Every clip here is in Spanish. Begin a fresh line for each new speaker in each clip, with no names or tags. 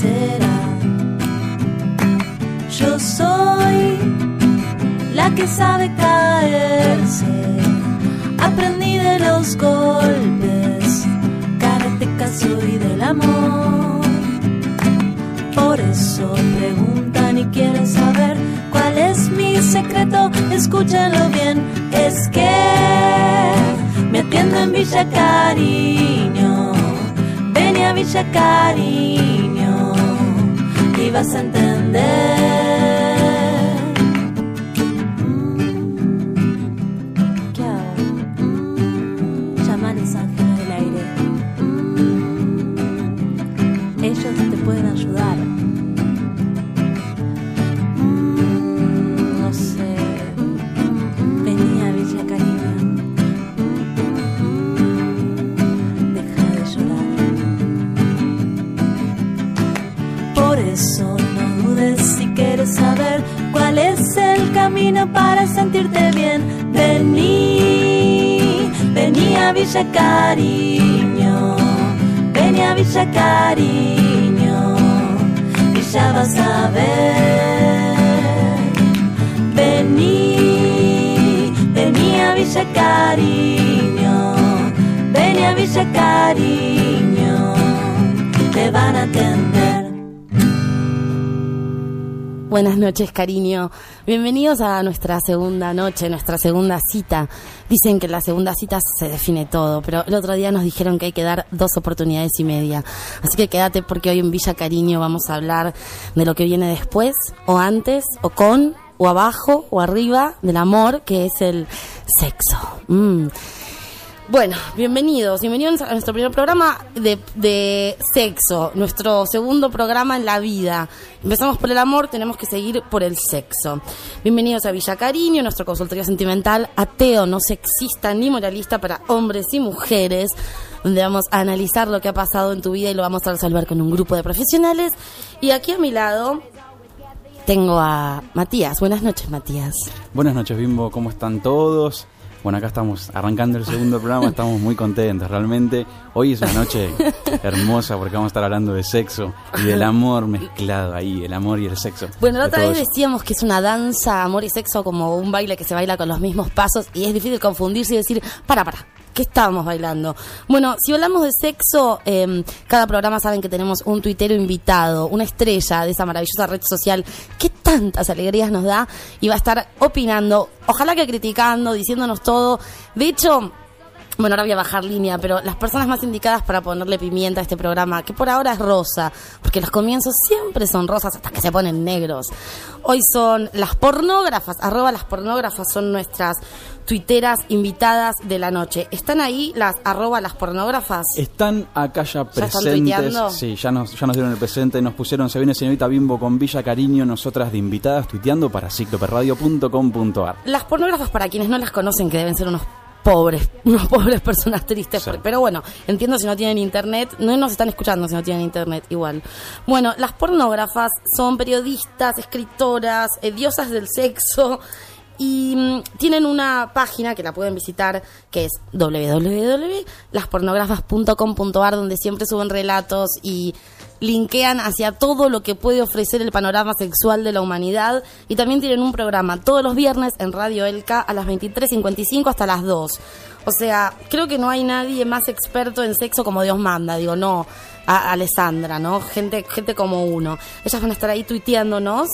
sincera. Yo soy la que sabe caerse. Aprendí de los golpes, karateca soy del amor. Por eso preguntan y quieren saber cuál es mi secreto. Escúchenlo bien, es que me atiendo en Villa Cariño. Villa Cariño vas a entender. Villa Cariño, vení a Villa Cariño y ya vas a ver. Vení, vení a Villa Cariño, vení a Villa Cariño, te van a atender.
Buenas noches, cariño. Bienvenidos a nuestra segunda noche, nuestra segunda cita. Dicen que en la segunda cita se define todo, pero el otro día nos dijeron que hay que dar dos oportunidades y media. Así que quédate porque hoy en Villa Cariño vamos a hablar de lo que viene después, o antes, o con, o abajo, o arriba del amor, que es el sexo. Mm. Bueno, bienvenidos, bienvenidos a nuestro primer programa de, de sexo, nuestro segundo programa en la vida. Empezamos por el amor, tenemos que seguir por el sexo. Bienvenidos a Villa Cariño, nuestro consultorio sentimental ateo, no sexista ni moralista para hombres y mujeres, donde vamos a analizar lo que ha pasado en tu vida y lo vamos a resolver con un grupo de profesionales. Y aquí a mi lado tengo a Matías. Buenas noches, Matías.
Buenas noches, Bimbo, ¿cómo están todos? Bueno, acá estamos arrancando el segundo programa, estamos muy contentos, realmente. Hoy es una noche hermosa porque vamos a estar hablando de sexo y del amor mezclado ahí, el amor y el sexo.
Bueno, la otra vez
eso.
decíamos que es una danza, amor y sexo, como un baile que se baila con los mismos pasos y es difícil confundirse y decir, para, para, ¿qué estábamos bailando? Bueno, si hablamos de sexo, eh, cada programa saben que tenemos un tuitero invitado, una estrella de esa maravillosa red social que tantas alegrías nos da y va a estar opinando, ojalá que criticando, diciéndonos todo. De hecho, bueno, ahora voy a bajar línea, pero las personas más indicadas para ponerle pimienta a este programa, que por ahora es rosa, porque los comienzos siempre son rosas hasta que se ponen negros. Hoy son las pornógrafas, arroba las pornógrafas son nuestras tuiteras invitadas de la noche. ¿Están ahí las arroba las pornógrafas?
Están acá ya presentes.
tuiteando?
sí, ya nos, ya nos dieron el presente, nos pusieron, se viene señorita Bimbo con Villa Cariño, nosotras de invitadas tuiteando para cicloperradio.com.ar.
Las pornógrafas, para quienes no las conocen, que deben ser unos pobres, unos pobres personas tristes.
Sí.
Pero bueno, entiendo si no tienen internet, no nos están escuchando si no tienen internet, igual. Bueno, las pornógrafas son periodistas, escritoras, eh, diosas del sexo. Y mm, tienen una página que la pueden visitar que es www.laspornógrafas.com.ar donde siempre suben relatos y linkean hacia todo lo que puede ofrecer el panorama sexual de la humanidad y también tienen un programa todos los viernes en Radio Elca a las 23.55 hasta las 2. O sea, creo que no hay nadie más experto en sexo como Dios manda, digo, no, a Alessandra, ¿no? Gente, gente como uno. Ellas van a estar ahí tuiteándonos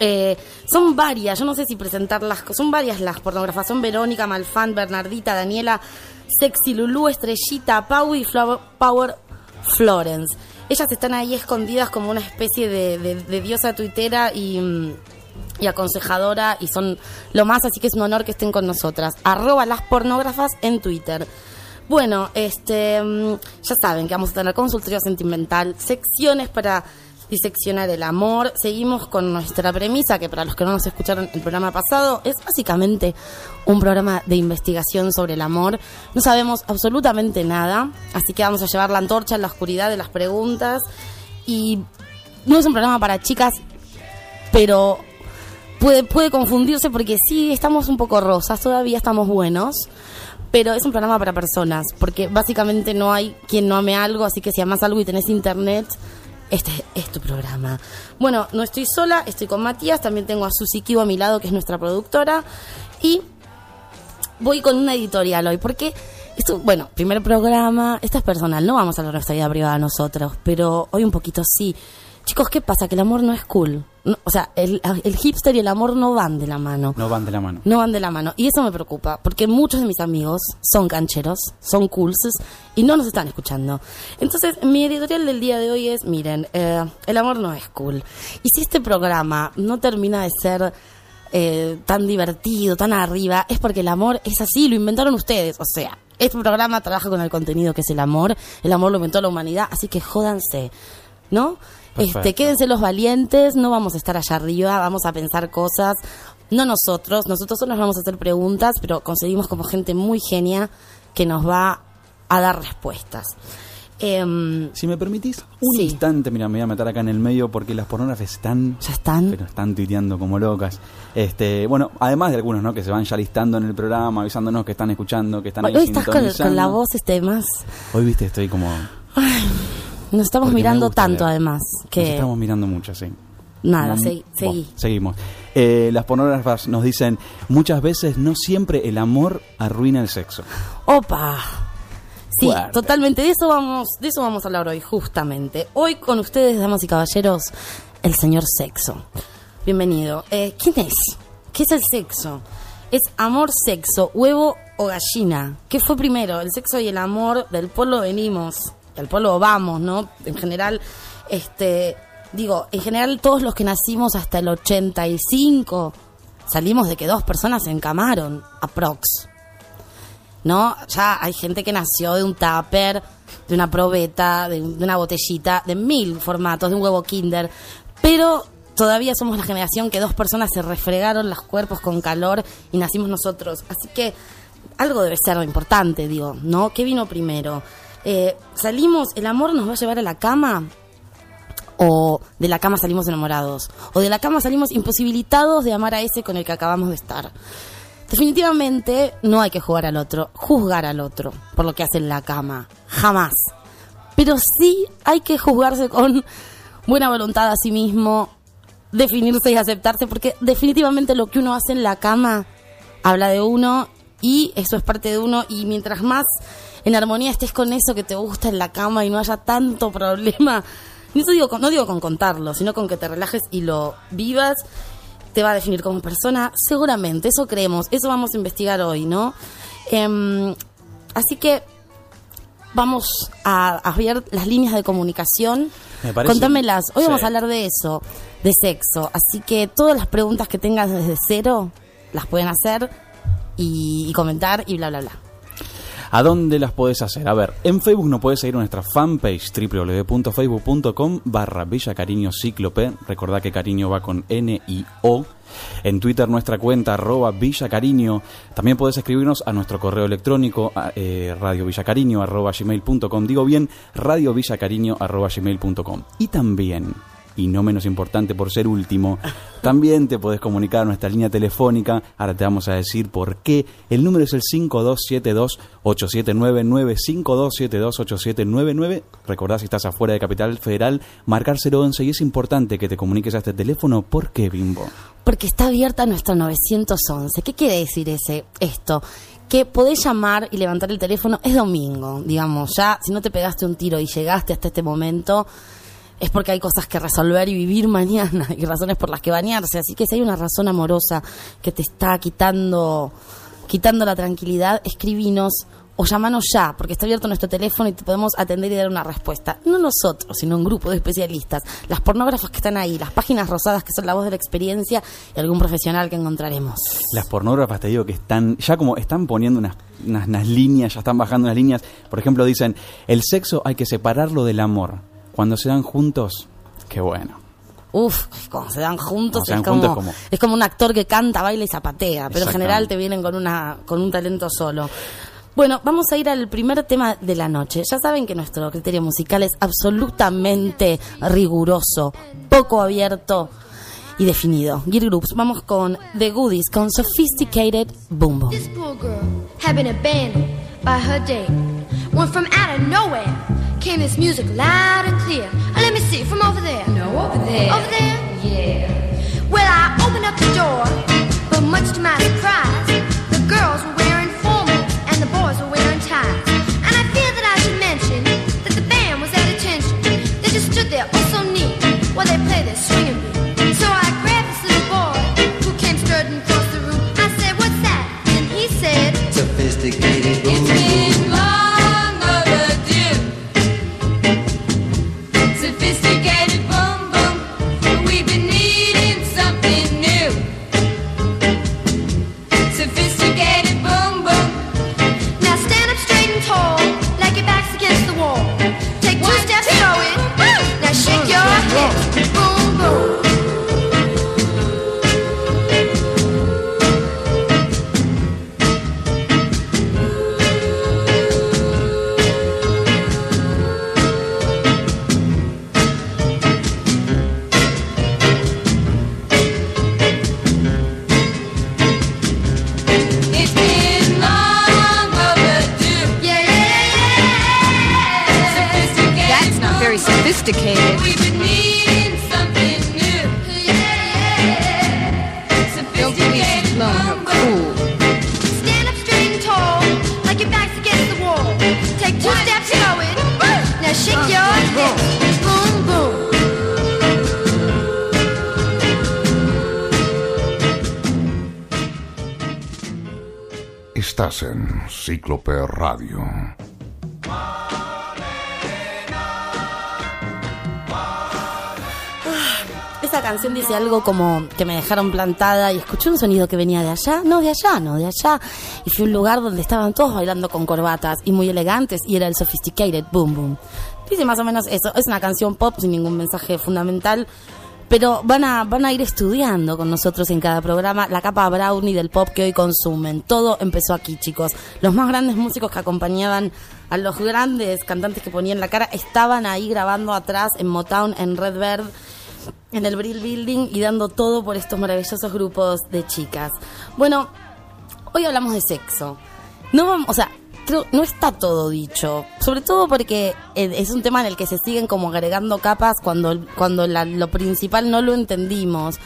eh, son varias, yo no sé si presentarlas, son varias las pornógrafas, son Verónica, Malfan, Bernardita, Daniela, Sexy Lulu, Estrellita, Pau y Power Florence. Ellas están ahí escondidas como una especie de, diosa tuitera y, mm, y aconsejadora y son lo más, así que es un honor que estén con nosotras. Arroba las pornógrafas en Twitter. Bueno, este, mm, ya saben que vamos a tener consultorio sentimental, secciones para diseccionar el amor. Seguimos con nuestra premisa, que para los que no nos escucharon el programa pasado, es básicamente un programa de investigación sobre el amor. No sabemos absolutamente nada, así que vamos a llevar la antorcha en la oscuridad de las preguntas. Y no es un programa para chicas, pero puede, puede confundirse porque sí, estamos un poco rosas, todavía estamos buenos. pero es un programa para personas, porque básicamente no hay quien no ame algo, así que si amas algo y tenés internet, este es tu programa. Bueno, no estoy sola, estoy con Matías, también tengo a Susi Kibo a mi lado, que es nuestra productora, y voy con una editorial hoy, porque esto, bueno, primer programa, esta es personal, no vamos a hablar de nuestra vida privada nosotros, pero hoy un poquito sí. Chicos, ¿qué pasa? Que el amor no es cool. No, o sea, el, el hipster y el amor no van de la mano.
No van de la mano.
No van de la mano. Y eso me preocupa, porque muchos de mis amigos son cancheros, son cools y no nos están escuchando. Entonces, mi editorial del día de hoy es, miren, eh, el amor no es cool. Y si este programa no termina de ser eh, tan divertido, tan arriba, es porque el amor es así, lo inventaron ustedes. O sea, este programa trabaja con el contenido que es el amor, el amor lo inventó la humanidad, así que jódanse, ¿no?
Perfecto.
Este, quédense los valientes, no vamos a estar allá arriba, vamos a pensar cosas, no nosotros, nosotros solo nos vamos a hacer preguntas, pero conseguimos como gente muy genia que nos va a dar respuestas. Em,
Si me permitís, un
Sí.
instante, mira, me voy a meter acá en el medio porque las pornógrafas están
¿Ya están?
pero están tuiteando como locas. Este, bueno, además de algunos, ¿no? Que se van ya listando en el programa, avisándonos que están escuchando, que están ahí
Hoy estás con,
sintonizando.
con la voz este más...
Hoy, viste, estoy como...
Nos estamos
porque
mirando tanto
leer.
además
Nos
que...
estamos mirando mucho, sí.
Nada, seguí.
seguimos. Eh, las pornógrafas nos dicen, muchas veces no siempre el amor arruina el sexo.
Opa. Sí,
Fuerte.
totalmente. De eso vamos, de eso vamos a hablar hoy, justamente. Hoy con ustedes, damas y caballeros, el señor sexo. Bienvenido. Eh, ¿Quién es? ¿Qué es el sexo? Es amor, sexo, huevo o gallina. ¿Qué fue primero? El sexo y el amor. Del pueblo venimos, del pueblo vamos, ¿no? En general, este, digo, en general todos los que nacimos hasta el 85 salimos de que dos personas se encamaron, aprox. ¿no? Ya hay gente que nació de un tupper, de una probeta, de, de una botellita, de mil formatos, de un huevo kinder, pero todavía somos la generación que dos personas se refregaron los cuerpos con calor y nacimos nosotros. Así que algo debe ser importante, digo, ¿no? ¿Qué vino primero? Eh, salimos, el amor nos va a llevar a la cama o de la cama salimos enamorados, o de la cama salimos imposibilitados de amar a ese con el que acabamos de estar. Definitivamente no hay que jugar al otro, juzgar al otro por lo que hace en la cama, jamás. Pero sí hay que juzgarse con buena voluntad a sí mismo, definirse y aceptarse, porque definitivamente lo que uno hace en la cama habla de uno y eso es parte de uno y mientras más en armonía estés con eso que te gusta en la cama y no haya tanto problema, no digo, con- no digo con contarlo, sino con que te relajes y lo vivas, te va a definir como persona, seguramente, eso creemos, eso vamos a investigar hoy, ¿no? Em, así que vamos a, a ver las líneas de comunicación.
Me parece-
Contámelas, hoy
Sí.
vamos a hablar de eso, de sexo, así que todas las preguntas que tengas desde cero las pueden hacer y, comentar y bla, bla, bla.
¿A dónde las podés hacer? A ver, en Facebook nos podés seguir nuestra fanpage www.facebook.com barra Villa Cariño Cíclope. Recordá que cariño va con N y O. En Twitter nuestra cuenta arroba Villa Cariño. También podés escribirnos a nuestro correo electrónico eh, radiovillacariño arroba gmail.com. Digo bien, radiovillacariño arroba gmail.com. Y también, y no menos importante por ser último, también te podés comunicar a nuestra línea telefónica. Ahora te vamos a decir por qué. El número es el 5272-8799, 5272-8799. Recordá si estás afuera de Capital Federal, marcar 011 y es importante que te comuniques a este teléfono. ¿Por qué, Bimbo?
Porque está abierta nuestra 911. ¿Qué quiere decir ese esto? Que podés llamar y levantar el teléfono. Es domingo, digamos. Ya, si no te pegaste un tiro y llegaste hasta este momento, es porque hay cosas que resolver y vivir mañana y razones por las que bañarse. Así que si hay una razón amorosa que te está quitando, quitando la tranquilidad, escribinos o llamanos ya, porque está abierto nuestro teléfono y te podemos atender y dar una respuesta. No nosotros, sino un grupo de especialistas, las pornógrafas que están ahí, las páginas rosadas que son la voz de la experiencia y algún profesional que encontraremos.
Las pornógrafas te digo que están, ya como están poniendo unas, unas, unas líneas, ya están bajando unas líneas. Por ejemplo, dicen, el sexo hay que separarlo del amor. Cuando se dan juntos, qué bueno.
Uf, cuando se dan juntos,
Cuando se dan
es, como,
juntos, como-
es como un actor que canta, baila y zapatea, pero en general te vienen con una con un talento solo. Bueno, vamos a ir al primer tema de la noche. Ya saben que nuestro criterio musical es absolutamente riguroso, poco abierto y definido. Gear Groups, vamos con The Goodies, con Sophisticated Boom Boom.
This poor girl had been abandoned by her date. When from out of nowhere came this music loud and clear. Uh, let me see, from over there.
No, over there.
Over there?
Yeah.
Well, I opened up the door, but much to my surprise, the girls were wearing formals and the boys were wearing ties. And I fear that I should mention that the band was at attention. They just stood there, oh so neat, while they played their swinging beat. So I grabbed this little boy who came strutting across the room. I said, "What's that?" And he said.
Sophisticated boom
canción dice algo como que me dejaron plantada y escuché un sonido que venía de allá, no de allá, no de allá. Y fui a un lugar donde estaban todos bailando con corbatas y muy elegantes y era el Sophisticated Boom Boom. Dice más o menos eso. Es una canción pop sin ningún mensaje fundamental. Pero van a, van a ir estudiando con nosotros en cada programa la capa brownie del pop que hoy consumen. Todo empezó aquí, chicos. Los más grandes músicos que acompañaban a los grandes cantantes que ponían la cara estaban ahí grabando atrás en Motown, en Red Bird, en el Brill Building y dando todo por estos maravillosos grupos de chicas. Bueno, hoy hablamos de sexo. No vamos, o sea, creo, no está todo dicho. Sobre todo porque eh, es un tema en el que se siguen como agregando capas cuando, cuando la- lo principal no lo entendimos.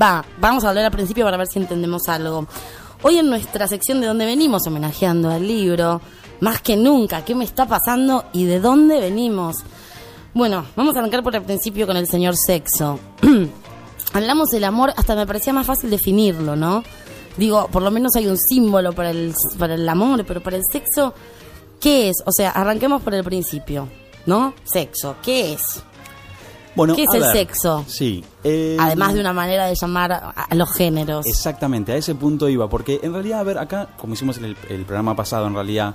Va, vamos a hablar al principio para ver si entendemos algo. Hoy en nuestra sección de donde venimos, homenajeando al libro, más que nunca, ¿qué me está pasando y de dónde venimos? Bueno, vamos a arrancar por el principio con el señor sexo. Hablamos del amor, hasta me parecía más fácil definirlo, ¿no? Digo, por lo menos hay un símbolo para el, para el amor, pero para el sexo, ¿qué es? O sea, arranquemos por el principio, ¿no? Sexo, ¿qué es?
Bueno,
¿Qué es el
ver,
sexo?
Sí. eh,
Además de una manera de llamar a, a los géneros.
Exactamente, a ese punto iba, porque en realidad, a ver, acá, como hicimos en el, el programa pasado, en realidad,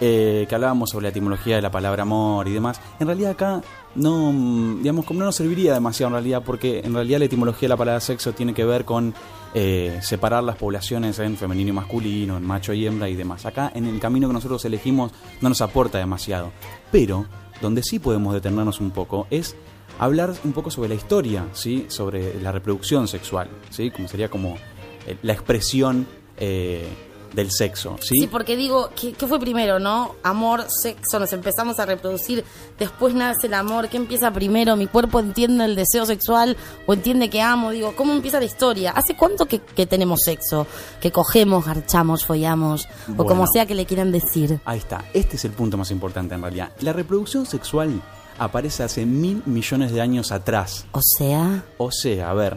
eh, que hablábamos sobre la etimología de la palabra amor y demás, en realidad acá no, mm, digamos, como no nos serviría demasiado en realidad, porque en realidad la etimología de la palabra sexo tiene que ver con eh, separar las poblaciones en femenino y masculino, en macho y hembra y demás. Acá, en el camino que nosotros elegimos, no nos aporta demasiado. Pero, donde sí podemos detenernos un poco, es hablar un poco sobre la historia, ¿sí? sobre la reproducción sexual, ¿sí? como sería como eh, la expresión del sexo. ¿sí?
Sí, porque digo, ¿qué, qué fue primero, no? Amor, sexo, nos empezamos a reproducir, después nace el amor, ¿qué empieza primero? ¿Mi cuerpo entiende el deseo sexual o entiende que amo? Digo, ¿cómo empieza la historia? ¿Hace cuánto que, que tenemos sexo? Que cogemos, garchamos, follamos, o como sea que le quieran decir.
Ahí está, este es el punto más importante en realidad. La reproducción sexual aparece hace mil millones de años atrás.
O sea,
O sea, a ver,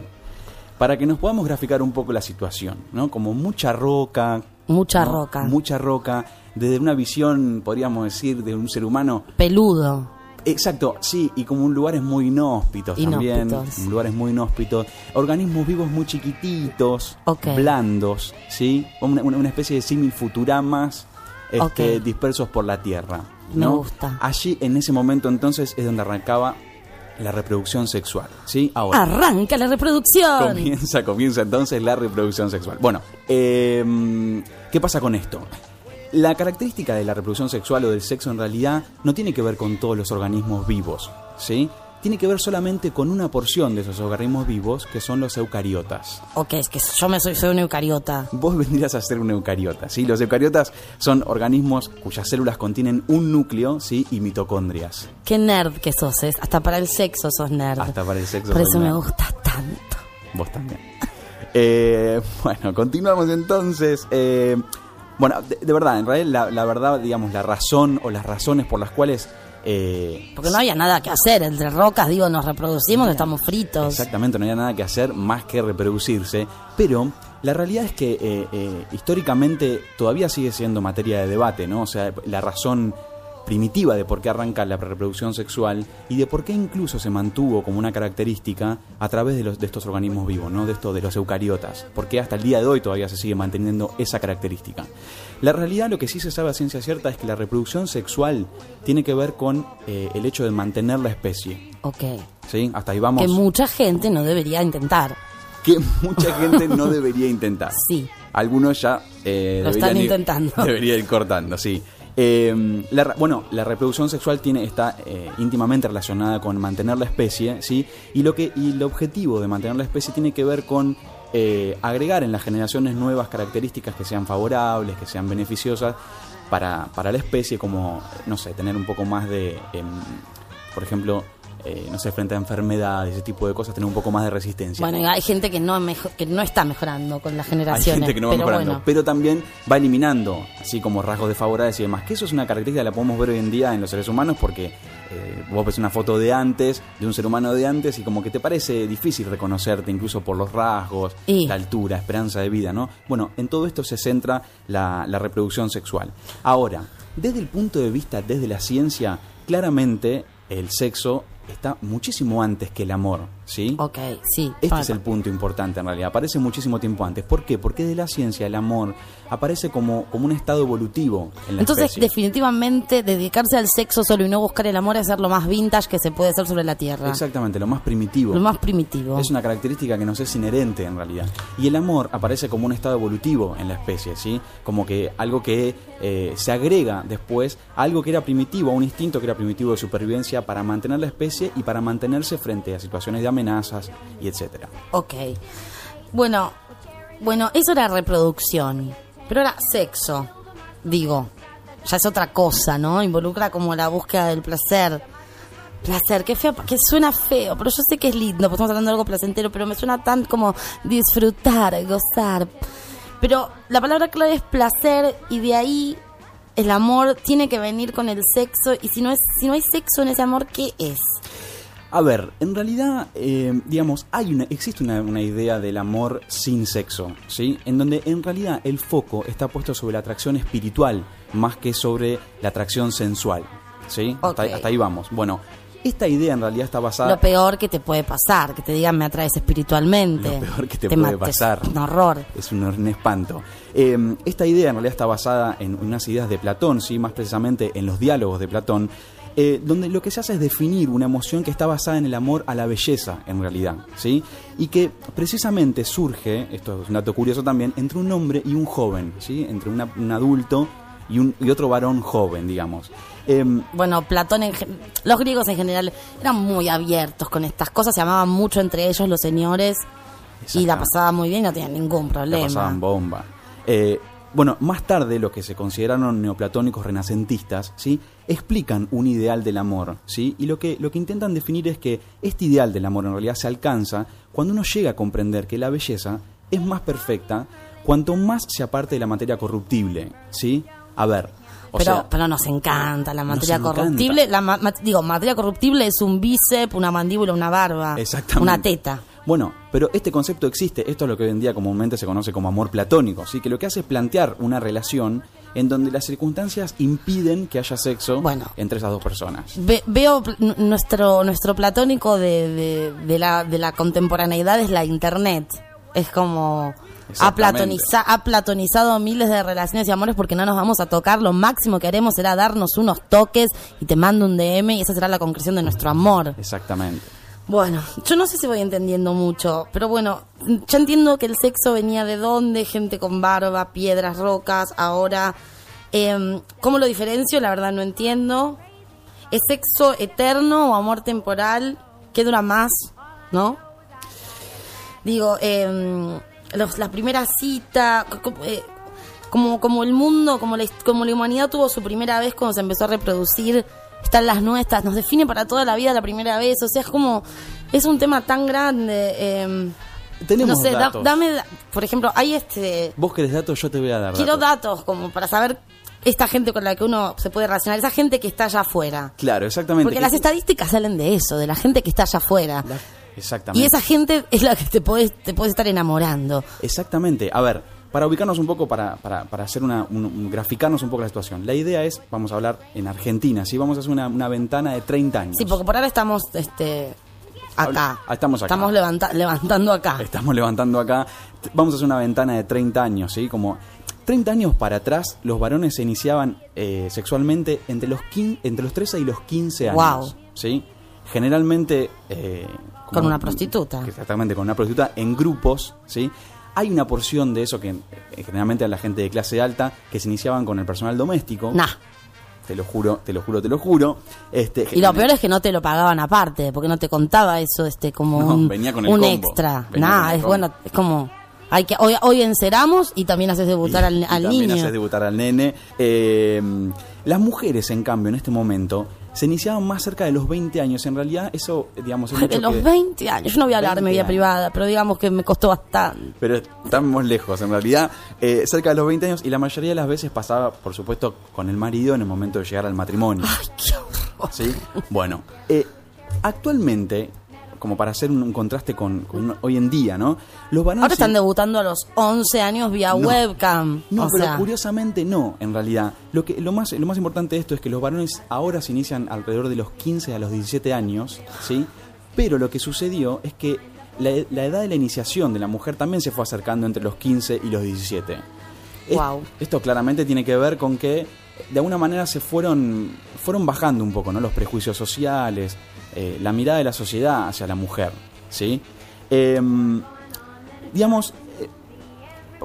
para que nos podamos graficar un poco la situación, ¿no? Como mucha roca.
Mucha
¿no?
roca.
Mucha roca, desde una visión, podríamos decir, de un ser humano.
peludo.
Exacto, sí, y como un lugares muy inhóspitos, también.
Inhóspitos.
Lugares muy inhóspitos. Organismos vivos muy chiquititos,
Ok.
blandos, ¿sí? Una, una- especie de símil futuramas este, dispersos por la Tierra.
Me
¿no?
gusta.
Allí, en ese momento, entonces, es donde arrancaba la reproducción sexual, ¿sí? Ahora.
Arranca la reproducción.
Comienza, comienza entonces la reproducción sexual. Bueno, eh, ¿qué pasa con esto? La característica de la reproducción sexual o del sexo en realidad no tiene que ver con todos los organismos vivos, ¿sí? tiene que ver solamente con una porción de esos organismos vivos, que son los eucariotas.
Ok, es que yo me soy, soy una eucariota.
Vos vendrías a ser un eucariota, ¿sí? Los eucariotas son organismos cuyas células contienen un núcleo, ¿sí? Y mitocondrias.
Qué nerd que sos, es. Hasta para el sexo sos nerd.
Hasta para el sexo
Por eso me gusta tanto.
Vos también. Eh, bueno, continuamos entonces. Eh, bueno, de, de verdad, en realidad, la, la verdad, digamos, la razón o las razones por las cuales... eh,
Porque no había nada que hacer. Entre rocas, digo, nos reproducimos, estamos fritos.
Exactamente, no había nada que hacer más que reproducirse, pero la realidad es que eh, eh, históricamente todavía sigue siendo materia de debate, ¿no? O sea, la razón primitiva de por qué arranca la reproducción sexual y de por qué incluso se mantuvo como una característica a través de, los, de estos organismos vivos, ¿no? de, esto, de los eucariotas, porque hasta el día de hoy todavía se sigue manteniendo esa característica. La realidad, lo que sí se sabe a ciencia cierta es que la reproducción sexual tiene que ver con eh, el hecho de mantener la especie.
Ok.
¿sí? Hasta ahí vamos
Que mucha gente no debería intentar.
que mucha gente no debería intentar.
Sí.
Algunos ya eh,
Lo están
ir-
intentando.
Debería ir cortando, sí. Eh, bueno, la reproducción sexual tiene está eh, íntimamente relacionada con mantener la especie, sí, y lo que y el objetivo de mantener la especie tiene que ver con eh, agregar en las generaciones nuevas características que sean favorables, que sean beneficiosas para, para la especie, como no sé, tener un poco más de, em, por ejemplo, eh, no sé, frente a enfermedades, ese tipo de cosas, tener un poco más de resistencia.
Bueno, y hay gente que no, mejo- que no está mejorando con las
Hay
generaciones.
gente que no va
pero
mejorando,
bueno.
pero también va eliminando, así como rasgos desfavorables y demás. Que eso es una característica que la podemos ver hoy en día en los seres humanos porque eh, vos ves una foto de antes, de un ser humano de antes, y como que te parece difícil reconocerte incluso por los rasgos,
Y-
la altura, esperanza de vida, ¿no? Bueno, en todo esto se centra la, la reproducción sexual. Ahora, desde el punto de vista, desde la ciencia, claramente el sexo está muchísimo antes que el amor, ¿sí?
Ok, sí.
Este es el punto importante en realidad. Aparece muchísimo tiempo antes. ¿Por qué? Porque de la ciencia el amor aparece como, como un estado evolutivo en la
Entonces,
especie.
definitivamente, dedicarse al sexo solo y no buscar el amor es ser lo más vintage que se puede hacer sobre la Tierra.
Exactamente, lo más primitivo.
Lo más primitivo.
Es una característica que nos es inherente en realidad. Y el amor aparece como un estado evolutivo en la especie, ¿sí? Como que algo que eh, se agrega después a algo que era primitivo, a un instinto que era primitivo de supervivencia para mantener la especie y para mantenerse frente a situaciones de amenazas y etcétera.
Ok. Bueno, bueno, eso era reproducción. Pero era sexo. Digo, ya es otra cosa, ¿no? Involucra como la búsqueda del placer. Placer, qué feo, que suena feo, pero yo sé que es lindo, porque estamos hablando de algo placentero, pero me suena tan como disfrutar, gozar. Pero la palabra clave es placer y de ahí el amor tiene que venir con el sexo y si no es si no hay sexo en ese amor, ¿qué es?
A ver, en realidad, eh, digamos, hay una, existe una, una idea del amor sin sexo, ¿sí? En donde en realidad el foco está puesto sobre la atracción espiritual más que sobre la atracción sensual, ¿sí? Hasta, ahí-
Ok.
hasta ahí vamos. Bueno, esta idea en realidad está basada...
Lo peor que te puede pasar, que te digan me atraes espiritualmente.
Lo peor que te puede
mates.
pasar.
Un horror.
Es un, un espanto. Eh, esta idea en realidad está basada en unas ideas de Platón, ¿sí? más precisamente en los diálogos de Platón, eh, donde lo que se hace es definir una emoción que está basada en el amor a la belleza, en realidad, ¿sí? Y que precisamente surge, esto es un dato curioso también, entre un hombre y un joven, ¿sí? Entre una- un adulto y, un, y otro varón joven, digamos. Em,
Bueno, Platón, en los griegos en general eran muy abiertos con estas cosas, se amaban mucho entre ellos los señores y la pasaban muy bien, no tenían ningún
La
problema.
pasaban bomba. Eh, bueno, más tarde los que se consideraron neoplatónicos renacentistas, ¿sí? explican un ideal del amor, ¿sí? Y lo que, lo que intentan definir es que este ideal del amor en realidad se alcanza cuando uno llega a comprender que la belleza es más perfecta cuanto más se aparte de la materia corruptible, ¿sí? A ver, o
pero,
sea,
pero nos encanta la materia
encanta.
corruptible. La ma- ma- digo, materia corruptible es un bíceps, una mandíbula, una barba,
Exactamente.
una teta.
Bueno, pero este concepto existe, esto es lo que hoy en día comúnmente se conoce como amor platónico, ¿sí? que lo que hace es plantear una relación en donde las circunstancias impiden que haya sexo
Bueno.
entre esas dos personas.
Ve- veo nuestro nuestro platónico de, de, de la, de la contemporaneidad es la internet. Es como ha, platoniza- ha platonizado miles de relaciones y amores porque no nos vamos a tocar. Lo máximo que haremos será darnos unos toques y te mando un DM y esa será la concreción de nuestro amor.
Exactamente.
Bueno, yo no sé si voy entendiendo mucho, pero bueno, ya entiendo que el sexo venía de dónde, gente con barba, piedras, rocas, ahora, em, ¿cómo lo diferencio? La verdad no entiendo. ¿Es sexo eterno o amor temporal? ¿Qué dura más? ¿No? Digo, eh, los- la primera cita, eh, como, como el mundo, como la, como la humanidad tuvo su primera vez cuando se empezó a reproducir, están las nuestras, nos define para toda la vida la primera vez, o sea, es como, es un tema tan grande. eh,
Tenemos
no sé, da-
datos.
dame, por ejemplo, hay este,
Vos querés datos, yo te voy a dar
quiero
datos.
datos como para saber esta gente con la que uno se puede relacionar, esa gente que está allá afuera.
Claro, exactamente.
Porque
Que-
las estadísticas salen de eso, de la gente que está allá afuera.
la- Exactamente.
Y esa gente es la que te puedes te puedes estar enamorando.
Exactamente. A ver, para ubicarnos un poco, para, para, para hacer una, un- un- graficarnos un poco la situación. La idea es, vamos a hablar en Argentina, ¿sí? Vamos a hacer una, una ventana de 30 años.
Sí, porque por ahora estamos este acá.
Ah, estamos acá.
Estamos levanta- levantando acá.
Estamos levantando acá. Vamos a hacer una ventana de 30 años, ¿sí? Como 30 años para atrás, los varones se iniciaban eh, sexualmente entre los, quin- entre los 13 y los 15 años.
Guau.
¿Sí? Generalmente... eh,
Con una prostituta.
Exactamente, con una prostituta en grupos, ¿sí? Hay una porción de eso que eh, generalmente a la gente de clase alta que se iniciaban con el personal doméstico.
Nah.
Te lo juro, te lo juro, te lo juro. Este,
Y lo peor es que no te lo pagaban aparte, porque no te contaba eso este como
No,
un,
venía con el
un
combo.
extra.
Venía
Nah, es
combo.
bueno, es como hay que hoy, hoy enceramos y también haces debutar
Y-
al,
y
al
también
niño.
haces debutar al nene. Eh, las mujeres, en cambio, en este momento, se iniciaban más cerca de los 20 años. En realidad, eso, digamos, es mucho
de los
que-
20 años. Yo no voy a hablar de mi
20
vida
años.
privada, pero digamos que me costó bastante.
Pero estamos lejos, en realidad, eh, cerca de los 20 años. Y la mayoría de las veces pasaba, por supuesto, con el marido en el momento de llegar al matrimonio.
Ay, qué horror.
¿Sí? Bueno, eh, actualmente, como para hacer un, un contraste con, con hoy en día, ¿no? Los varones...
Ahora están debutando a los 11 años vía
No.
webcam.
No,
o
pero
sea,
curiosamente no, en realidad. Lo que lo más lo más importante de esto es que los varones ahora se inician alrededor de los 15 a los 17 años, ¿sí? Pero lo que sucedió es que la, la edad de la iniciación de la mujer también se fue acercando entre los 15 y los 17. Es-
Guau.
esto claramente tiene que ver con que de alguna manera se fueron fueron bajando un poco, ¿no? Los prejuicios sociales, eh, la mirada de la sociedad hacia la mujer, ¿sí? Em, digamos, eh,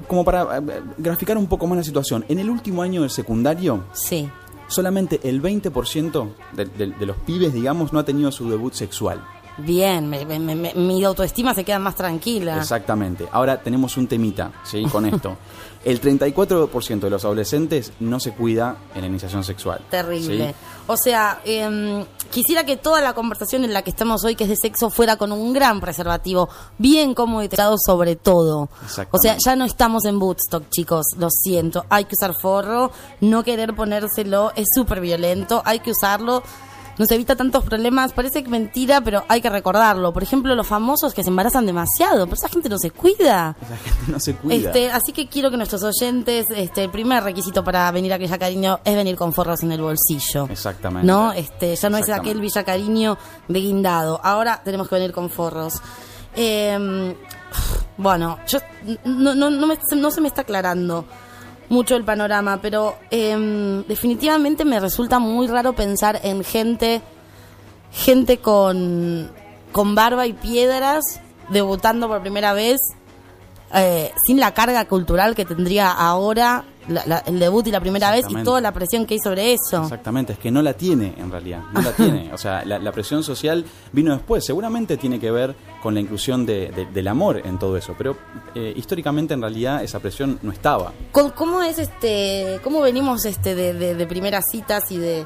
como para eh, graficar un poco más la situación, en el último año del secundario,
sí.
solamente el 20% de, de- de los pibes, digamos, no ha tenido su debut sexual.
Bien, me- me- me- mi autoestima se queda más tranquila.
Exactamente. Ahora tenemos un temita, ¿sí? Con esto. El 34% de los adolescentes no se cuida en la iniciación sexual.
Terrible.
¿sí?
O sea, em, quisiera que toda la conversación en la que estamos hoy, que es de sexo, fuera con un gran preservativo, bien cómodo y tratado sobre todo. O sea, ya no estamos en Woodstock, chicos, lo siento. Hay que usar forro, no querer ponérselo es súper violento, hay que usarlo. Nos evita tantos problemas, parece que mentira, pero hay que recordarlo. Por ejemplo, los famosos que se embarazan demasiado, pero esa gente no se cuida.
Esa gente no se cuida.
Este, así que quiero que nuestros oyentes, este, el primer requisito para venir a Villa Cariño es venir con forros en el bolsillo.
Exactamente.
No, este, ya no es aquel Villa Cariño de guindado. Ahora tenemos que venir con forros. Eh, bueno, yo no, no, no, me- no se me está aclarando mucho el panorama, pero eh, definitivamente me resulta muy raro pensar en gente, gente con, con barba y piedras debutando por primera vez eh, sin la carga cultural que tendría ahora la- la- el debut y la primera vez y toda la presión que hay sobre eso.
Exactamente, es que no la tiene en realidad, no la tiene. O sea, la, la presión social vino después. Seguramente tiene que ver con la inclusión de- de- del amor en todo eso, pero eh, históricamente en realidad esa presión no estaba.
¿Cómo, cómo es este, cómo venimos este de, de- de primeras citas y de,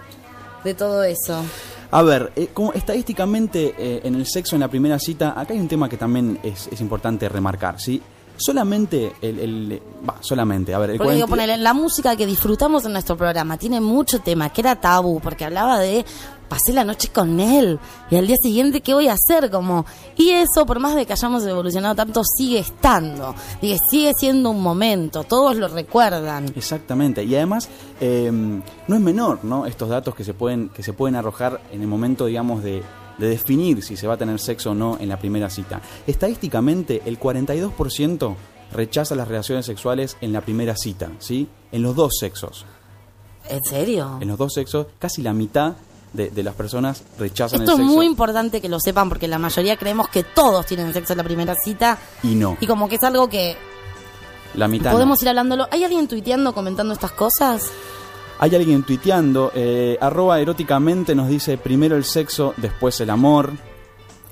de todo eso?
A ver, eh, como estadísticamente eh, en el sexo en la primera cita, acá hay un tema que también es, es importante remarcar, ¿sí? Solamente el... el- va, solamente, a ver, el
Porque digo,
40
ponele, la música que disfrutamos en nuestro programa tiene mucho tema, que era tabú, porque hablaba de pasé la noche con él y al día siguiente qué voy a hacer como y eso por más de que hayamos evolucionado tanto sigue estando Digo, sigue siendo un momento todos lo recuerdan
Exactamente, y además eh, no es menor, ¿no? Estos datos que se pueden que se pueden arrojar en el momento, digamos, de, de definir si se va a tener sexo o no en la primera cita. Estadísticamente, el 42% rechaza las relaciones sexuales en la primera cita, ¿sí? En los dos sexos.
en serio
En los dos sexos, casi la mitad de, de las personas rechazan
esto
el
es
sexo
muy importante que lo sepan porque la mayoría creemos que todos tienen sexo en la primera cita
y no.
y como que es algo que
La mitad. no.
podemos ir hablándolo ¿hay alguien tuiteando comentando estas cosas?
Hay alguien tuiteando, eh, arroba eróticamente nos dice primero el sexo, después el amor.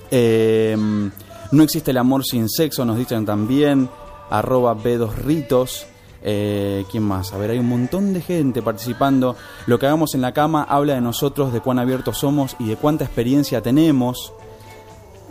Eh, no existe el amor sin sexo, nos dicen también. Arroba B2Ritos. Eh, ¿Quién más? A ver, hay un montón de gente participando. Lo que hagamos en la cama habla de nosotros, de cuán abiertos somos y de cuánta experiencia tenemos.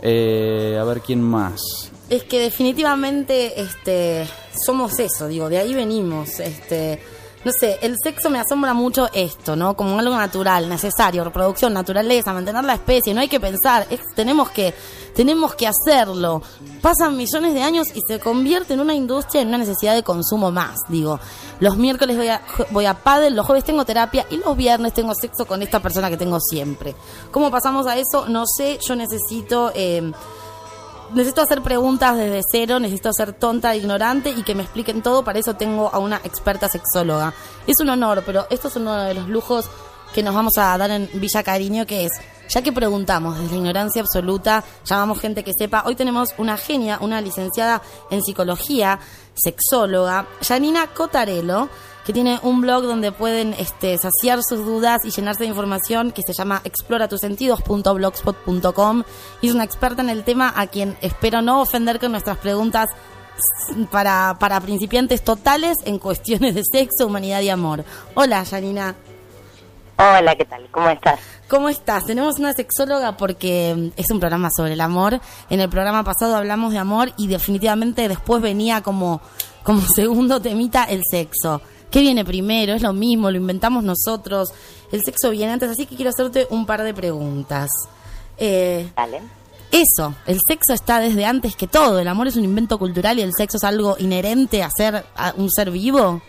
Eh, a ver, ¿quién más?
Es que definitivamente este somos eso, digo, de ahí venimos, este no sé, el sexo me asombra mucho esto, ¿no? Como algo natural, necesario, reproducción, naturaleza, mantener la especie, no hay que pensar, tenemos que tenemos que hacerlo. Pasan millones de años y se convierte en una industria en una necesidad de consumo más, digo. Los miércoles voy a voy a pádel, los jueves tengo terapia y los viernes tengo sexo con esta persona que tengo siempre. ¿Cómo pasamos a eso? No sé, yo necesito eh, necesito hacer preguntas desde cero, necesito ser tonta, e ignorante y que me expliquen todo. Para eso tengo a una experta sexóloga. Es un honor, pero esto es uno de los lujos que nos vamos a dar en Villa Cariño, que es, ya que preguntamos desde la ignorancia absoluta, llamamos gente que sepa, hoy tenemos una genia, una licenciada en psicología, sexóloga, Janina Cotarello, que tiene un blog donde pueden este, saciar sus dudas y llenarse de información que se llama exploratusentidos.blogspot.com y es una experta en el tema a quien espero no ofender con nuestras preguntas para, para principiantes totales en cuestiones de sexo, humanidad y amor. Hola, Janina.
Hola, ¿qué tal? ¿Cómo estás?
¿Cómo estás? Tenemos una sexóloga porque es un programa sobre el amor. En el programa pasado hablamos de amor y definitivamente después venía como, como segundo temita el sexo. ¿Qué viene primero? Es lo mismo, lo inventamos nosotros. El sexo viene antes, así que quiero hacerte un par de preguntas. Eh,
Dale.
eso, el sexo está desde antes que todo. El amor es un invento cultural y el sexo es algo inherente a ser a un ser vivo.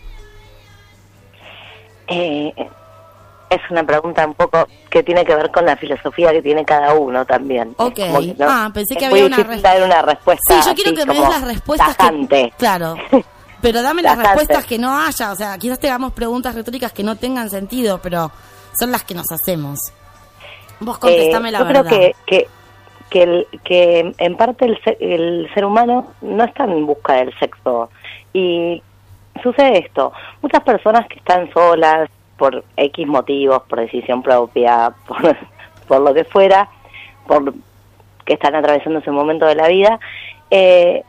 Eh, es una pregunta un poco que tiene que ver con la filosofía que tiene cada uno también.
Ok.
Como que no-
Ah, pensé que
es
había
muy
una
difícil dar una respuesta.
Sí, yo quiero
así
que me des las respuestas que... Claro. Pero dame las respuestas que no haya. O sea, quizás te hagamos preguntas retóricas que no tengan sentido, pero son las que nos hacemos. Vos contestame
Eh,
la
yo
verdad.
creo que, que, que, el- que en parte el el ser humano no está en busca del sexo. Y sucede esto. Muchas personas que están solas por X motivos, por decisión propia, por, por lo que fuera, por que están atravesando ese momento de la vida, eh,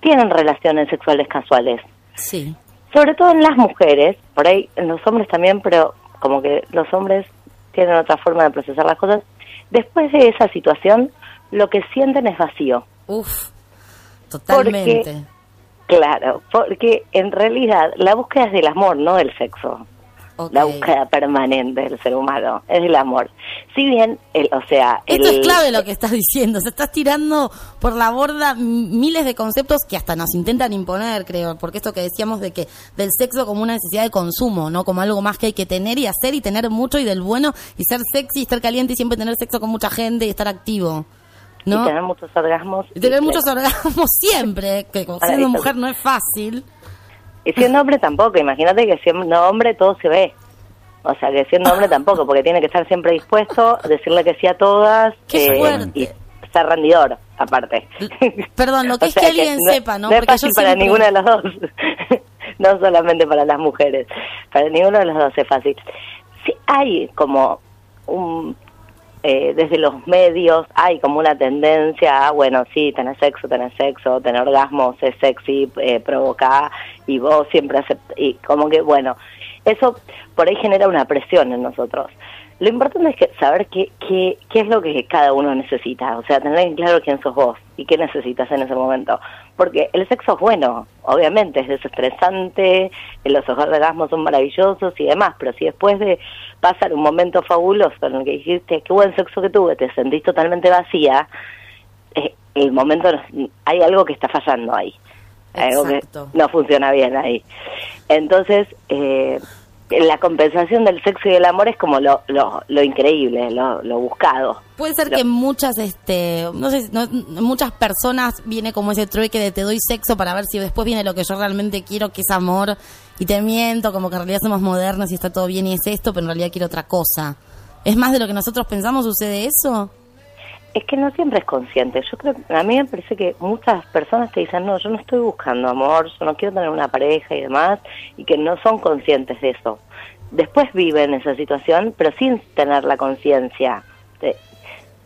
tienen relaciones sexuales casuales
Sí.
sobre todo en las mujeres, por ahí en los hombres también, pero como que los hombres tienen otra forma de procesar las cosas. Después de esa situación, lo que sienten es vacío.
Uf. Totalmente.
Porque- Claro, porque en realidad la búsqueda es del amor, no del sexo. La búsqueda permanente del ser humano es del amor. Si bien, el, o sea,
Esto
el,
es clave lo que estás diciendo. Se estás tirando por la borda miles de conceptos que hasta nos intentan imponer, creo. Porque esto que decíamos de que del sexo como una necesidad de consumo, ¿no? Como algo más que hay que tener y hacer y tener mucho y del bueno y ser sexy y estar caliente y siempre tener sexo con mucha gente y estar activo. ¿No?
y tener muchos orgasmos.
Y tener
y-
muchos orgasmos siempre, que siendo mujer no es fácil.
Y siendo hombre tampoco, imagínate que siendo hombre todo se ve. O sea, que siendo hombre tampoco, porque tiene que estar siempre dispuesto, decirle que sí a todas eh, y ser rendidor, aparte.
Perdón, lo que
O
es que alguien sepa, ¿no?
No es fácil para
siempre-
ninguna de las dos, no solamente para las mujeres, para ninguno de los dos es fácil. Sí, hay como un... eh, desde los medios hay como una tendencia a, bueno, sí, tener sexo, tener sexo, tener orgasmos, es sexy, eh, y vos siempre aceptas, y como que, bueno, eso por ahí genera una presión en nosotros. Lo importante es que saber qué, qué, qué es lo que cada uno necesita, o sea, tener en claro quién sos vos y qué necesitas en ese momento. Porque el sexo es bueno, obviamente, es desestresante, los orgasmos son maravillosos y demás, pero si después de pasar un momento fabuloso en el que dijiste, qué buen sexo que tuve, te sentís totalmente vacía, eh, el momento, hay algo que está fallando ahí. Algo que no funciona bien ahí. Entonces, eh, la compensación del sexo y del amor es como lo, lo, lo increíble, lo, lo buscado.
Puede ser que muchas, este, no sé, no- muchas personas viene como ese trueque de te doy sexo para ver si después viene lo que yo realmente quiero, que es amor, y te miento, como que en realidad somos modernos y está todo bien y es esto, pero en realidad quiero otra cosa. ¿Es más de lo que nosotros pensamos? ¿Sucede eso?
Es que no siempre es consciente. Yo creo, a mí me parece que muchas personas te dicen, no, yo no estoy buscando amor, yo no quiero tener una pareja y demás, y que no son conscientes de eso. Después viven esa situación, pero sin tener la conciencia. de-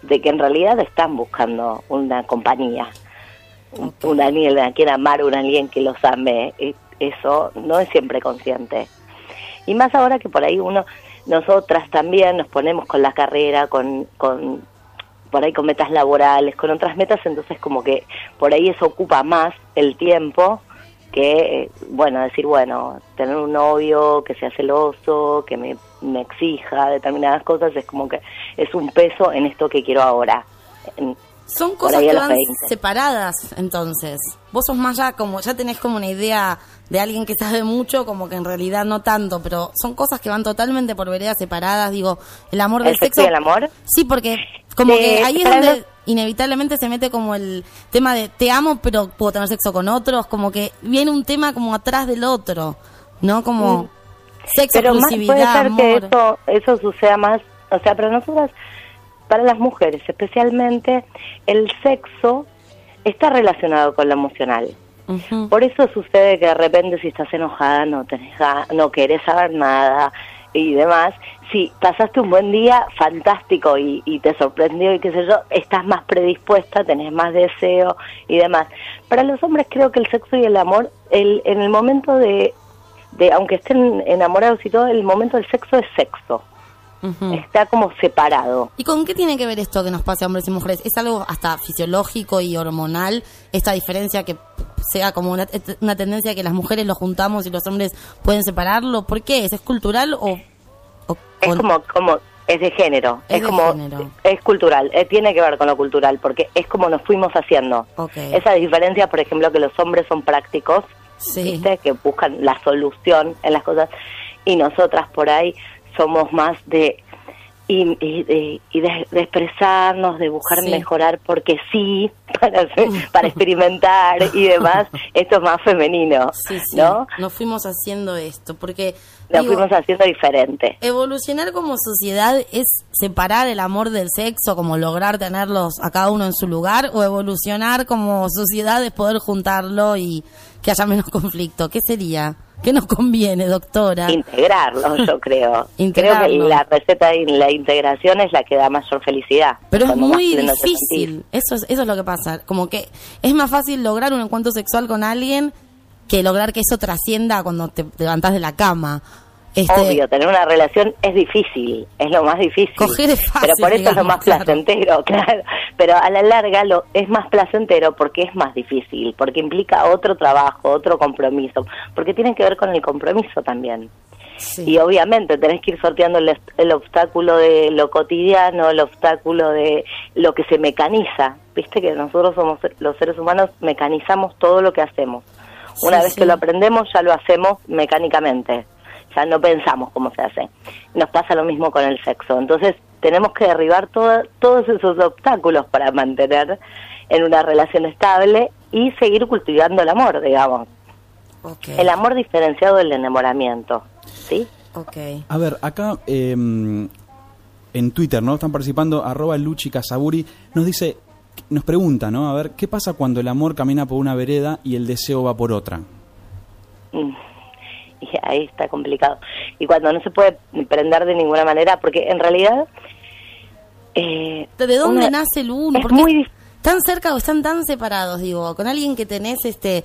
de que en realidad están buscando una compañía, un, un alguien a quien amar, un alguien que los ame. Eso no es siempre consciente. Y más ahora que por ahí uno, nosotras también nos ponemos con la carrera, con, con por ahí con metas laborales, con otras metas, entonces como que por ahí eso ocupa más el tiempo que, bueno, decir, bueno, tener un novio que sea celoso, que me, me exija determinadas cosas, es como que es un peso en esto que quiero ahora. En-
Son cosas que van
20.
separadas, entonces. Vos sos más ya como, ya tenés como una idea de alguien que sabe mucho, como que en realidad no tanto, pero son cosas que van totalmente por veredas separadas. Digo, el amor del
¿El sexo el amor?
Sí, porque como
Sí,
que ahí es donde
los-
inevitablemente se mete como el tema de te amo, pero puedo tener sexo con otros, como que viene un tema como atrás del otro, ¿no? Como sexo,
Mm. Pero más puede
exclusividad,
ser que eso, eso suceda más, o sea, para nosotras, para las mujeres especialmente, el sexo está relacionado con lo emocional. Por eso sucede que de repente si estás enojada no tenés no querés saber nada y demás. Si pasaste un buen día, fantástico y, y te sorprendió y qué sé yo, estás más predispuesta, tenés más deseo y demás. Para los hombres creo que el sexo y el amor, el, en el momento de, de, aunque estén enamorados y todo, el momento del sexo es sexo.
Ujú.
Está como separado.
¿Y con qué tiene que ver esto que nos pase a hombres y mujeres? ¿Es algo hasta fisiológico y hormonal? Esta diferencia que sea como una, una tendencia que las mujeres lo juntamos y los hombres pueden separarlo. ¿Por qué? ¿Es, ¿Es cultural o...? o
Es como, como, es de género,
Es
es,
de
como,
género.
es cultural, eh, tiene que ver con lo cultural, porque es como nos fuimos haciendo.
Ok.
Esa diferencia, por ejemplo, que los hombres son prácticos,
Sí.
¿viste? que buscan la solución en las cosas, y nosotras por ahí somos más de y, y, de, y de, de expresarnos, de buscar
Sí.
mejorar porque sí, para, experimentar y demás, esto es más femenino,
Sí, sí.
¿no?
Nos fuimos haciendo esto. Porque... Digo,
fuimos haciendo diferente.
Evolucionar como sociedad es separar el amor del sexo, como lograr tenerlos a cada uno en su lugar, o evolucionar como sociedad es poder juntarlo y que haya menos conflicto. ¿Qué sería? ¿Qué nos conviene, doctora?
integrarlo, yo creo. Creo que la receta de la integración es la que da mayor felicidad.
Pero es muy difícil. Eso es, eso es lo que pasa. Como que es más fácil lograr un encuentro sexual con alguien que lograr que eso trascienda cuando te levantás de la cama. Este,
Obvio, tener una relación es difícil, es lo más difícil.
Coger es fácil,
Pero por eso es lo más
claro.
placentero, claro. Pero a la larga lo es más placentero porque es más difícil, porque implica otro trabajo, otro compromiso, porque tiene que ver con el compromiso también.
sí.
Y obviamente tenés que ir sorteando el, el obstáculo de lo cotidiano, el obstáculo de lo que se mecaniza. Viste que nosotros somos los seres humanos, mecanizamos todo lo que hacemos. Una
Sí,
vez
sí.
que lo aprendemos, ya lo hacemos mecánicamente. Ya no pensamos cómo se hace. Nos pasa lo mismo con el sexo. Entonces, tenemos que derribar todo- todos esos obstáculos para mantener en una relación estable y seguir cultivando el amor, digamos. El amor diferenciado del enamoramiento. ¿Sí?
ok.
A ver, acá eh, en Twitter, ¿no? Están participando, arroba Luchi Casaburi, nos dice, nos pregunta, ¿no? A ver, ¿qué pasa cuando el amor camina por una vereda y el deseo va por otra?
Mm. Y ahí está complicado. Y cuando no se puede prender de ninguna manera, porque en realidad... Eh,
¿De dónde
una-
nace el uno?
es
Porque
muy
tan cerca o están tan separados, digo, con alguien que tenés este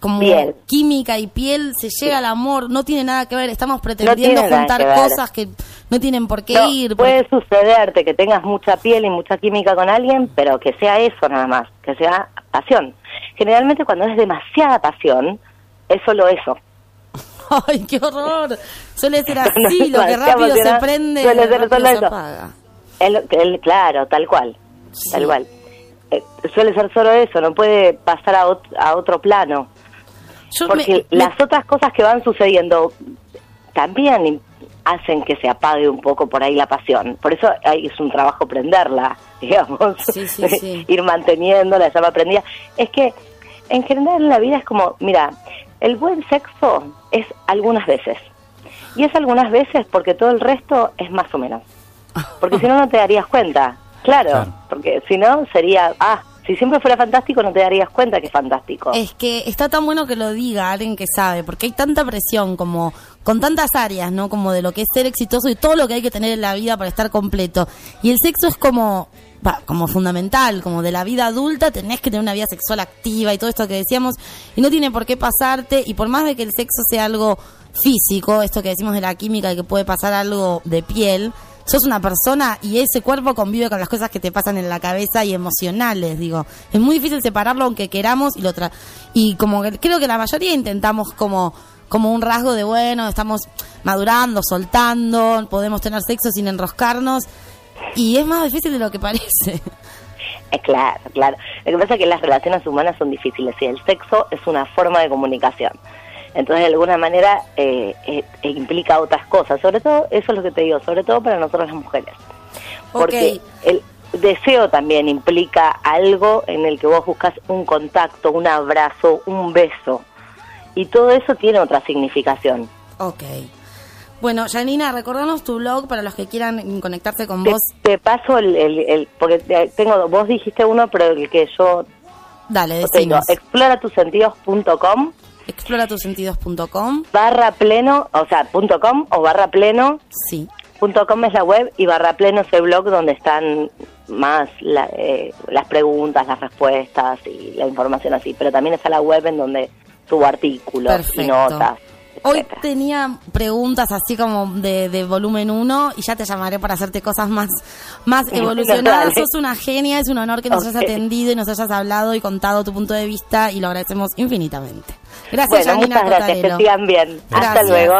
como
Piel.
química y piel, se llega al amor, no tiene nada que ver, estamos pretendiendo juntar
que
cosas que no tienen por qué
No,
ir.
puede sucederte que tengas mucha piel y mucha química con alguien, pero que sea eso nada más, que sea pasión. Generalmente cuando es demasiada pasión, es solo eso.
Ay, qué horror. Suele ser así, lo que rápido se prende,
suele ser
rápido
solo
se
eso.
apaga.
El, el- claro, tal cual,
Sí.
tal cual. Eh, suele ser solo eso, no puede pasar a, ot- a otro plano.
Yo
Porque
me- me-
las otras cosas que van sucediendo también hacen que se apague un poco por ahí la pasión. Por eso hay- es un trabajo prenderla, digamos.
Sí, sí, sí.
Ir manteniendo la llama prendida. Es que en general en la vida es como, mira, el buen sexo es algunas veces. Y es algunas veces porque todo el resto es más o menos. Porque si no, no te darías cuenta. Claro,
Claro.
porque si no sería, ah, Si siempre fuera fantástico, no te darías cuenta que es fantástico.
Es que está tan bueno que lo diga alguien que sabe, porque hay tanta presión como con tantas áreas, ¿no? Como de lo que es ser exitoso y todo lo que hay que tener en la vida para estar completo. Y el sexo es como va, como fundamental, como de la vida adulta, tenés que tener una vida sexual activa y todo esto que decíamos, y no tiene por qué pasarte, y por más de que el sexo sea algo físico, esto que decimos de la química, que puede pasar algo de piel, sos una persona y ese cuerpo convive con las cosas que te pasan en la cabeza y emocionales, digo. Es muy difícil separarlo aunque queramos y lo tra y como que creo que la mayoría intentamos como como un rasgo de bueno, estamos madurando, soltando, podemos tener sexo sin enroscarnos y es más difícil de lo que parece.
Eh, claro, claro. Lo que pasa es que las relaciones humanas son difíciles y el sexo es una forma de comunicación. Entonces, de alguna manera, eh, eh, eh, implica otras cosas. Sobre todo, eso es lo que te digo, sobre todo para nosotros las mujeres. Porque el deseo también implica algo en el que vos buscas un contacto, un abrazo, un beso. Y todo eso tiene otra significación.
Ok. Bueno, Janina, recordanos tu blog para los que quieran conectarse con
Te,
vos.
te paso el, el, el- porque te- tengo, vos dijiste uno, pero el que yo
Dale,
tengo,
decinos.
exploratusentidos.com
Exploratussentidos.com.
barra pleno, o sea, punto com o barra pleno,
Sí.
punto com es la web y barra pleno es el blog donde están más la- eh, las preguntas, las respuestas y la información así, pero también está la web en donde subo artículos y notas.
Hoy tenía preguntas así como de, de volumen 1 y ya te llamaré para hacerte cosas más, más evolucionadas. Sos una genia, es un honor que nos hayas atendido y nos hayas hablado y contado tu punto de vista y lo agradecemos infinitamente. Gracias,
Bueno,
Janina
muchas gracias, que sigan bien. Hasta luego.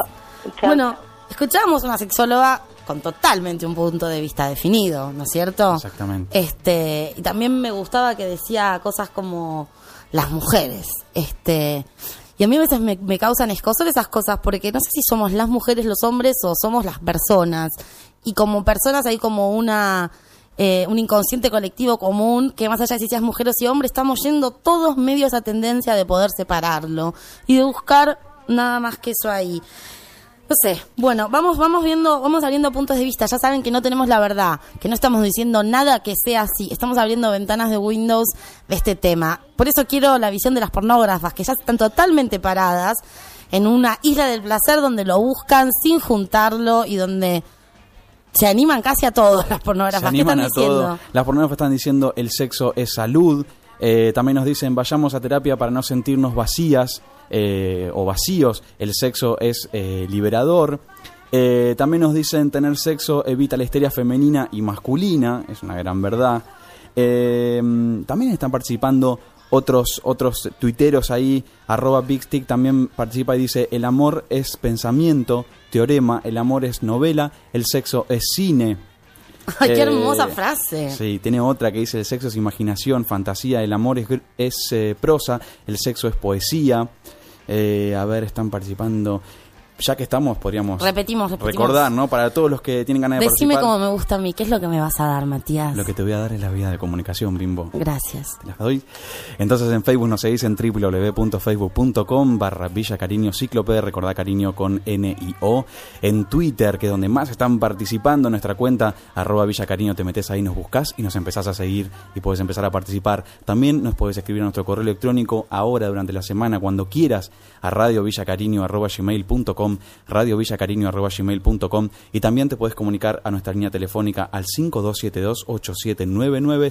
Chao.
Bueno, escuchamos una sexóloga con totalmente un punto de vista definido, ¿no es cierto?
Exactamente.
Este, y también me gustaba que decía cosas como las mujeres, este, y a mí a veces me, me causan escosor esas cosas porque no sé si somos las mujeres los hombres o somos las personas. Y como personas hay como una eh, un inconsciente colectivo común que más allá de si seas mujeres y hombres estamos yendo todos medio a esa tendencia de poder separarlo y de buscar nada más que eso ahí. No sé, bueno, vamos, vamos viendo, vamos abriendo puntos de vista. Ya saben que no tenemos la verdad, que no estamos diciendo nada que sea así. Estamos abriendo ventanas de Windows de este tema. Por eso quiero la visión de las pornógrafas, que ya están totalmente paradas en una isla del placer donde lo buscan sin juntarlo y donde se animan casi a todos las
Se
pornógrafas. ¿Qué
animan
están
a todo.
diciendo?
Las pornógrafas están diciendo el sexo es salud. Eh, también nos dicen vayamos a terapia para no sentirnos vacías eh, o vacíos. El sexo es eh, liberador. Eh, también nos dicen tener sexo evita la histeria femenina y masculina. Es una gran verdad. También están participando otros otros tuiteros ahí. Arroba Bigstick también participa y dice el amor es pensamiento. Teorema, el amor es novela, el sexo es cine.
Ay, qué
Eh,
hermosa frase.
Sí, tiene otra que dice el sexo es imaginación, fantasía, el amor es, es, eh, prosa, el sexo es poesía. Eh, a ver, están participando. Ya que estamos, podríamos
Repetimos, repetimos.
recordar, ¿no? Para todos los que tienen ganas de
Decime
participar.
cómo me gusta a mí. ¿Qué es lo que me vas a dar, Matías?
Lo que te voy a dar es la vía de comunicación, Bimbo.
Gracias.
Te las doy. Entonces en Facebook nos seguís en www.facebook.com barra Villa Cariño Cíclope, recordá cariño con N y O. En Twitter, que es donde más están participando, nuestra cuenta arroba Villa Cariño, te metes ahí, nos buscás y nos empezás a seguir y puedes empezar a participar. También nos puedes escribir a nuestro correo electrónico ahora, durante la semana, cuando quieras, a radiovillacariño arroba gmail.com, radiovillacariño arroba gmail.com y también te puedes comunicar a nuestra línea telefónica al 5272-8799,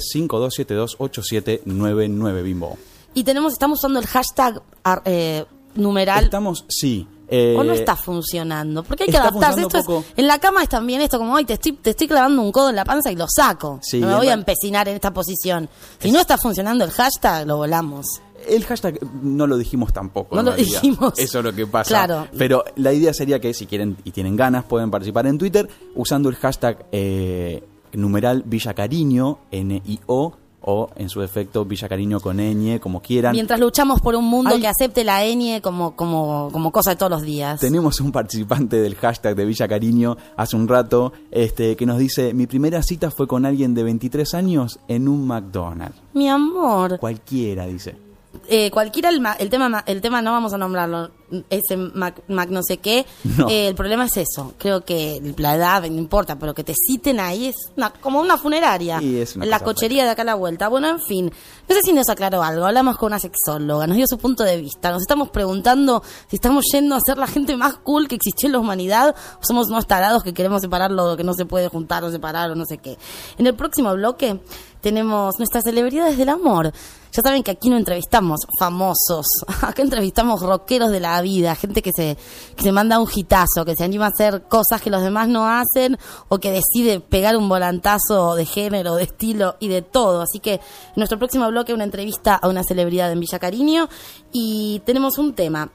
5272-8799, Bimbo.
Y tenemos, estamos usando el hashtag eh, numeral.
Estamos, sí. eh,
¿O no está funcionando? Porque hay que adaptarse. Esto es, en la cama es también esto, como, ay, te estoy, te estoy clavando un codo en la panza y lo saco.
Sí,
no me voy a empecinar en esta posición. Si no está funcionando el hashtag, lo volamos.
El hashtag no lo dijimos tampoco.
No lo
realidad.
dijimos.
Eso es lo que pasa.
Claro.
Pero la idea sería que si quieren y tienen ganas pueden participar en Twitter usando el hashtag eh, numeral Villa Cariño, N-I-O, o en su defecto Villa Cariño con ñ, como quieran.
Mientras luchamos por un mundo que acepte la ñ como, como, como cosa de todos los días.
Tenemos un participante del hashtag de Villa Cariño hace un rato este, que nos dice, mi primera cita fue con alguien de 23 años en un McDonald's.
Mi amor.
Cualquiera, dice.
Eh, cualquiera el, ma- el tema ma- el tema no vamos a nombrarlo ese Mac, Mac no sé qué
No.
Eh, el problema es eso creo que la edad no importa pero que te citen ahí es una- como una funeraria
Y es una
en la cochería de acá a la vuelta bueno en fin no sé si nos aclaró algo hablamos con una sexóloga nos dio su punto de vista nos estamos preguntando si estamos yendo a ser la gente más cool que existió en la humanidad o somos unos tarados que queremos separar lo que no se puede juntar o separar o no sé qué en el próximo bloque tenemos nuestras celebridades del amor. Ya saben que aquí no entrevistamos famosos, acá entrevistamos rockeros de la vida, gente que se, que se manda un hitazo, que se anima a hacer cosas que los demás no hacen o que decide pegar un volantazo de género, de estilo y de todo. Así que nuestro próximo bloque una entrevista a una celebridad en Villa Cariño y tenemos un tema.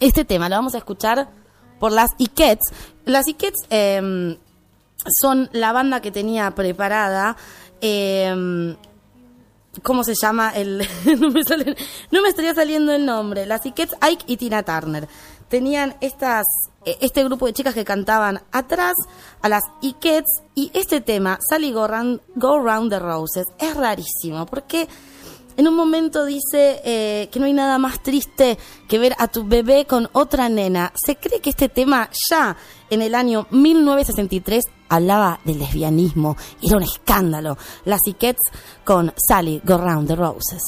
Este tema lo vamos a escuchar por las Ikets. Las Ikets em, son la banda que tenía preparada. Em, ¿Cómo se llama? El, no, me sale- estaría saliendo el nombre. Las Ikets, Ike y Tina Turner. Tenían estas, eh, este grupo de chicas que cantaban atrás a las Ikets y este tema, Sally Go Round, Go Round the Roses, es rarísimo porque en un momento dice eh, que no hay nada más triste que ver a tu bebé con otra nena. Se cree que este tema ya en el año 1963 hablaba del lesbianismo y era un escándalo. Las Ikets con Sally Go Round the Roses.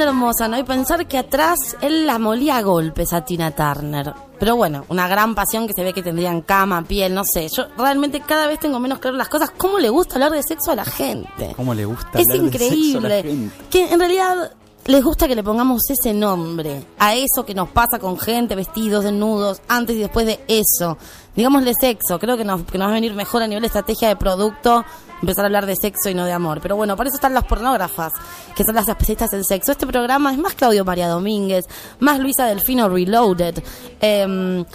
Hermosa, ¿no? Y pensar que atrás él la molía a golpes a Tina Turner. Pero bueno, una gran pasión que se ve que tendrían cama, piel, no sé. Yo realmente cada vez tengo menos claro las cosas. ¿Cómo le gusta hablar de sexo a la gente?
¿Cómo le gusta
Es
hablar de sexo a la
increíble.
gente?
Que en realidad les gusta que le pongamos ese nombre a eso que nos pasa con gente, vestidos, desnudos, antes y después de eso. Digámosle sexo, creo que nos, que nos va a venir mejor a nivel de estrategia de producto empezar a hablar de sexo y no de amor. Pero bueno, para eso están las pornógrafas, que son las especialistas en sexo. Este programa es más Claudio María Domínguez, más Luisa Delfino Reloaded. Em,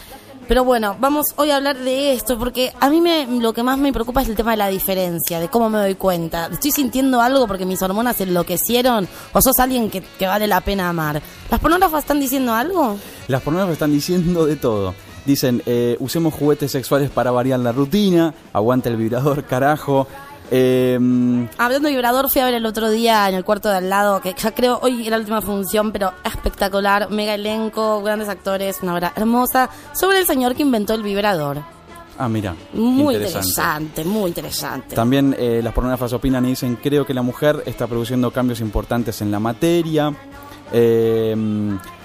pero bueno, vamos hoy a hablar de esto porque a mí me, lo que más me preocupa es el tema de la diferencia, de cómo me doy cuenta. ¿Estoy sintiendo algo porque mis hormonas enloquecieron o sos alguien que, que vale la pena amar? ¿Las pornógrafas están diciendo algo?
Las pornógrafas están diciendo de todo. Dicen, eh, usemos juguetes sexuales para variar la rutina, aguanta el vibrador, carajo. Eh,
Hablando de vibrador, fui a ver el otro día en el cuarto de al lado, que ya creo hoy era la última función, pero espectacular, mega elenco, grandes actores, una obra hermosa, sobre el señor que inventó el vibrador.
ah, mira,
Muy
interesante.
interesante, muy interesante.
También eh, las pornógrafas opinan y dicen, creo que la mujer está produciendo cambios importantes en la materia. Eh,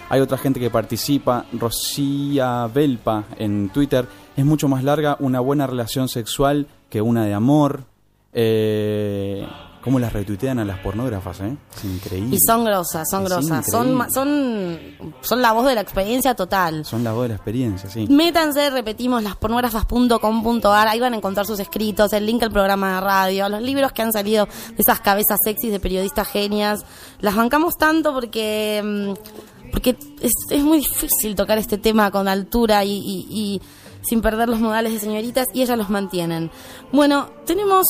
hay otra gente que participa, Rocía Belpa en Twitter, es mucho más larga una buena relación sexual que una de amor. Eh, ¿Cómo las retuitean a las pornógrafas? Eh? Es increíble.
Y son grosas, son
Es
grosas, son,
increíble.
son, son la voz de la experiencia total.
Son la voz de la experiencia, sí.
Métanse, repetimos, laspornógrafas.com.ar, ahí van a encontrar sus escritos, el link al programa de radio, los libros que han salido de esas cabezas sexys de periodistas genias. Las bancamos tanto porque, mm, porque es, es muy difícil tocar este tema con altura y, y- y sin perder los modales de señoritas y ellas los mantienen. Bueno, tenemos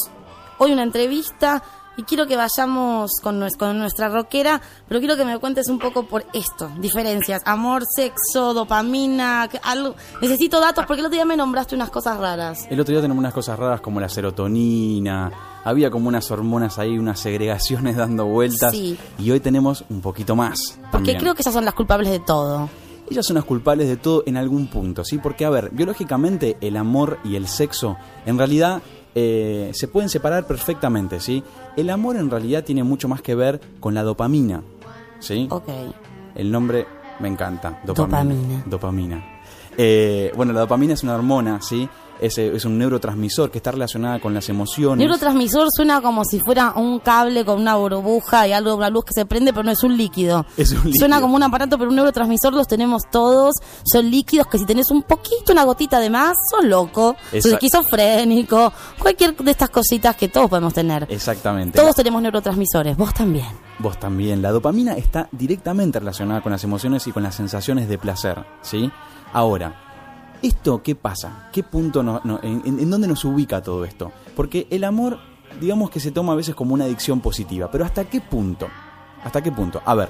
hoy una entrevista y quiero que vayamos con, nues- con nuestra rockera, pero quiero que me cuentes un poco por esto, diferencias, amor, sexo, dopamina, algo. Necesito datos porque el otro día me nombraste unas cosas raras.
El otro día tenemos unas cosas raras como la serotonina, había como unas hormonas ahí, unas segregaciones dando vueltas.
Sí.
Y hoy tenemos un poquito más.
Porque
también.
creo que esas son las culpables de todo.
Ellas son las culpables de todo en algún punto, ¿sí? Porque, a ver, biológicamente el amor y el sexo en realidad eh, se pueden separar perfectamente, ¿sí? El amor en realidad tiene mucho más que ver con la dopamina, ¿sí?
Ok.
El nombre me encanta, dopamina.
Dopamina.
Dopamina. Eh, bueno, la dopamina es una hormona, ¿sí? Es, es un neurotransmisor que está relacionada con las emociones.
Neurotransmisor suena como si fuera un cable con una burbuja y algo, una luz que se prende, pero no es un líquido.
Es un líquido.
Suena como un aparato, pero un neurotransmisor los tenemos todos. Son líquidos que si tenés un poquito, una gotita de más, sos loco, sos
Esa-
esquizofrénico, cualquier de estas cositas que todos podemos tener.
Exactamente.
Todos tenemos neurotransmisores, vos también.
Vos también. La dopamina está directamente relacionada con las emociones y con las sensaciones de placer, ¿sí? Ahora, ¿esto qué pasa? ¿Qué punto, no- en, en- dónde nos ubica todo esto? Porque el amor, digamos que se toma a veces como una adicción positiva, pero ¿hasta qué punto? ¿Hasta qué punto? A ver,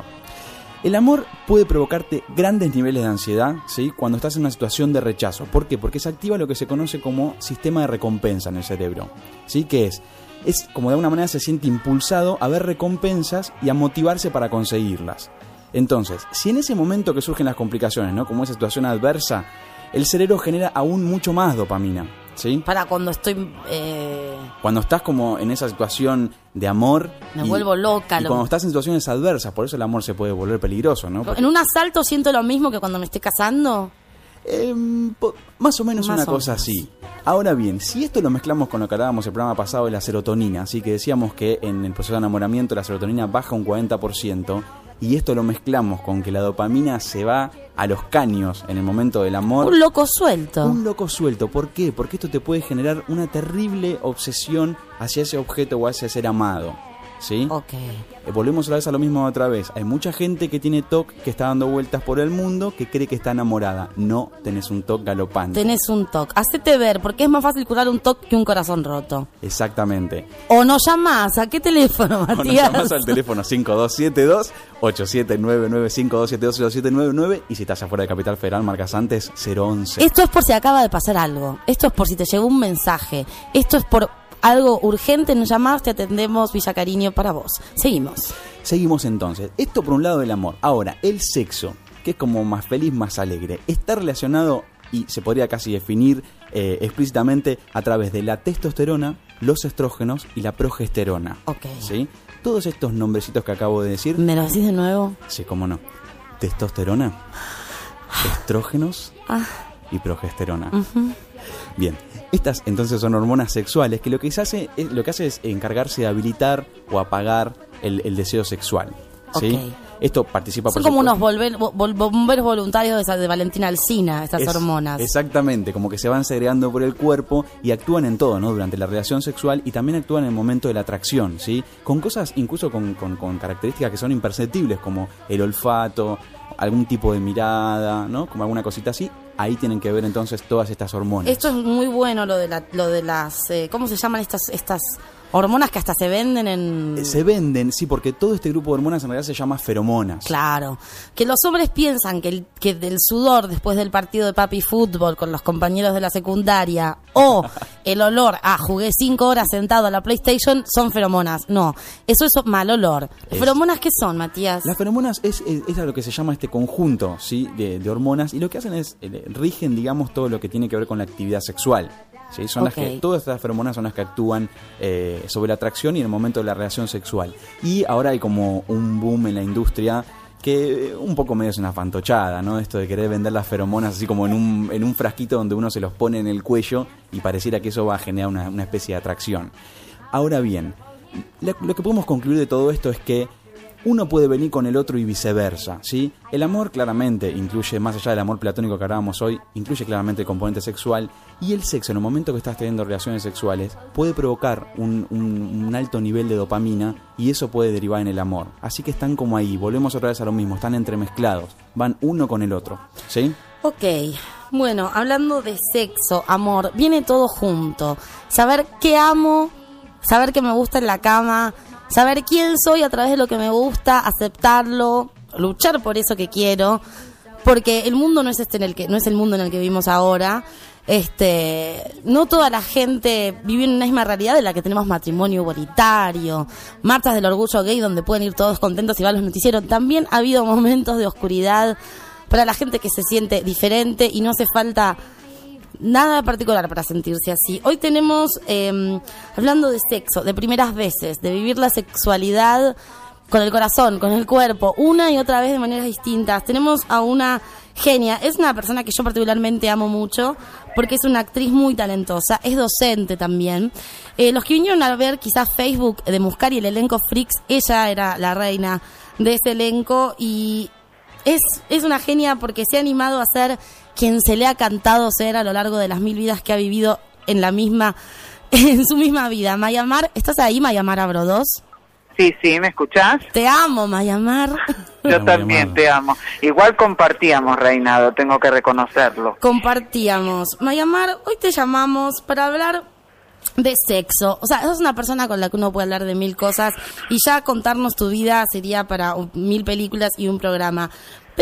el amor puede provocarte grandes niveles de ansiedad, ¿sí? Cuando estás en una situación de rechazo. ¿Por qué? Porque se activa lo que se conoce como sistema de recompensa en el cerebro, ¿sí? ¿Qué es? Es como de alguna manera se siente impulsado a ver recompensas y a motivarse para conseguirlas. Entonces, si en ese momento que surgen las complicaciones, ¿no? Como esa situación adversa, el cerebro genera aún mucho más dopamina, ¿sí?
Para cuando estoy... eh,
Cuando estás como en esa situación de amor...
Me vuelvo loca,
Y
lo-
cuando estás en situaciones adversas, por eso el amor se puede volver peligroso, ¿no? Porque-
en un asalto siento lo mismo que cuando me estoy casando.
Po- más o menos
Más
una
o
cosa
menos.
así. Ahora bien, si esto lo mezclamos con lo que hablábamos el programa pasado de la serotonina, así que decíamos que en el proceso de enamoramiento la serotonina baja un 40%, y esto lo mezclamos con que la dopamina se va a los caños en el momento del amor.
Un loco suelto.
Un loco suelto. ¿Por qué? Porque esto te puede generar una terrible obsesión hacia ese objeto o hacia ser amado. ¿Sí?
Ok.
Eh, Volvemos a la vez a lo mismo otra vez. Hay mucha gente que tiene TOC que está dando vueltas por el mundo que cree que está enamorada. No tenés un TOC galopante.
Tenés un TOC. Hacete ver, porque es más fácil curar un TOC que un corazón roto.
Exactamente.
O no llamás. ¿A qué teléfono,
O nos
Matías?
llamás al teléfono 5272-8799-5272-8799 y si estás afuera de Capital Federal marcas antes 011.
Esto es por si acaba de pasar algo. Esto es por si te llegó un mensaje. Esto es por algo urgente. Nos llamás, te atendemos. Villa Cariño para vos. Seguimos.
Seguimos entonces. Esto por un lado del amor. Ahora, el sexo, que es como más feliz, más alegre, está relacionado y se podría casi definir eh, explícitamente a través de la testosterona, los estrógenos y la progesterona.
Ok.
¿Sí? Todos estos nombrecitos que acabo de decir,
¿Me lo decís de nuevo?
sí, cómo no. Testosterona, estrógenos
Ah,
y progesterona. Bien, estas entonces son hormonas sexuales que lo que hace es, lo que hace es encargarse de habilitar o apagar el, el deseo sexual. ¿sí? Esto participa
son
por
como
supuesto-
unos volver- vo- vol- bomberos voluntarios de, de Valentina Alcina, estas
Es-
hormonas.
Exactamente, como que se van segregando por el cuerpo y actúan en todo, ¿no? Durante la relación sexual y también actúan en el momento de la atracción, ¿sí? Con cosas incluso con, con- con características que son imperceptibles, como el olfato, algún tipo de mirada, ¿no? Como alguna cosita así. Ahí tienen que ver entonces todas estas hormonas.
Esto es muy bueno lo de las eh, ¿cómo se llaman estas estas Hormonas que hasta se venden en...
Eh, Se venden, sí, porque todo este grupo de hormonas en realidad se llama feromonas.
Claro. Que los hombres piensan que, el, que del sudor después del partido de papi fútbol con los compañeros de la secundaria o el olor a jugué cinco horas sentado a la PlayStation son feromonas. No, eso es mal olor.
Es-
¿Feromonas qué son, Matías?
Las feromonas es, es, es a lo que se llama este conjunto ¿sí? de, de hormonas y lo que hacen es eh, rigen, digamos, todo lo que tiene que ver con la actividad sexual. ¿Sí? Son las que, todas estas feromonas son las que actúan eh, sobre la atracción y en el momento de la relación sexual. Y ahora hay como un boom en la industria que eh, un poco medio es una fantochada, ¿no? Esto de querer vender las feromonas así como en un, en un frasquito donde uno se los pone en el cuello y pareciera que eso va a generar una, una especie de atracción. Ahora bien, lo, lo que podemos concluir de todo esto es que uno puede venir con el otro y viceversa, ¿sí? El amor claramente incluye, más allá del amor platónico que hablábamos hoy, incluye claramente el componente sexual y el sexo en el momento que estás teniendo relaciones sexuales puede provocar un, alto nivel de dopamina y eso puede derivar en el amor. Así que están como ahí, volvemos otra vez a lo mismo, están entremezclados, van uno con el otro, ¿sí?
Ok, bueno, hablando de sexo, amor, viene todo junto. Saber qué amo, saber qué me gusta en la cama, saber quién soy a través de lo que me gusta, aceptarlo, luchar por eso que quiero, porque el mundo no es este en el que no es el mundo en el que vivimos ahora. Este, no toda la gente vive en una misma realidad de la que tenemos matrimonio igualitario, marchas del orgullo gay donde pueden ir todos contentos y van los noticieros. También ha habido momentos de oscuridad para la gente que se siente diferente y no hace falta nada particular para sentirse así. Hoy tenemos, eh, hablando de sexo, de primeras veces, de vivir la sexualidad con el corazón, con el cuerpo, una y otra vez de maneras distintas. Tenemos a una genia, es una persona que yo particularmente amo mucho, porque es una actriz muy talentosa, es docente también. Eh, los que vinieron a ver quizás Facebook de Muscari, el elenco Freaks, ella era la reina de ese elenco y es, es una genia porque se ha animado a ser quien se le ha cantado ser a lo largo de las mil vidas que ha vivido en la misma, en su misma vida. Mayamar, ¿estás ahí, Mayamar Abro 2?
Sí, sí, ¿me escuchás?
Te amo, Mayamar.
Yo también te amo. Igual compartíamos, Reinado, tengo que reconocerlo.
Compartíamos. Mayamar, hoy te llamamos para hablar de sexo. O sea, sos una persona con la que uno puede hablar de mil cosas y ya contarnos tu vida sería para mil películas y un programa.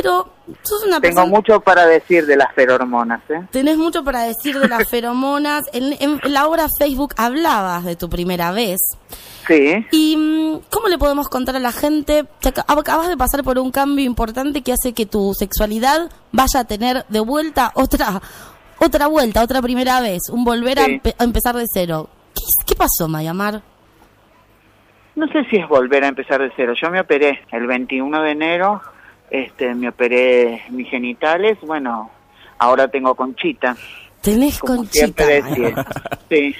Pero sos una
Tengo
persona...
mucho para decir de las ferormonas, ¿eh?
Tenés mucho para decir de las feromonas. En, en la obra Facebook hablabas de tu primera vez.
Sí.
¿Y mm, cómo le podemos contar a la gente? Te aca- acabas de pasar por un cambio importante que hace que tu sexualidad vaya a tener de vuelta otra otra vuelta, otra primera vez, un volver a,
Sí.
empe- a empezar de cero. ¿Qué, qué pasó, Mayamar?
No sé si es volver a empezar de cero. Yo me operé el 21 de enero, este, me operé mis genitales, bueno, ahora tengo conchita,
Tenés
como
conchita.
siempre decía. Sí.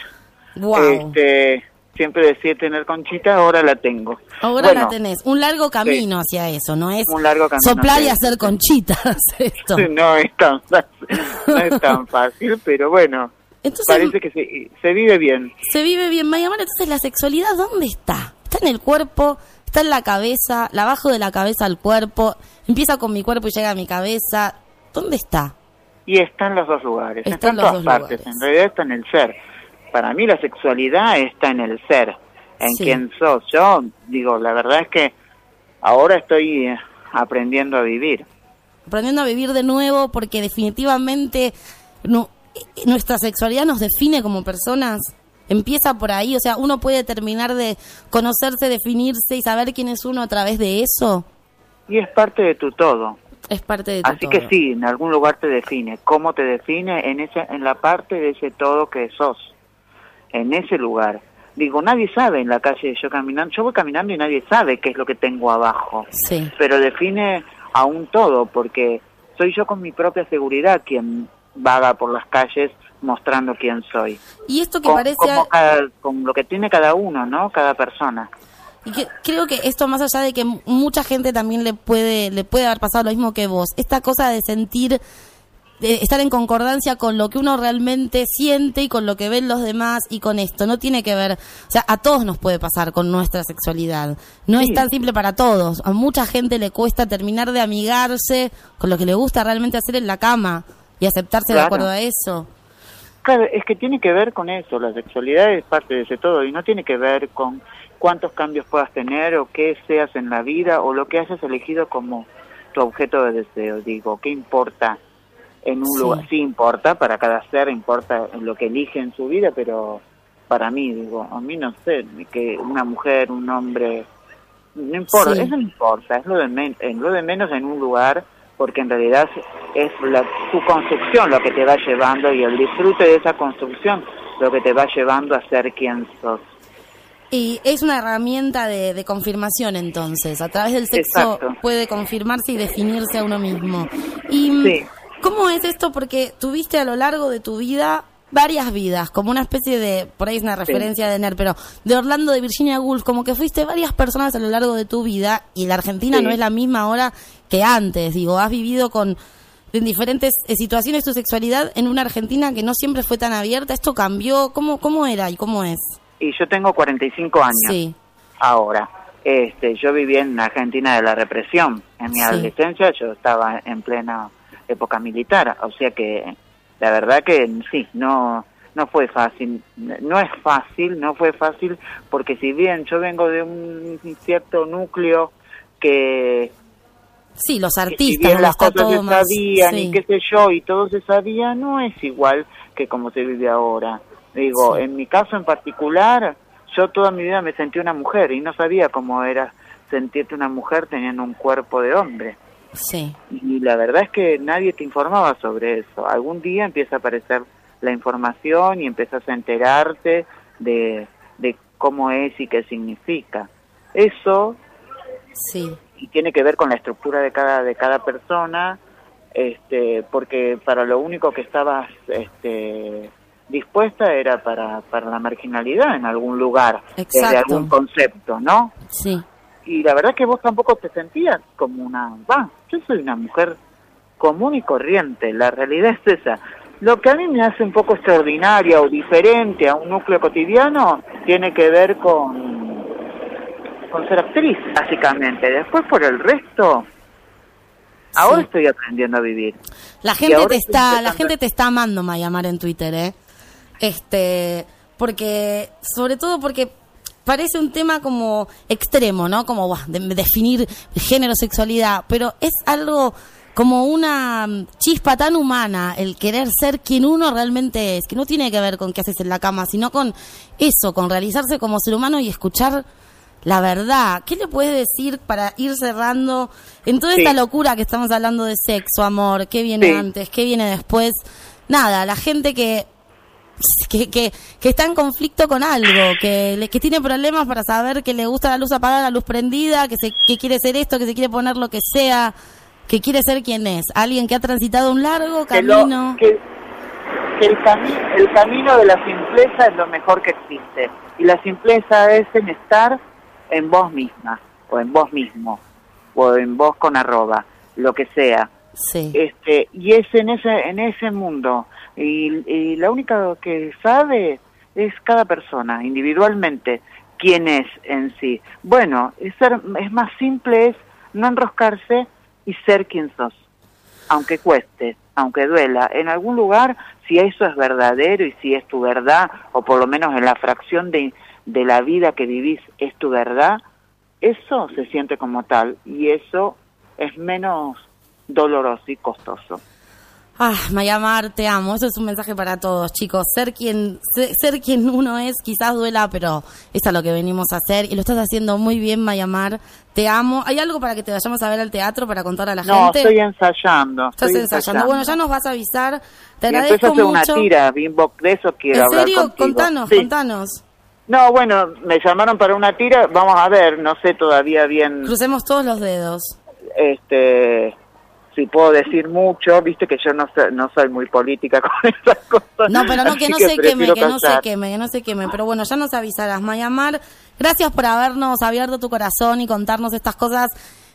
Wow.
Este, siempre decía tener conchita, ahora la tengo.
Ahora
Bueno,
la tenés. Un largo camino hacia eso, ¿no es
Un largo camino
soplar y hacer conchitas esto.
No es tan fácil, no es tan fácil, pero bueno,
Entonces,
parece que se, se vive bien.
se vive bien. Mayamar, entonces la sexualidad, ¿dónde está? Está en el cuerpo, está en la cabeza, la bajo de la cabeza al cuerpo, empieza con mi cuerpo y llega a mi cabeza. ¿Dónde está?
Y está en los dos lugares,
Está
está
en
todas
dos
partes,
lugares.
en realidad está en el ser. Para mí la sexualidad está en el ser, en
Sí.
quién sos. Yo digo, la verdad es que ahora estoy eh, aprendiendo a vivir.
Aprendiendo a vivir de nuevo porque definitivamente no, nuestra sexualidad nos define como personas. Empieza por ahí, o sea, uno puede terminar de conocerse, definirse y saber quién es uno a través de eso.
Y es parte de tu todo.
Es parte de tu
Así
todo.
que sí, en algún lugar te define. ¿Cómo te define? En, ese, en la parte de ese todo que sos. En ese lugar. Digo, nadie sabe en la calle, yo caminando, yo voy caminando y nadie sabe qué es lo que tengo abajo.
Sí.
Pero define a un todo, porque soy yo con mi propia seguridad quien vaga por las calles mostrando quién soy.
Y esto que
Con,
parece...
como cada- con lo que tiene cada uno, ¿no? Cada persona.
Y que, creo que esto más allá de que mucha gente también le puede le puede haber pasado lo mismo que vos, esta cosa de sentir de estar en concordancia con lo que uno realmente siente y con lo que ven los demás y con esto no tiene que ver, o sea, a todos nos puede pasar con nuestra sexualidad. No es tan simple para todos. A mucha gente le cuesta terminar de amigarse con lo que le gusta realmente hacer en la cama y aceptarse de acuerdo a eso.
Claro, es que tiene que ver con eso, la sexualidad es parte de ese todo y no tiene que ver con cuántos cambios puedas tener o qué seas en la vida o lo que hayas elegido como tu objeto de deseo. Digo, ¿qué importa en un
Sí.
lugar? Sí importa, para cada ser importa lo que elige en su vida, pero para mí, digo, a mí no sé, que una mujer, un hombre, no importa,
Sí.
eso no importa, es lo de, men- es lo de menos en un lugar porque en realidad es la, tu construcción lo que te va llevando y el disfrute de esa construcción lo que te va llevando a ser quien sos.
Y es una herramienta de, de confirmación entonces. A través del sexo
Exacto.
puede confirmarse y definirse a uno mismo. ¿Y mm,
Sí.
cómo es esto? Porque tuviste a lo largo de tu vida varias vidas, como una especie de, por ahí es una referencia de Ner, pero de Orlando de Virginia Woolf, como que fuiste varias personas a lo largo de tu vida y la Argentina
Sí.
no es la misma ahora que antes. Digo, has vivido con en diferentes eh, situaciones tu sexualidad en una Argentina que no siempre fue tan abierta. ¿Esto cambió? ¿Cómo, cómo era y cómo es?
Y yo tengo 45 años
Sí.
ahora. Este, yo viví en Argentina de la represión. En mi
Sí.
adolescencia yo estaba en plena época militar, o sea que la verdad que sí, no no fue fácil. No es fácil, no fue fácil porque si bien yo vengo de un cierto núcleo que
Sí, los
si
artistas, donde
las cosas se sabían
sí.
y qué sé yo y todo se sabía no es igual que como se vive ahora digo
Sí.
en mi caso en particular yo toda mi vida me sentí una mujer y no sabía cómo era sentirte una mujer teniendo un cuerpo de hombre.
Sí,
y la verdad es que nadie te informaba sobre eso. Algún día empieza a aparecer la información y empiezas a enterarte de, de cómo es y qué significa. Eso
sí,
y tiene que ver con la estructura de cada de cada persona este porque para lo único que estabas este dispuesta era para para la marginalidad en algún lugar desde
Exacto.
algún concepto no
sí.
y la verdad que vos tampoco te sentías como una va yo soy una mujer común y corriente la realidad es esa lo que a mí me hace un poco extraordinaria o diferente a un núcleo cotidiano tiene que ver con con ser actriz, básicamente. Después por el resto, ahora
Sí.
estoy aprendiendo a vivir.
La gente te está, la gente te está amando Mayamar en Twitter, ¿eh? Este, porque, sobre todo porque parece un tema como extremo, ¿no? Como de- definir género, sexualidad, pero es algo como una mm, chispa tan humana el querer ser quien uno realmente es, que no tiene que ver con qué haces en la cama, sino con eso, con realizarse como ser humano y escuchar la verdad. ¿Qué le puedes decir para ir cerrando en toda
Sí.
esta locura que estamos hablando de sexo, amor? ¿Qué viene
Sí.
antes? ¿Qué viene después? Nada, la gente que que, que, que está en conflicto con algo, que, que tiene problemas para saber que le gusta la luz apagada, la luz prendida, que, se, que quiere ser esto, que se quiere poner lo que sea, que quiere ser quien es. Alguien que ha transitado un largo
Que, lo-
camino.
que, que el, cami- el camino de la simpleza es lo mejor que existe. Y la simpleza es en estar en vos misma, o en vos mismo, o en vos con arroba, lo que sea.
Sí,
este y es en ese en ese mundo y, y la única que sabe es cada persona individualmente quién es en sí bueno es es más simple es no enroscarse y ser quien sos aunque cueste aunque duela en algún lugar si eso es verdadero y si es tu verdad o por lo menos en la fracción de de la vida que vivís es tu verdad eso se siente como tal y eso es menos doloroso y costoso.
Ah, Mayamar, te amo. Eso es un mensaje para todos, chicos. Ser quien, ser, ser quien uno es, quizás duela, pero es a lo que venimos a hacer. Y lo estás haciendo muy bien, Mayamar. Te amo. ¿Hay algo para que te vayamos a ver al teatro para contar a la
No,
gente?
estoy ensayando.
Estás
estoy
ensayando. Bueno, ya nos vas a avisar. Te
y
agradezco
hacer
mucho.
una tira, Bimbo, de eso quiero
¿En
hablar
serio?
contigo.
Contanos,
Sí.
contanos.
No, bueno, me llamaron para una tira, vamos a ver, no sé todavía bien,
Crucemos todos los dedos.
este, si puedo decir mucho, viste que yo no soy, no soy muy política con esas cosas.
No, pero no, que no se queme, que no se queme, que no se queme. Pero bueno, ya nos avisarás. Mayamar, gracias por habernos abierto tu corazón y contarnos estas cosas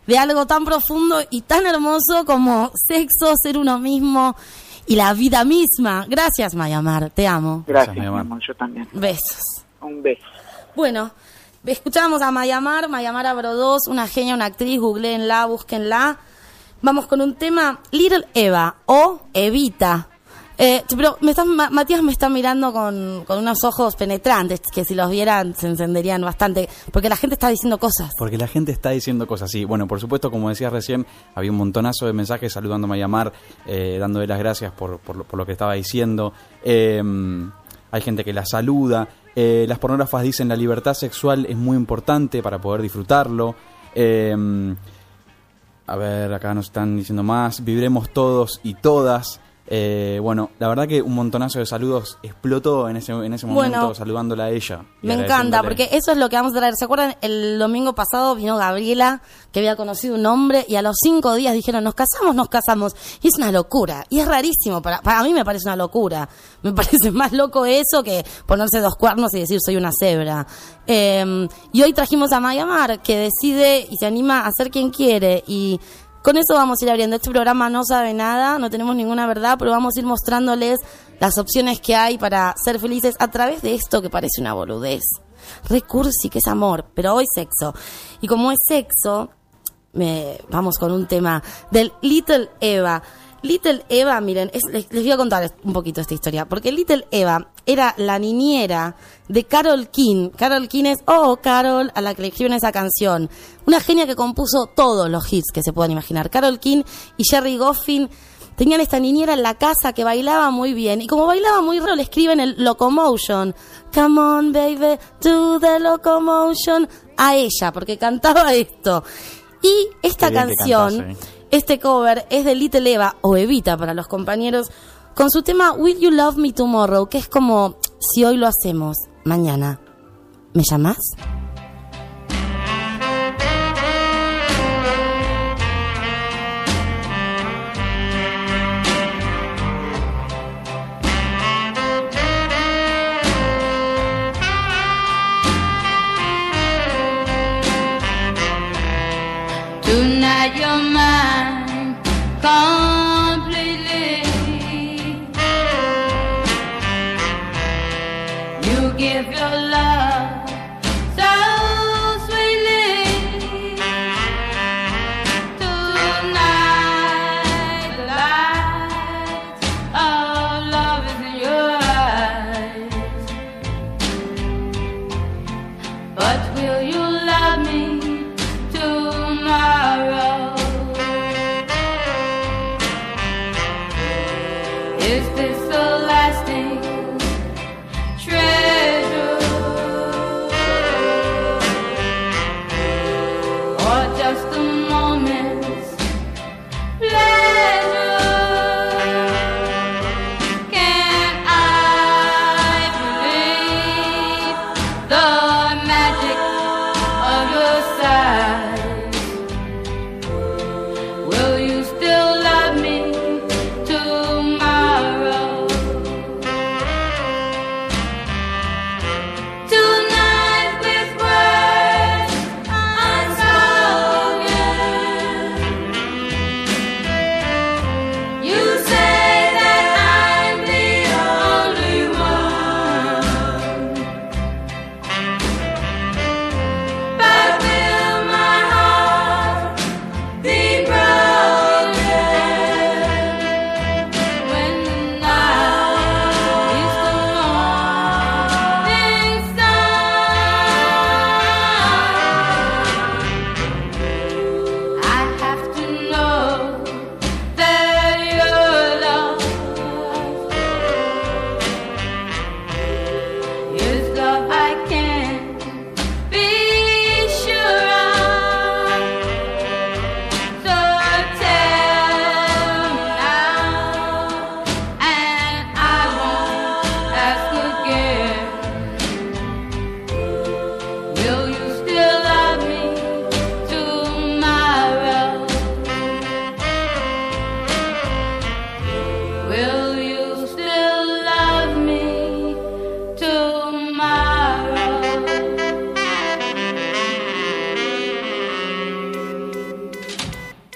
de algo tan profundo y tan hermoso como sexo, ser uno mismo y la vida misma. Gracias, Mayamar, te amo.
Gracias,
amor.
amor, yo también.
Besos.
Un beso.
Bueno, escuchábamos a Mayamar, Mayamar Abrodós, una genia, una actriz, googleenla, búsquenla. Vamos con un tema, Little Eva o Evita. Eh, pero me está- Ma- Matías me está mirando con, con unos ojos penetrantes que si los vieran se encenderían bastante, porque la gente está diciendo cosas.
Porque la gente está diciendo cosas así. Bueno, por supuesto, como decías recién, había un montonazo de mensajes saludándome a llamar, eh, dándole las gracias por, por lo, por lo que estaba diciendo. Eh, hay gente que la saluda. Eh, las pornógrafas dicen la libertad sexual es muy importante para poder disfrutarlo. A ver, acá nos están diciendo más. Viviremos todos y todas. Eh, bueno, la verdad que un montonazo de saludos explotó en ese, en ese momento
Bueno,
saludándola a ella.
Me encanta, porque eso es lo que vamos a traer. ¿Se acuerdan? El domingo pasado vino Gabriela, que había conocido un hombre, y a los cinco días dijeron, nos casamos, nos casamos. Y es una locura. Y es rarísimo. Para, para mí me parece una locura. Me parece más loco eso que ponerse dos cuernos y decir soy una cebra. Eh, y hoy trajimos a Maya Mar, que decide y se anima a ser quien quiere. Y con eso vamos a ir abriendo. Este programa no sabe nada, no tenemos ninguna verdad, pero vamos a ir mostrándoles las opciones que hay para ser felices a través de esto que parece una boludez. Recursi, que es amor, pero hoy sexo. Y como es sexo, me, vamos con un tema del Little Eva. Little Eva, miren, es- les, les voy a contar un poquito esta historia, porque Little Eva era la niñera de Carol King. Carol King es, oh, Carol, a la que le escriben esa canción. Una genia que compuso todos los hits que se puedan imaginar. Carol King y Jerry Goffin tenían esta niñera en la casa que bailaba muy bien. Y como bailaba muy raro, le escriben el Locomotion. Come on, baby, do the locomotion. A ella, porque cantaba esto. Y esta canción,
cantás, eh.
Este cover es de Little Eva o Evita para los compañeros, con su tema Will You Love Me Tomorrow, que es como si hoy lo hacemos, mañana. ¿Me llamas?
Tonight you're mine completely.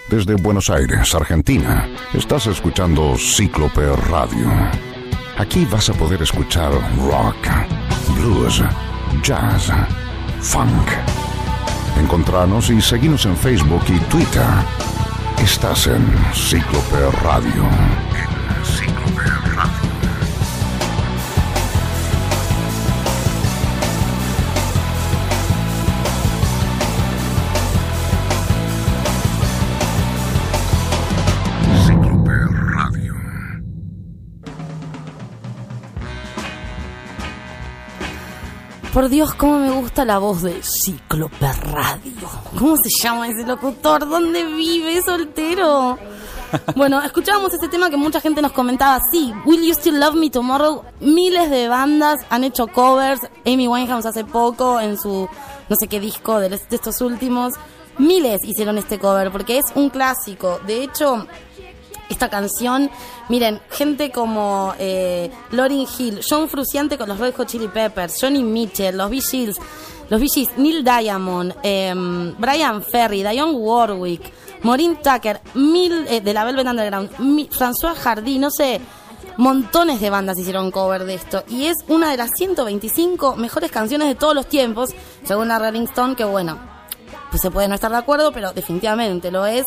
Desde Buenos Aires, Argentina, estás escuchando Cíclope Radio. Aquí vas a poder escuchar rock, blues, jazz, funk. Encontranos y seguinos en Facebook y Twitter. Estás. En Cíclope Radio.
Por Dios, cómo me gusta la voz de Cíclope Radio. ¿Cómo se llama ese locutor? ¿Dónde vive soltero? Bueno, escuchábamos este tema que mucha gente nos comentaba. Sí, Will You Still Love Me Tomorrow? Miles de bandas han hecho covers. Amy Winehouse hace poco en su no sé qué disco de, los- de estos últimos. Miles hicieron este cover porque es un clásico. De hecho, esta canción, miren, gente como eh, Lauryn Hill, John Fruciante con los Red Hot Chili Peppers, Johnny Mitchell, los Bee los Bee Neil Diamond, em, Brian Ferry, Dionne Warwick, Maureen Tucker, eh, de la Velvet Underground, François Hardy, no sé, montones de bandas hicieron cover de esto y es una de las 125 mejores canciones de todos los tiempos, según la Rolling Stone, que bueno, pues se puede no estar de acuerdo, pero definitivamente lo es.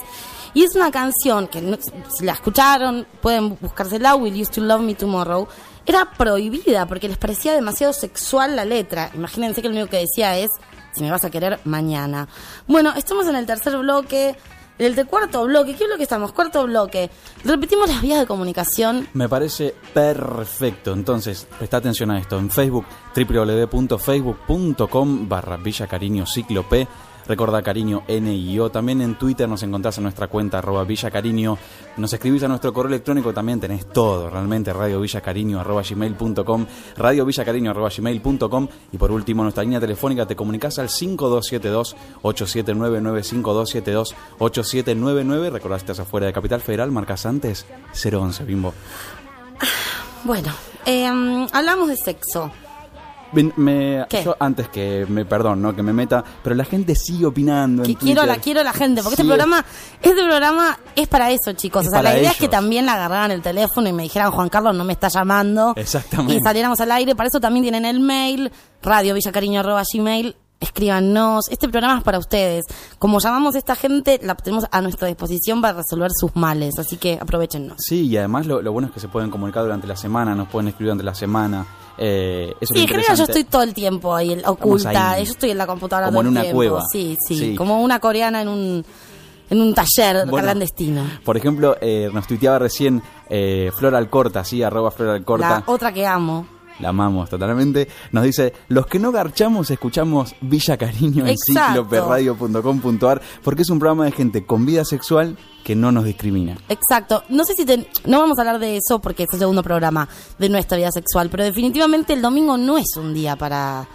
Y es una canción que no- si la escucharon, pueden buscársela, Will You Still Love Me Tomorrow. Era prohibida porque les parecía demasiado sexual la letra. Imagínense que lo único que decía es, si me vas a querer mañana. Bueno, estamos en el tercer bloque. El de cuarto bloque, ¿qué bloque estamos? Cuarto bloque. Repetimos las vías de comunicación.
Me parece perfecto. Entonces, presta atención a esto. En Facebook, www.facebook.com barra Villa Cariño Ciclo. Recordá Cariño N y. También en Twitter nos encontrás en nuestra cuenta arroba Villa Cariño. Nos escribís a nuestro correo electrónico, también tenés todo, realmente, radiovillacariño arroba gmail.com, radiovillacariño arroba gmail.com. Y por último, nuestra línea telefónica te comunicás al 5272-8799, 5272-8799. Recordá que estás afuera de Capital Federal, marcas antes 011, Bimbo.
Bueno, em, hablamos de sexo.
Me- yo antes que me perdón, no que me meta, pero la gente sigue opinando en
quiero la quiero la gente, porque este programa, este programa es para eso, chicos.
Es
o sea, la idea es que también la agarraran el teléfono y me dijeran, Juan Carlos no me está llamando.
Exactamente.
Y saliéramos al aire. Para eso también tienen el mail, radiovillacariño.gmail. Escríbanos. Este programa es para ustedes. Como llamamos a esta gente, la tenemos a nuestra disposición para resolver sus males. Así que aprovechenos.
Sí, y además lo, lo bueno es que se pueden comunicar durante la semana, nos pueden escribir durante la semana. Eh, eso es
Sí,
lo
en general yo estoy todo el tiempo ahí, oculta.
ahí.
Yo estoy en la computadora
Como
todo
en
el
una
tiempo.
cueva.
Sí, sí,
Sí.
Como una coreana en un, en un taller
Bueno,
clandestino.
Por ejemplo, eh, nos tuiteaba recién eh, Flor Alcorta, sí, arroba Flor Alcorta.
La otra que amo.
La amamos totalmente. Nos dice, los que no garchamos escuchamos Villa Cariño en cicloperradio.com.ar porque es un programa de gente con vida sexual que no nos discrimina.
Exacto. No sé si te- no vamos a hablar de eso porque es el segundo programa de nuestra vida sexual, pero definitivamente el domingo no es un día para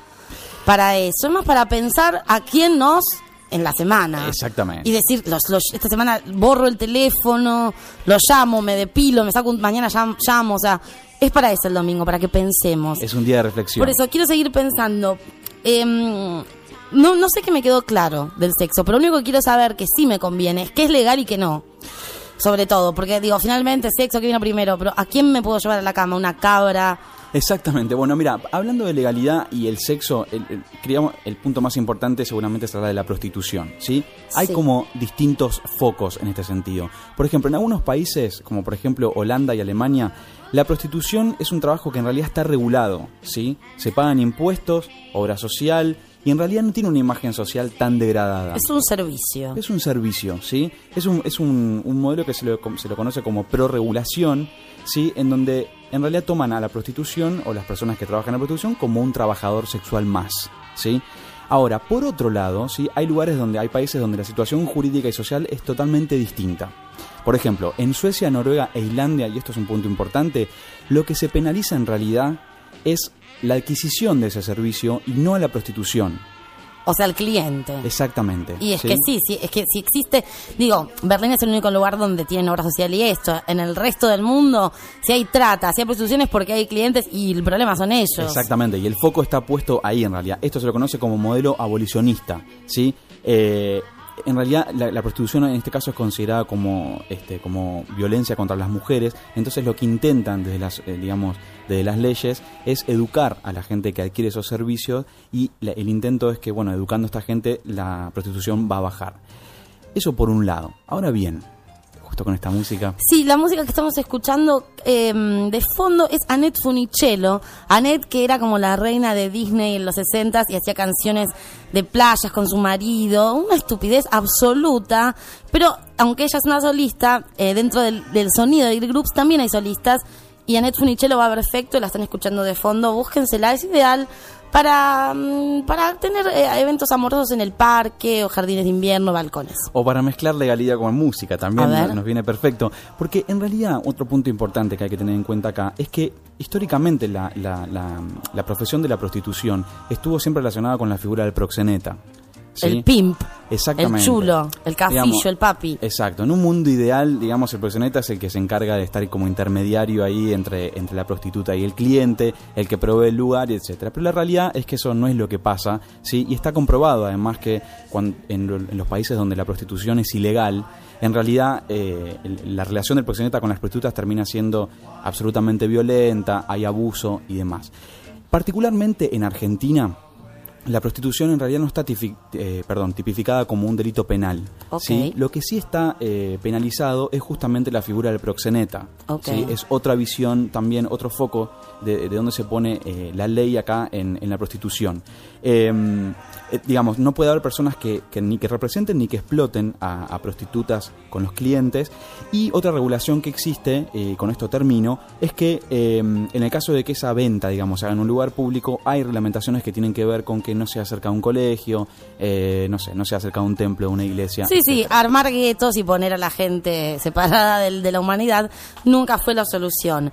para eso, es más para pensar a quién nos en la semana.
Exactamente.
Y decir, los, los- esta semana borro el teléfono, lo llamo, me depilo, me saco un, mañana llam- llamo, o sea, es para eso el domingo, para que pensemos.
Es un día de reflexión.
Por eso quiero seguir pensando. Em, no, no sé qué me quedó claro del sexo, pero lo único que quiero saber que sí me conviene es qué es legal y qué no. Sobre todo, porque digo, finalmente sexo que vino primero, pero ¿a quién me puedo llevar a la cama? ¿Una cabra?
Exactamente. Bueno, mira, hablando de legalidad y el sexo, el, el- punto más importante seguramente será de la prostitución, ¿sí? Hay
Sí.
como distintos focos en este sentido. Por ejemplo, en algunos países, como por ejemplo Holanda y Alemania, la prostitución es un trabajo que en realidad está regulado, ¿sí? Se pagan impuestos, obra social, y en realidad no tiene una imagen social tan degradada.
Es un servicio.
Es un servicio, ¿sí? Es un, es un, un modelo que se lo, se lo conoce como pro-regulación, ¿sí? En donde en realidad toman a la prostitución o las personas que trabajan en la prostitución como un trabajador sexual más, ¿sí? Ahora, por otro lado, ¿sí? Hay lugares donde hay países donde la situación jurídica y social es totalmente distinta. Por ejemplo, en Suecia, Noruega e Islandia, y esto es un punto importante, lo que se penaliza en realidad es la adquisición de ese servicio y no la prostitución.
O sea, el cliente.
Exactamente.
Y es que sí, sí, es que si existe, digo, Berlín es el único lugar donde tienen obra social y esto. En el resto del mundo, si hay trata, si hay prostitución es porque hay clientes y el problema son ellos.
Exactamente, y el foco está puesto ahí en realidad. Esto se lo conoce como modelo abolicionista, ¿sí? Eh, en realidad la, la prostitución en este caso es considerada como este como violencia contra las mujeres entonces lo que intentan desde las eh, digamos desde las leyes es educar a la gente que adquiere esos servicios y la- el intento es que bueno educando a esta gente la prostitución va a bajar eso por un lado ahora bien justo con esta música
Sí, la música que estamos escuchando eh, de fondo es Annette Funicello. Annette, que era como la reina de Disney en los 60 y hacía canciones de playas con su marido. Una estupidez absoluta. Pero aunque ella es una solista, eh, dentro del, del sonido de Groups también hay solistas. Y Annette Funicello va perfecto, la están escuchando de fondo, búsquensela, es ideal para, mm, para tener eh, eventos amorosos en el parque o jardines de invierno, balcones.
O para mezclar legalidad con música también nos viene perfecto. Porque en realidad otro punto importante que hay que tener en cuenta acá es que históricamente la, la- la- la profesión de la prostitución estuvo siempre relacionada con la figura del proxeneta. ¿sí?
El pimp,
Exactamente.
el chulo, el cafillo,
Digamos,
el papi.
Exacto. En un mundo ideal, digamos, el proxeneta es el que se encarga de estar como intermediario ahí entre, entre la prostituta y el cliente, el que provee el lugar, etcétera. Pero la realidad es que eso no es lo que pasa, ¿sí? Y está comprobado, además, que cuan- en, lo- en los países donde la prostitución es ilegal, en realidad eh, la relación del proxeneta con las prostitutas termina siendo absolutamente violenta, hay abuso y demás. Particularmente en Argentina, la prostitución en realidad no está eh, perdón, tipificada como un delito penal. ¿sí? Lo que sí está eh, penalizado es justamente la figura del proxeneta. ¿sí? Es otra visión, también otro foco de, de donde se pone eh, la ley acá en, en la prostitución. Eh, digamos, no puede haber personas que, que ni que representen ni que exploten a, a prostitutas con los clientes. Y otra regulación que existe, eh, con esto termino, es que eh, en el caso de que esa venta, digamos, se haga en un lugar público, hay reglamentaciones que tienen que ver con que no sea cerca de un colegio, eh, no sé, no sea cerca de un templo, de una iglesia.
Sí, sí, armar guetos y poner a la gente separada del- de la humanidad nunca fue la solución.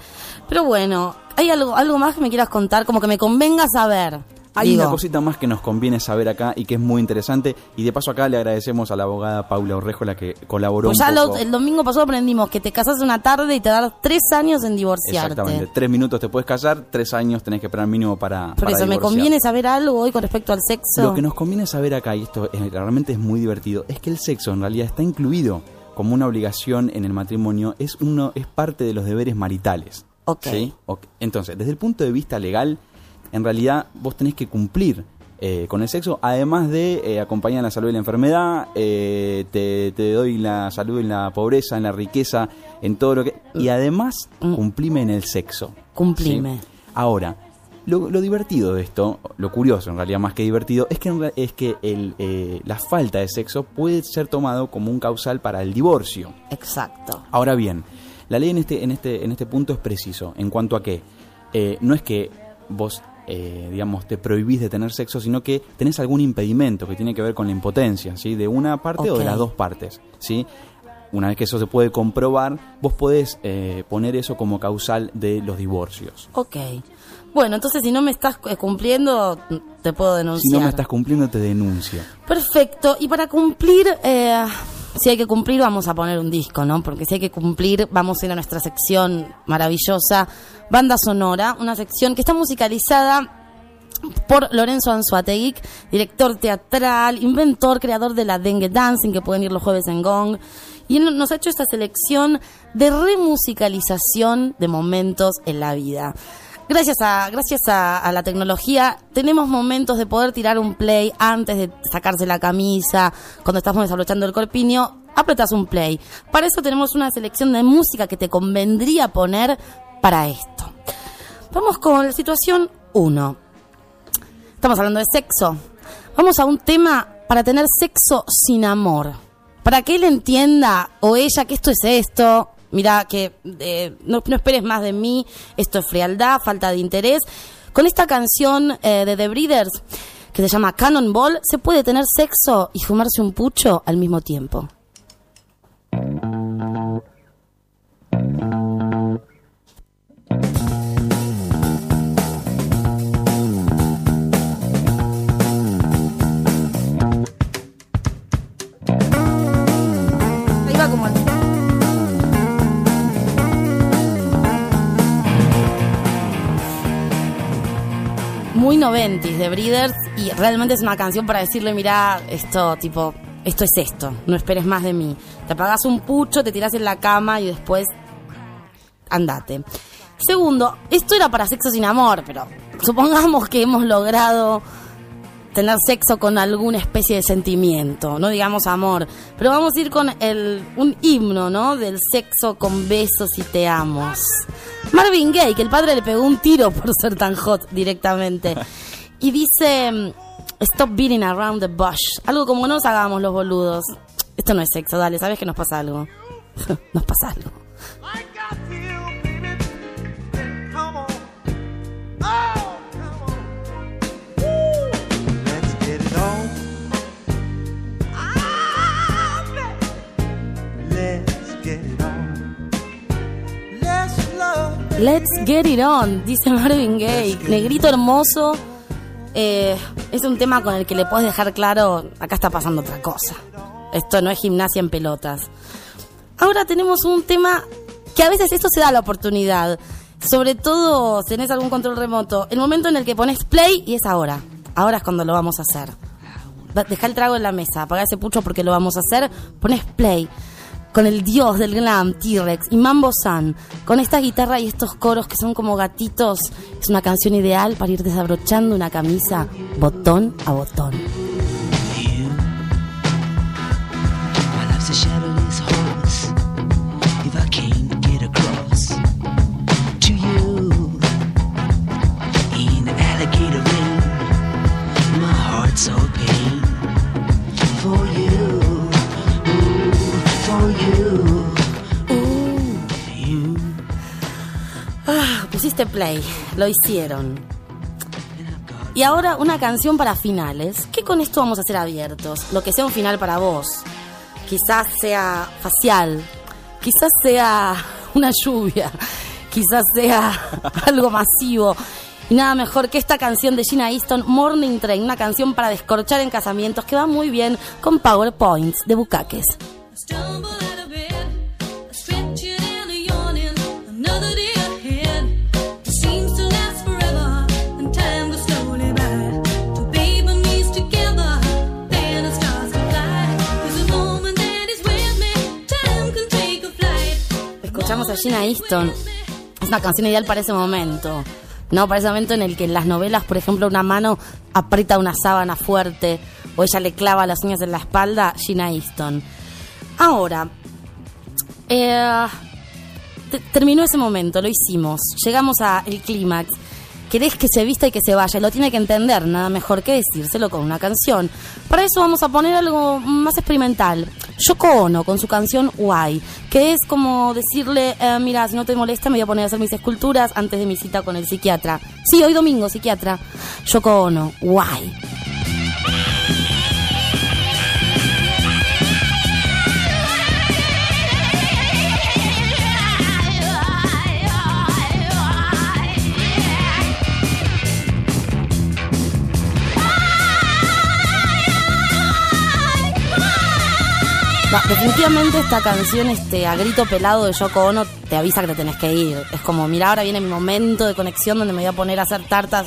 Pero bueno, ¿hay algo, algo más que me quieras contar? Como que me convenga saber.
Hay
Digo,
una cosita más que nos conviene saber acá y que es muy interesante. Y de paso acá le agradecemos a la abogada Paula Orrejo, la que colaboró
pues
un
ya lo- el domingo pasado aprendimos que te casas una tarde y te das tres años en divorciarte.
Exactamente. Tres minutos te puedes casar, tres años tenés que esperar mínimo para.
Por
para
eso, ¿me conviene saber algo hoy con respecto al sexo?
Lo que nos conviene saber acá, y esto es- realmente es muy divertido, es que el sexo en realidad está incluido como una obligación en el matrimonio, es uno, es parte de los deberes maritales.
Ok.
¿sí? Ok. Entonces, desde el punto de vista legal, en realidad vos tenés que cumplir eh, con el sexo, además de eh, acompañar la salud y la enfermedad, eh, te, te doy la salud en la pobreza, en la riqueza, en todo lo que... Y además, cumplime en el sexo.
Mm. Cumplime.
¿sí? Ahora, lo, lo divertido de esto, lo curioso en realidad más que divertido, es que, es que el, la falta de sexo puede ser tomado como un causal para el divorcio.
Exacto.
Ahora bien, la ley en este, en este, en este punto es preciso, en cuanto a que no es que vos, eh, digamos, te prohibís de tener sexo, sino que tenés algún impedimento que tiene que ver con la impotencia, ¿sí? De una parte o de las dos partes, ¿sí? Una vez que eso se puede comprobar, vos podés eh, poner eso como causal de los divorcios.
Ok. Bueno, entonces si no me estás eh, cumpliendo, te puedo denunciar.
Si no me estás cumpliendo, te denuncio.
Perfecto. Y para cumplir, eh, si hay que cumplir, vamos a poner un disco, ¿no? Porque si hay que cumplir, vamos a ir a nuestra sección maravillosa, Banda Sonora, una sección que está musicalizada por Lorenzo Anzuategui, director teatral, inventor, creador de la Dengue Dancing, que pueden ir los jueves en Gong. Y él nos ha hecho esta selección de remusicalización de momentos en la vida. Gracias a, gracias a, la tecnología tenemos momentos de poder tirar un play antes de sacarse la camisa, cuando estamos desabrochando el corpiño, apretas un play. Para eso tenemos una selección de música que te convendría poner para esto. Vamos con la situación 1. Estamos hablando de sexo. Vamos a un tema para tener sexo sin amor. Para que él entienda o ella que esto es esto. Mira, que eh, no, esperes más de mí. Esto es frialdad, falta de interés. Con esta canción eh, de The Breeders, que se llama Cannonball, se puede tener sexo y fumarse un pucho al mismo tiempo. Muy noventis de Breeders y realmente es una canción para decirle, mira, esto tipo, esto es esto, no esperes más de mí. Te apagas un pucho, te tiras en la cama y después andate. Segundo, esto era para sexo sin amor, pero supongamos que hemos logrado tener sexo con alguna especie de sentimiento, no digamos amor, pero vamos a ir con el, un himno, ¿no? Del sexo con besos y te amos. Marvin Gaye, que el padre le pegó un tiro por ser tan hot directamente. Y dice, stop beating around the bush. Algo como no nos hagamos los boludos. Esto no es sexo, dale, ¿sabes que nos pasa algo? nos pasa algo. Let's get it on, dice Marvin Gaye. Negrito hermoso. Eh, es un tema con el que le puedes dejar claro, acá está pasando otra cosa. Esto no es gimnasia en pelotas. Ahora tenemos un tema que a veces esto se da la oportunidad. Sobre todo si tenés algún control remoto. El momento en el que pones play y es ahora. Ahora es cuando lo vamos a hacer. Deja el trago en la mesa, apaga ese pucho porque lo vamos a hacer. Pones play con el dios del glam, T-Rex y Mambo San, con esta guitarra y estos coros que son como gatitos. Es una canción ideal para ir desabrochando una camisa botón a botón. Play, lo hicieron. Y ahora una canción para finales. ¿Qué con esto vamos a hacer abiertos? Lo que sea un final para vos. Quizás sea facial, quizás sea una lluvia, quizás sea algo masivo. Y nada mejor que esta canción de Gina Easton, Morning Train, una canción para descorchar en casamientos que va muy bien con PowerPoints de bucaques.
Flight.
Escuchamos a Gina Easton. Es una canción ideal para ese momento. No, para ese momento en el que en las novelas, por ejemplo, una mano aprieta una sábana fuerte o ella le clava las uñas en la espalda, Gina Easton. Ahora, eh, te- terminó ese momento, lo hicimos. Llegamos al clímax. Querés que se vista y que se vaya, lo tiene que entender, nada mejor que decírselo con una canción. Para eso vamos a poner algo más experimental. Yoko Ono con su canción Why, que es como decirle, eh, mira, si no te molesta me voy a poner a hacer mis esculturas antes de mi cita con el psiquiatra. Sí, hoy domingo, psiquiatra. Yoko Ono, Why. Definitivamente esta canción, este, a grito pelado de Yoko Ono, te avisa que te tenés que ir. Es como, mira, ahora viene mi momento de conexión donde me voy a poner a hacer tartas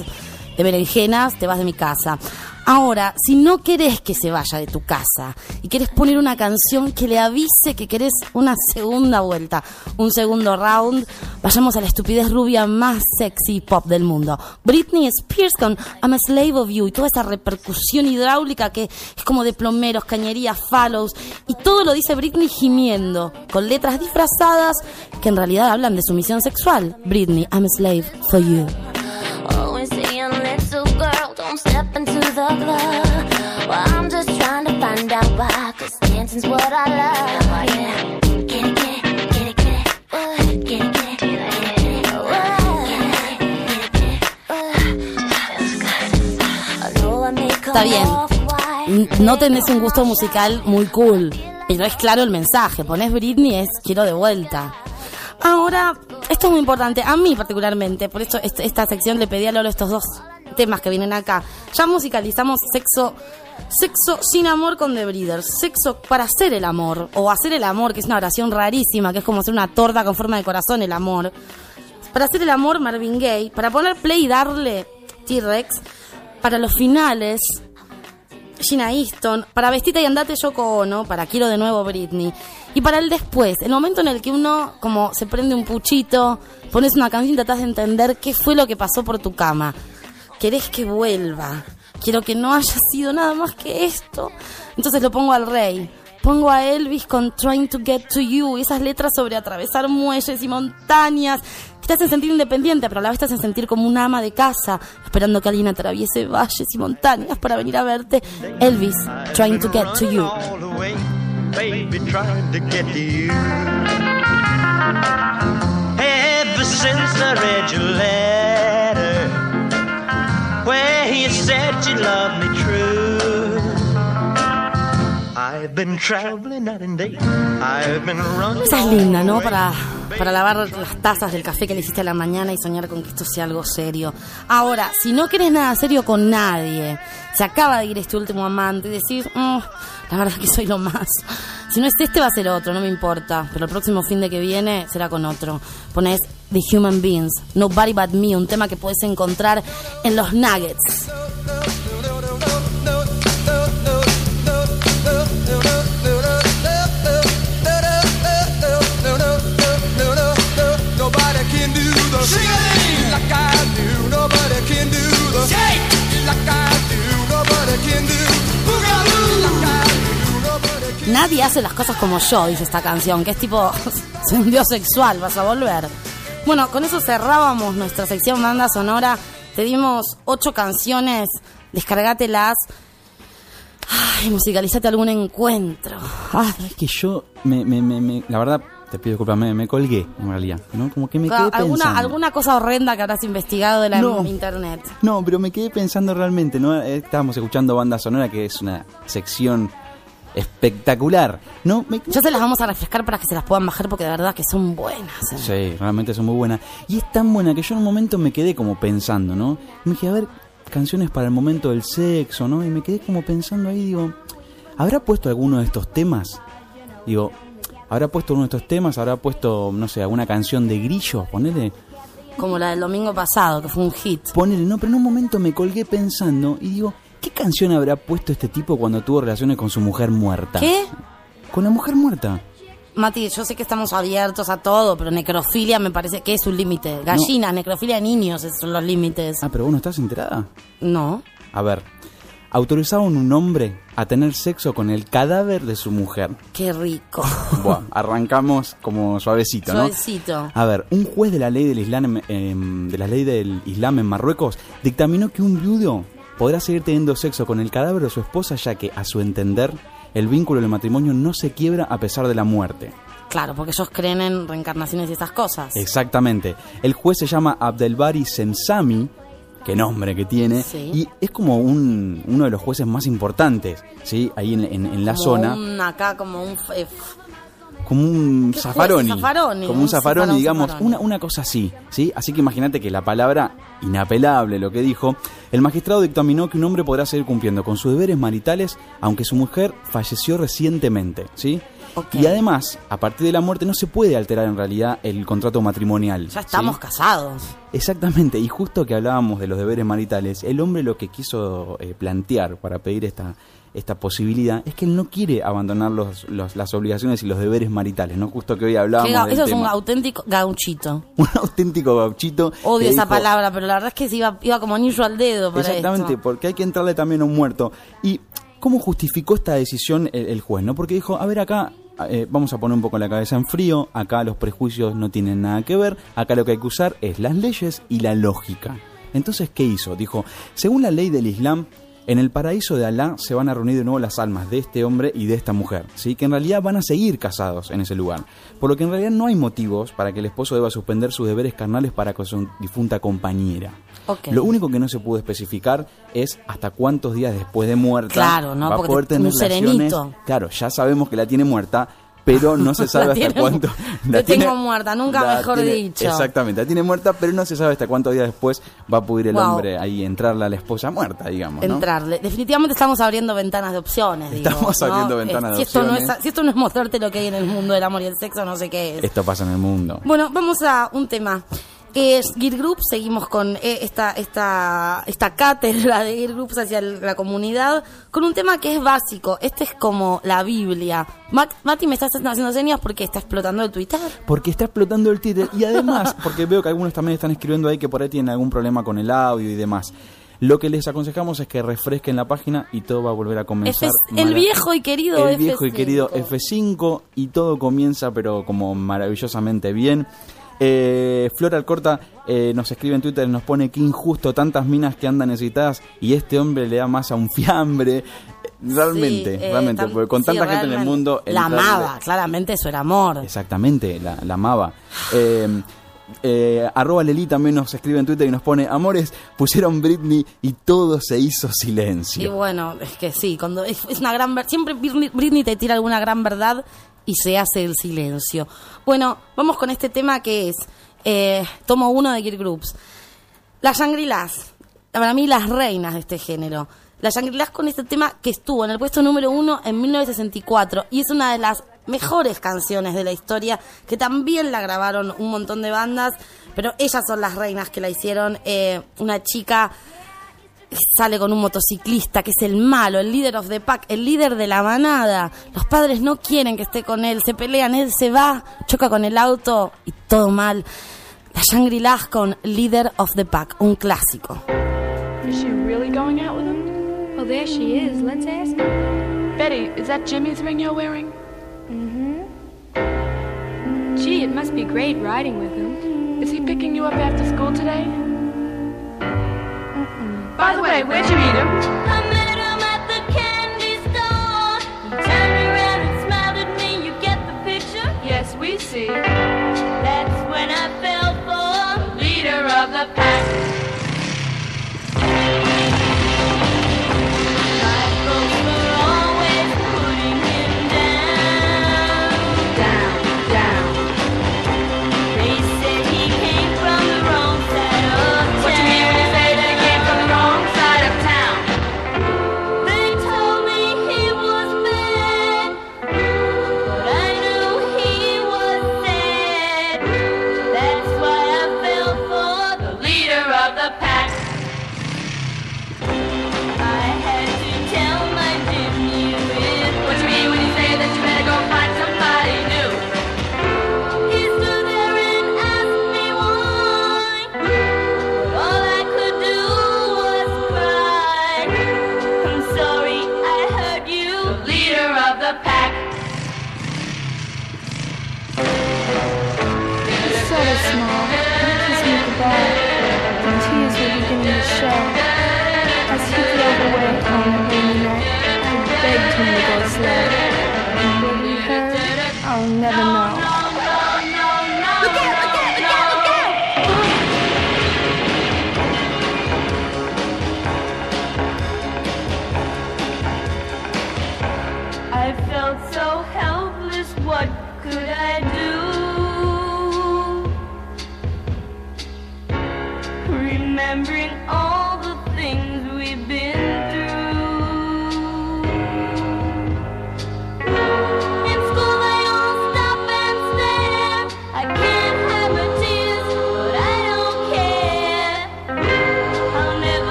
de berenjenas, te vas de mi casa. Ahora, si no querés que se vaya de tu casa y querés poner una canción que le avise que querés una segunda vuelta, un segundo round, vayamos a la estupidez rubia más sexy pop del mundo. Britney Spears con I'm a Slave of You y toda esa repercusión hidráulica que es como de plomeros, cañerías, follows y todo lo dice Britney gimiendo con letras disfrazadas que en realidad hablan de su misión sexual. Britney, I'm a slave for you.
Well, I'm just trying to find out why, cause dancing's what I love. Oh, yeah. Get it, get it, get it, get it. Uh, get it, get it. Uh. Uh,
Está bien. No tenés un gusto musical muy cool, pero es claro el mensaje. Ponés Britney es quiero de vuelta. Ahora, esto es muy importante, a mí particularmente, por eso est- esta sección le pedí a Lolo estos dos temas que vienen acá. Ya musicalizamos sexo, sexo sin amor con The Breeders, sexo para hacer el amor, o hacer el amor, que es una oración rarísima, que es como hacer una torta con forma de corazón, el amor. Para hacer el amor, Marvin Gaye, para poner play y darle T-Rex, para los finales, Gina Easton, para Vestita y Andate Yoko Ono, para Quiero de nuevo Britney, y para el después, el momento en el que uno como se prende un puchito, pones una canción y tratás de entender qué fue lo que pasó por tu cama. Querés que vuelva, quiero que no haya sido nada más que esto. Entonces lo pongo al rey. Pongo a Elvis con Trying to Get to You esas letras sobre atravesar muelles y montañas te hacen sentir independiente, pero a la vez te hacen sentir como una ama de casa, esperando que alguien atraviese valles y montañas para venir a verte. Elvis, Trying to Get to You.
the baby, trying to get to you. Ever since I read your letter, where you said you loved me true, I've been traveling night and day. I've been running.
Esa es linda, ¿no? Para, para lavar las tazas del café que le hiciste a la mañana y soñar con que esto sea algo serio. Ahora, si no querés nada serio con nadie, se acaba de ir este último amante y decís, "Mm, la verdad que soy lo más. Si no es este, va a ser otro, no me importa. Pero el próximo fin de que viene será con otro. Pones The Human Beings, Nobody But Me, un tema que puedes encontrar en los Nuggets.
Nobody can do the shake like I do. Nobody can do the shake like I do. Nobody can do boogaloo like I do. Nobody can
Nadie hace las cosas como yo, dice esta canción, que es tipo, soy un dios sexual, vas a volver. Bueno, con eso cerrábamos nuestra sección banda sonora. Te dimos ocho canciones, descargátelas. Ay, musicalizate algún encuentro. Ay,
Es que yo, me, me, me, me- la verdad, te pido disculpas, me, me colgué en realidad, ¿no? Como que me quedé
alguna,
pensando.
alguna cosa horrenda que habrás investigado de la
No.
internet.
No, pero me quedé pensando realmente, ¿no? Eh, Estábamos escuchando Banda Sonora, que es una sección espectacular, ¿no? Me-
Ya se las vamos a refrescar para que se las puedan bajar porque de verdad que son buenas. ¿eh?
Sí, realmente son muy buenas. Y es tan buena que yo en un momento me quedé como pensando, ¿no? Me dije, a ver, canciones para el momento del sexo, ¿no? Y me quedé como pensando ahí, digo, ¿habrá puesto alguno de estos temas? Digo, ¿habrá puesto uno de estos temas? ¿Habrá puesto, no sé, alguna canción de grillo? Ponele,
Como la del domingo pasado, que fue un hit.
ponele, no, pero en un momento me colgué pensando y digo, ¿qué canción habrá puesto este tipo cuando tuvo relaciones con su mujer muerta?
¿Qué?
Con la mujer muerta.
Mati, yo sé que estamos abiertos a todo, pero necrofilia me parece que es un límite. Gallinas, necrofilia de niños, esos son los límites.
Ah, pero vos no estás enterada.
No.
A ver, autorizaron un hombre a tener sexo con el cadáver de su mujer.
Qué rico.
Buah, arrancamos como suavecito, ¿no?
Suavecito.
A ver, un juez de la ley del Islam, em, de la ley del Islam en Marruecos dictaminó que un viudo podrá seguir teniendo sexo con el cadáver de su esposa ya que, a su entender, el vínculo del matrimonio no se quiebra a pesar de la muerte.
Claro, porque ellos creen en reencarnaciones y esas cosas.
Exactamente. El juez se llama Abdelbari Sensami, qué nombre que tiene,
Sí.
y es como un, uno de los jueces más importantes, ¿sí? Ahí en, en- en la
Como
zona.
un acá, como un... eh,
como un
¿Qué
zafaroni?
Zafaroni,
como un zafaroni,
zafarón,
digamos,
zafaroni.
Una, una cosa así, ¿sí? Así que imagínate que la palabra inapelable, lo que dijo, el magistrado dictaminó que un hombre podrá seguir cumpliendo con sus deberes maritales aunque su mujer falleció recientemente, ¿sí? Y además, a partir de la muerte no se puede alterar en realidad el contrato matrimonial.
ya
¿sí?
estamos casados.
Exactamente, y justo que hablábamos de los deberes maritales, el hombre lo que quiso eh, plantear para pedir esta, esta posibilidad es que él no quiere abandonar los, los- las obligaciones y los deberes maritales, ¿no? Justo que hoy hablábamos
ga-
del
eso es un auténtico gauchito.
Un auténtico gauchito.
Odio esa
dijo-
palabra, pero la verdad es que se iba, iba como anillo al dedo para
Exactamente,
esto.
porque hay que entrarle también a un muerto. ¿Y cómo justificó esta decisión el, el juez? no Porque dijo, a ver acá, eh, vamos a poner un poco la cabeza en frío, acá los prejuicios no tienen nada que ver, acá lo que hay que usar es las leyes y la lógica. Entonces, ¿qué hizo? Dijo, según la ley del Islam, en el paraíso de Alá se van a reunir de nuevo las almas de este hombre y de esta mujer, ¿sí? que en realidad van a seguir casados en ese lugar. Por lo que en realidad no hay motivos para que el esposo deba suspender sus deberes carnales para con su difunta compañera. Lo único que no se pudo especificar es hasta cuántos días después de muerta
Claro, ¿no?
va a poder tener
un
relaciones.
serenito.
Claro, ya sabemos que la tiene muerta, pero no se sabe
La
hasta
tiene-
cuánto.
Te tengo muerta, nunca
la
mejor
tiene-
dicho.
Exactamente, la tiene muerta, pero no se sabe hasta cuántos días después va a poder el
Wow.
hombre ahí entrarle a la esposa muerta, digamos. ¿no?
Entrarle. Definitivamente estamos abriendo ventanas de opciones. digo,
Estamos
¿no?
abriendo
Eh,
ventanas de
si esto No
opciones.
es, si esto no es mostrarte lo que hay en el mundo del amor y el sexo, no sé qué es.
Esto pasa en el mundo.
Bueno, vamos a un tema. Es Gear Group, seguimos con eh, esta, esta, esta cátedra de Gear Groups hacia el- la comunidad, con un tema que es básico. Este es como la Biblia. Mati, me estás haciendo señas porque está explotando el Twitter.
Porque está explotando el Twitter y además, porque veo que algunos también están escribiendo ahí que por ahí tienen algún problema con el audio y demás. Lo que les aconsejamos es que refresquen la página y todo va a volver a comenzar.
F- el
mara-
viejo y querido
el viejo y
F5.
querido F5 y todo comienza pero como maravillosamente bien. Eh, Flora Alcorta eh, nos escribe en Twitter, nos pone que injusto tantas minas que andan necesitadas y este hombre le da más a un fiambre. Eh, Realmente,
Sí, eh,
realmente, porque con
sí,
tanta gente en el mundo...
La amaba, claramente eso era amor.
Exactamente, la, la amaba. Eh, arroba Leli también nos escribe en Twitter y nos pone, amores, pusieron Britney y todo se hizo
Y
silencio.
bueno, es que sí, cuando es, es una gran siempre Britney, Britney te tira alguna gran verdad y se hace el silencio. Bueno, vamos con este tema que es eh, tomo uno de Gear Groups. Las Shangri-Las, para mí las reinas de este género. Las Shangri-Las con este tema que estuvo en el puesto número uno en 1964 y es una de las mejores canciones de la historia que también la grabaron un montón de bandas, pero ellas son las reinas que la hicieron. Eh, una chica sale con un motociclista que es el malo, el líder of the pack, el líder de la manada. Los padres no quieren que esté con él, se pelean, él se va, choca con el auto y todo mal. La Shangri-Las con Leader of the Pack, un clásico.
Is she really going out with him? Well, there she is. Let's ask her. Betty, is that Jimmy's ring you're wearing? Mm-hmm. Gee, it must be great riding with him. Is he picking you up after school today? By the way, where'd you meet him?
I met him at the candy store. He turned around and smiled at me. You get the picture?
Yes, we see.
That's when I fell for
Leader of the pack.
Him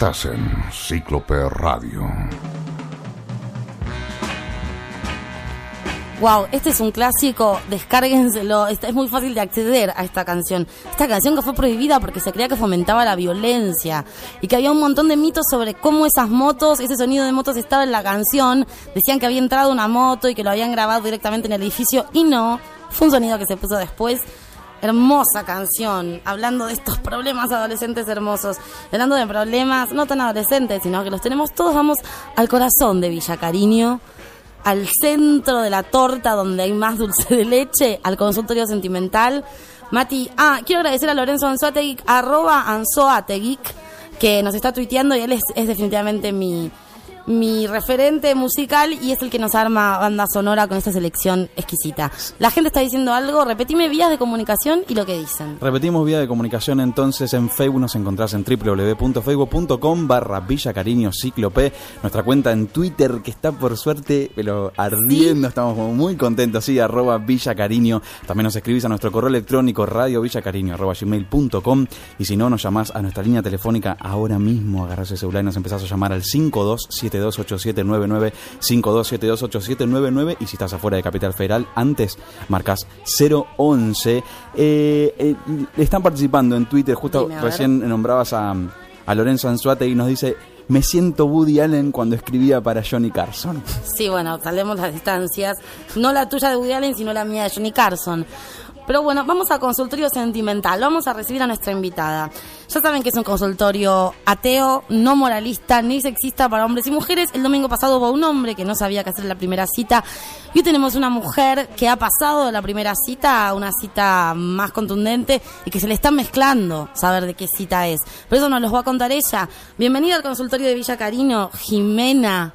Estás en Cíclope Radio.
Wow, este es un clásico, descárguenselo, es muy fácil de acceder a esta canción. Esta canción que fue prohibida porque se creía que fomentaba la violencia y que había un montón de mitos sobre cómo esas motos, ese sonido de motos estaba en la canción. Decían que había entrado una moto y que lo habían grabado directamente en el edificio y no, fue un sonido que se puso después. Hermosa canción, hablando de estos problemas adolescentes hermosos, hablando de problemas no tan adolescentes, sino que los tenemos todos, vamos al corazón de Villa Cariño al centro de la torta donde hay más dulce de leche, al consultorio sentimental. Mati, ah, quiero agradecer a Lorenzo Anzoategui, arroba Anzoategui, que nos está tuiteando y él es, es definitivamente mi, mi referente musical y es el que nos arma banda sonora con esta selección exquisita. La gente está diciendo algo, repetime vías de comunicación y lo que dicen.
Repetimos vía de comunicación entonces en Facebook nos encontrás en www.facebook.com barra Villa Cariño Cíclope, nuestra cuenta en Twitter que está por suerte pero ardiendo, estamos muy contentos, sí, arroba Villa Cariño, también nos escribís a nuestro correo electrónico arroba gmail.com y si no nos llamás a nuestra línea telefónica ahora mismo, agarrás el celular y nos empezás a llamar al 5277 52728799, 52728799 y si estás afuera de Capital Federal, antes marcas 011. Eh, eh, están participando en Twitter, justo
Dime,
recién nombrabas a, a Lorenzo Anzuate y nos dice, me siento Woody Allen cuando escribía para Johnny Carson.
Sí, bueno, salemos las distancias. No la tuya de Woody Allen, sino la mía de Johnny Carson. Pero bueno, vamos a consultorio sentimental. Vamos a recibir a nuestra invitada. Ya saben que es un consultorio ateo, no moralista, ni sexista para hombres y mujeres. El domingo pasado hubo un hombre que no sabía qué hacer en la primera cita. Y hoy tenemos una mujer que ha pasado de la primera cita a una cita más contundente y que se le está mezclando saber de qué cita es. Por eso nos los va a contar ella. Bienvenida al consultorio de Villa Carino, Jimena.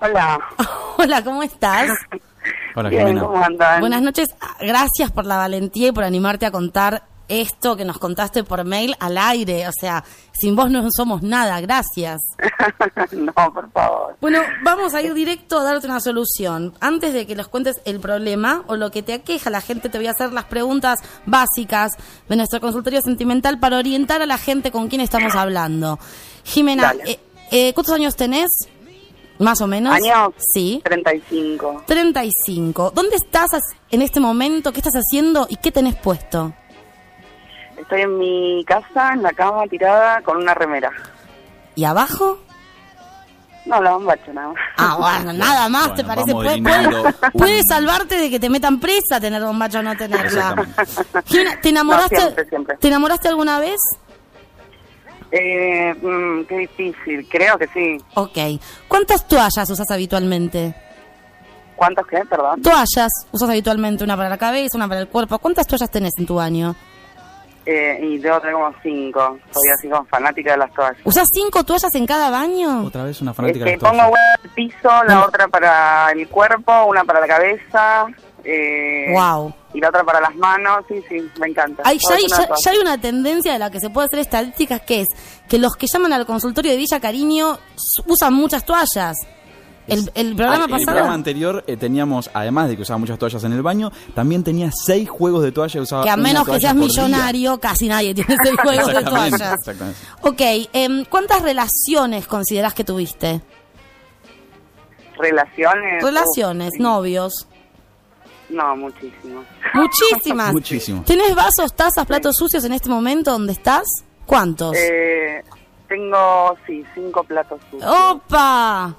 Hola.
Hola, ¿cómo estás?
Hola,
Bien,
Jimena.
¿cómo andan?
Buenas noches. Gracias por la valentía y por animarte a contar esto que nos contaste por mail al aire. O sea, sin vos no somos nada. Gracias.
no, por favor.
Bueno, vamos a ir directo a darte una solución. Antes de que les cuentes el problema o lo que te aqueja, la gente te voy a hacer las preguntas básicas de nuestro consultorio sentimental para orientar a la gente con quién estamos hablando. Jimena, eh, eh, ¿cuántos años tenés? Más o menos.
¿Años?
Sí.
35.
35. ¿Dónde estás en este momento? ¿Qué estás haciendo y qué tenés puesto?
Estoy en mi casa, en la cama, tirada, con una remera.
¿Y abajo?
No, la bombacha nada más.
Ah, bueno, nada más, ¿te parece? Puede, puede- salvarte de que te metan presa tener bombacha o no tenerla. ¿te enamoraste,
No, siempre, siempre.
¿te enamoraste alguna vez?
Eh, mm, qué difícil, creo que sí.
Ok. ¿Cuántas toallas usas habitualmente?
¿Cuántos qué, perdón?
Toallas usas habitualmente, una para la cabeza, una para el cuerpo. ¿Cuántas toallas tenés en tu baño?
Eh, y debo tener como cinco. Soy así como fanática de las toallas.
¿Usas cinco toallas en cada baño?
Otra vez una fanática
que
de las
pongo
toallas.
una al piso, la otra para el cuerpo, una para la cabeza. Eh,
Wow.
Y la otra para las manos. Sí, sí, me encanta.
Hay, ya, hay,
una
ya-
toalla.
ya hay una tendencia de la que se puede hacer estadísticas que es que los que llaman al consultorio de Villa Cariño usan muchas toallas. El, el programa
Ah, en el
pasado.
programa anterior eh, teníamos, además de que usaba muchas toallas en el baño, también tenía seis juegos de toalla. Usaba
que a menos que seas
día.
millonario, casi nadie tiene seis juegos de toallas.
exactamente.
Ok, em, ¿cuántas relaciones considerás que tuviste?
Relaciones.
Relaciones, novios.
No, muchísimo.
Muchísimas.
Muchísimo.
¿Tenés vasos, tazas, platos sucios en este momento donde estás? ¿Cuántos?
Eh, tengo, sí, cinco platos sucios.
¡Opa!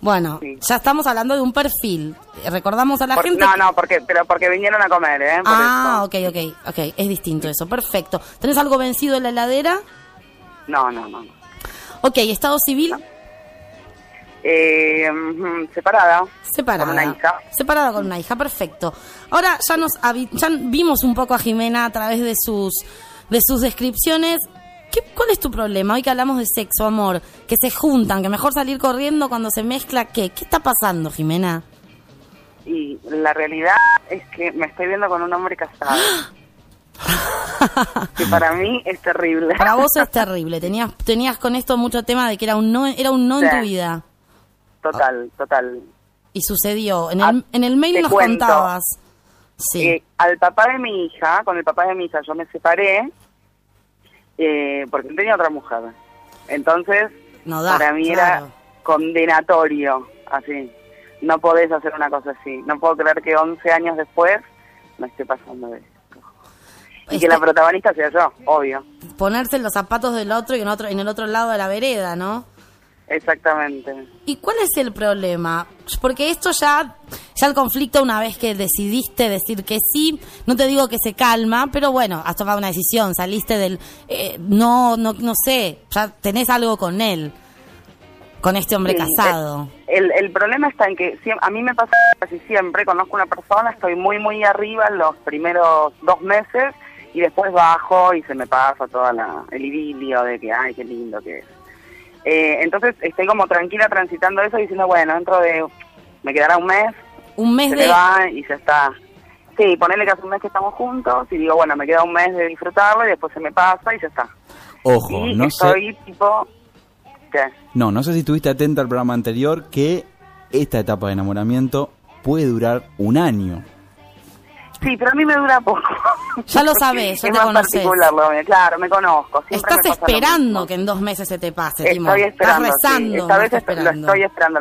Bueno, ya estamos hablando de un perfil. Recordamos a la
Por-
gente.
no,
que-
no, porque, pero porque vinieron a comer, ¿eh? Por
Ah,
eso.
ok, ok, ok. Es distinto eso. Perfecto. ¿Tenés algo vencido en la heladera?
No, no, no.
Ok, ¿estado civil?
Eh, separada.
Separada.
Con una hija.
Separada con una hija, perfecto. Ahora ya nos ya vimos un poco a Jimena a través de sus de sus descripciones. ¿Qué, ¿Cuál es tu problema? Hoy que hablamos de sexo, amor, que se juntan, que mejor salir corriendo cuando se mezcla, ¿qué? ¿Qué está pasando, Jimena?
Y la realidad es que me estoy viendo con un hombre casado. que para mí es terrible.
Para vos es terrible. Tenías tenías con esto mucho tema de que era un no era un no en tu vida
Total, total.
y sucedió. En el en el mail nos
cuento.
contabas. Sí.
Eh, al papá de mi hija, con el papá de mi hija, yo me separé eh, porque él tenía otra mujer. Entonces,
No da,
para mí
claro.
era condenatorio, así. No podés hacer una cosa así. No puedo creer que 11 años después me esté pasando de esto. Y
Este-
que la protagonista sea yo, obvio.
Ponerse en los zapatos del otro y en otro en el otro lado de la vereda, ¿no?
Exactamente.
¿Y cuál es el problema? Porque esto ya, ya el conflicto una vez que decidiste decir que sí, no te digo que se calma, pero bueno, has tomado una decisión, saliste del, eh, no, no, no sé, ya tenés algo con él, con este hombre
Sí,
casado.
El, el problema está en que a mí me pasa casi siempre, conozco una persona, estoy muy, muy arriba en los primeros dos meses y después bajo y se me pasa todo el idilio de que, ay, qué lindo que es. Eh, entonces estoy como tranquila transitando eso y diciendo, bueno, dentro de, me quedará un mes,
Un mes
se
de...
me va y ya está. Sí, ponerle que hace un mes que estamos juntos y digo, bueno, me queda un mes de disfrutarlo y después se me pasa y ya está.
Ojo,
y
no
estoy
sé,
tipo, ¿qué?
no, no sé si estuviste atenta al programa anterior que esta etapa de enamoramiento puede durar un año.
Sí, pero a mí me dura poco.
Ya lo sabés, ya
es
te
más
conoces.
particular claro, me conozco. siempre
Estás
me
esperando que en dos meses se te pase.
Estoy esperando,
Estás rezando.
sí. Esta vez est- lo
esperando.
estoy esperando.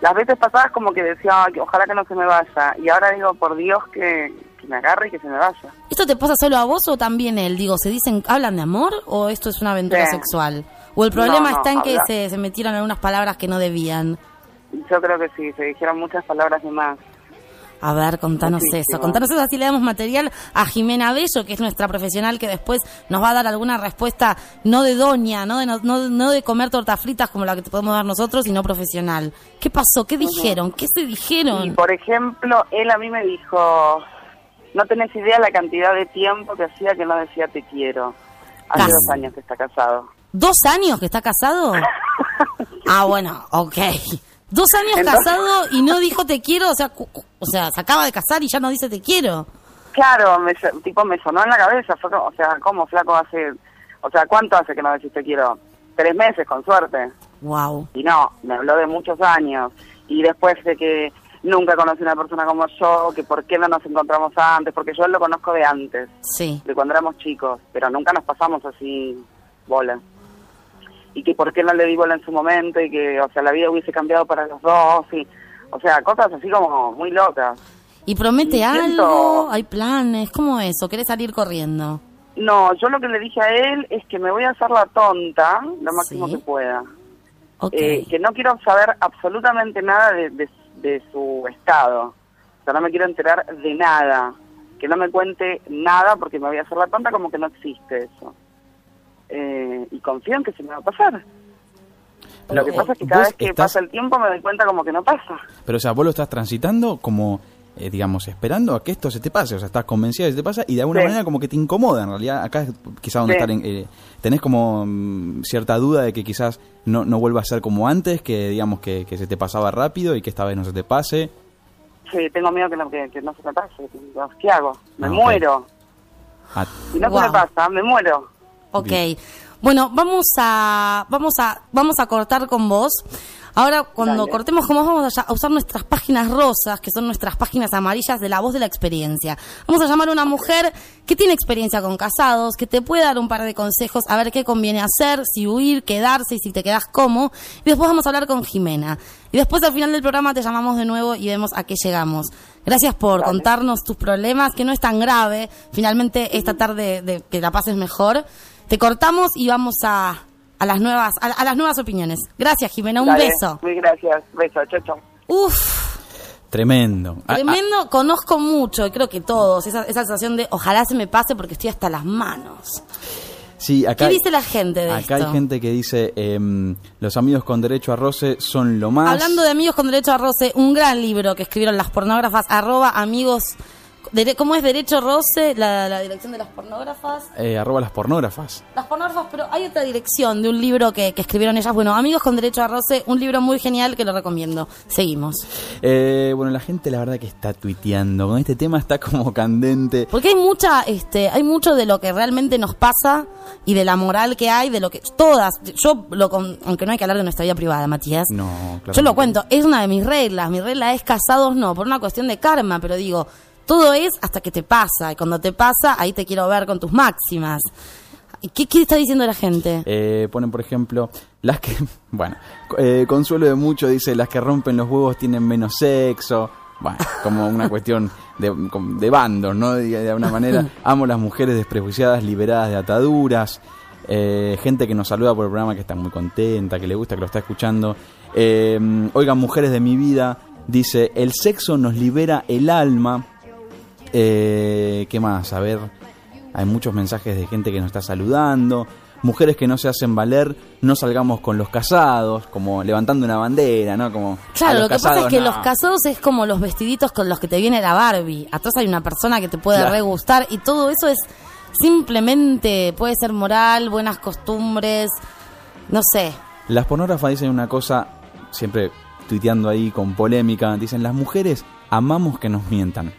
Las veces pasadas como que decía, "Ay, que ojalá que no se me vaya. Y ahora digo, por Dios, que, que me agarre y que se me vaya.
¿Esto te pasa solo a vos o también él? Digo, ¿se dicen, hablan de amor o esto es una aventura
Sí.
sexual? ¿O el problema
No, no,
está en que se, se metieron algunas palabras que no debían?
Yo creo que sí, se dijeron muchas palabras y más.
A ver, contanos
Muchísimo.
eso. Contanos eso, así le damos material a Jimena Bello, que es nuestra profesional, que después nos va a dar alguna respuesta no de doña, no de, no, no- de comer tortas fritas como la que te podemos dar nosotros, sino profesional. ¿Qué pasó? ¿Qué dijeron? ¿Qué se dijeron?
por ejemplo, él a mí me dijo, no tenés idea la cantidad de tiempo que hacía que no decía te quiero. Hace
Casi.
dos años que está casado.
¿Dos años que está casado? ah, bueno, ok. Dos años
Entonces-
casado y no dijo te quiero, o sea, o sea, se acaba de casar y ya no dice te quiero.
Claro, me, tipo me sonó en la cabeza, fue como, o sea, ¿cómo flaco hace, o sea, cuánto hace que no decís te quiero? Tres meses, con suerte.
Wow.
Y no, me habló de muchos años. Y después de que nunca conocí una persona como yo, que por qué no nos encontramos antes, porque yo lo conozco de antes,
Sí.
de cuando éramos chicos, pero nunca nos pasamos así bola. Y que por qué no le di bola en su momento y que, o sea, la vida hubiese cambiado para los dos y, o sea, cosas así como muy locas.
¿Y promete
Y siento-
algo? ¿Hay planes? ¿Cómo es? ¿O querés salir corriendo?
No, yo lo que le dije a él es que me voy a hacer la tonta lo máximo que pueda. Eh, que no quiero saber absolutamente nada de, de- de su estado. O sea, no me quiero enterar de nada. Que no me cuente nada porque me voy a hacer la tonta como que no existe eso. Eh, y confío en que se me va a pasar.
Pero,
lo que pasa es que cada vez que
estás-
pasa el tiempo me doy cuenta como que no pasa.
Pero, o sea, vos lo estás transitando como, eh, digamos, esperando a que esto se te pase. O sea, estás convencida de que se te pasa y de alguna
Sí.
manera como que te incomoda. En realidad, acá es quizás donde
Sí.
estar en, eh, tenés como mm, cierta duda de que quizás no, no vuelva a ser como antes, que digamos que, que se te pasaba rápido y que esta vez no se te pase.
Sí, tengo miedo que no, que, que no se me pase. ¿Qué hago? Me
Ah,
muero.
Ah,
Si no se me pasa, me muero.
Ok. Bueno, vamos a, vamos a, vamos a cortar con vos. Ahora, cuando
Dale.
cortemos con vos, vamos a, a usar nuestras páginas rosas, que son nuestras páginas amarillas de la voz de la experiencia. Vamos a llamar a una mujer que tiene experiencia con casados, que te puede dar un par de consejos, a ver qué conviene hacer, si huir, quedarse y si te quedas cómo. Y después vamos a hablar con Jimena. Y después al final del programa te llamamos de nuevo y vemos a qué llegamos. Gracias por contarnos tus problemas, que no es tan grave. Finalmente, esta tarde de que la pases mejor. Te cortamos y vamos a, a las nuevas a, a las nuevas opiniones. Gracias, Jimena. Un
Dale,
beso.
Muy gracias. Beso. Chau, chau.
Uf,
tremendo. Ah, ah,
tremendo. Conozco mucho, y creo que todos, esa, esa sensación de ojalá se me pase porque estoy hasta las manos.
sí, acá
¿Qué
hay-
dice la gente de
Acá
esto?
hay gente que dice, em, los amigos con derecho a roce son lo más.
Hablando de amigos con derecho a roce, un gran libro que escribieron las pornógrafas, arroba amigos, ¿cómo es derecho roce? La, la dirección de las pornógrafas.
Eh, arroba las pornógrafas.
Las pornógrafas, pero hay otra dirección de un libro que, que escribieron ellas. Bueno, Amigos con Derecho a Roce, un libro muy genial que lo recomiendo. Seguimos.
Eh, bueno, la gente la verdad que está tuiteando. Con este tema está como candente.
Porque hay mucha, este, hay mucho de lo que realmente nos pasa y de la moral que hay, de lo que todas, yo lo con- aunque no hay que hablar de nuestra vida privada, Matías.
No, claro.
Yo lo cuento, es una de mis reglas. Mi regla es casados no, por una cuestión de karma, pero digo, todo es hasta que te pasa. Y cuando te pasa, ahí te quiero ver con tus máximas. ¿Y ¿Qué, qué está diciendo la gente?
Eh, ponen, por ejemplo, las que. Bueno, eh, Consuelo de Mucho dice: las que rompen los huevos tienen menos sexo. Bueno, como una cuestión de, de bandos, ¿no? De, de alguna manera. Amo las mujeres desprejuiciadas, liberadas de ataduras. Eh, gente que nos saluda por el programa que está muy contenta, que le gusta, que lo está escuchando. Eh, oigan, mujeres de mi vida, dice: el sexo nos libera el alma. Eh, ¿Qué más? A ver, hay muchos mensajes de gente que nos está saludando. Mujeres que no se hacen valer, no salgamos con los casados, como levantando una bandera, ¿no? Como
Claro, lo que pasa es que
no.
los casados es como los vestiditos con los que te viene la Barbie. Atrás hay una persona que te puede
Claro.
re gustar y todo eso es simplemente, puede ser moral, buenas costumbres, no sé.
Las pornógrafas dicen una cosa, siempre tuiteando ahí con polémica, dicen, las mujeres amamos que nos mientan.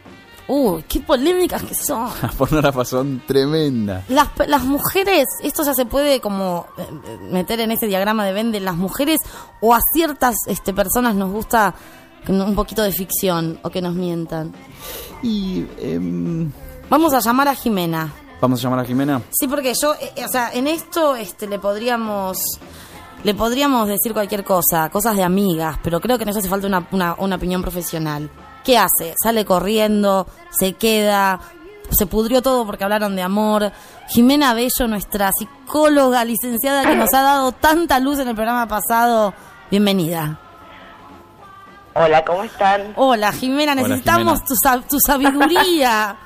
Uy, qué polémicas que son.
Las pornógrafas son tremendas.
Las, las mujeres, esto ya se puede como eh, eh, meter en ese diagrama de Venn de las mujeres o a ciertas este, personas nos gusta un poquito de ficción o que nos mientan.
Y em,
Vamos a llamar a Jimena.
vamos a llamar a Jimena.
Sí, porque yo, eh, o sea, en esto este, le podríamos le podríamos decir cualquier cosa, cosas de amigas, pero creo que en eso hace falta una, una, una opinión profesional. ¿Qué hace? Sale corriendo, se queda, se pudrió todo porque hablaron de amor. Jimena Bello, nuestra psicóloga licenciada que nos ha dado tanta luz en el programa pasado, bienvenida.
Hola, ¿cómo están?
Hola Jimena,
Hola,
necesitamos
Jimena.
Tu, sab- tu sabiduría.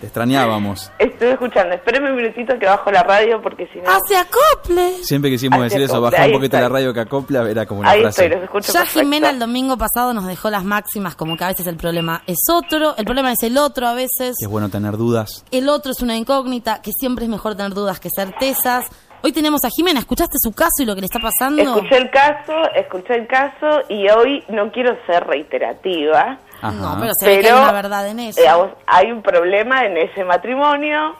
Te extrañábamos.
Estoy escuchando. Espérenme un minutito que bajo la radio porque si no...
¡Hace acople!
Siempre quisimos
Hacia
decir eso, bajar un poquito la radio que acopla, era como una
Ahí
frase.
estoy, los escucho
Ya
perfecto.
Jimena el domingo pasado nos dejó las máximas, como que a veces el problema es otro, el problema es el otro a veces,
Que es bueno tener dudas.
el otro es una incógnita, que siempre es mejor tener dudas que certezas. Hoy tenemos a Jimena, ¿escuchaste su caso y lo que le está pasando?
Escuché el caso, escuché el caso y hoy no quiero ser reiterativa.
No, pero se ve que hay una verdad en eso.
digamos, hay un problema en ese matrimonio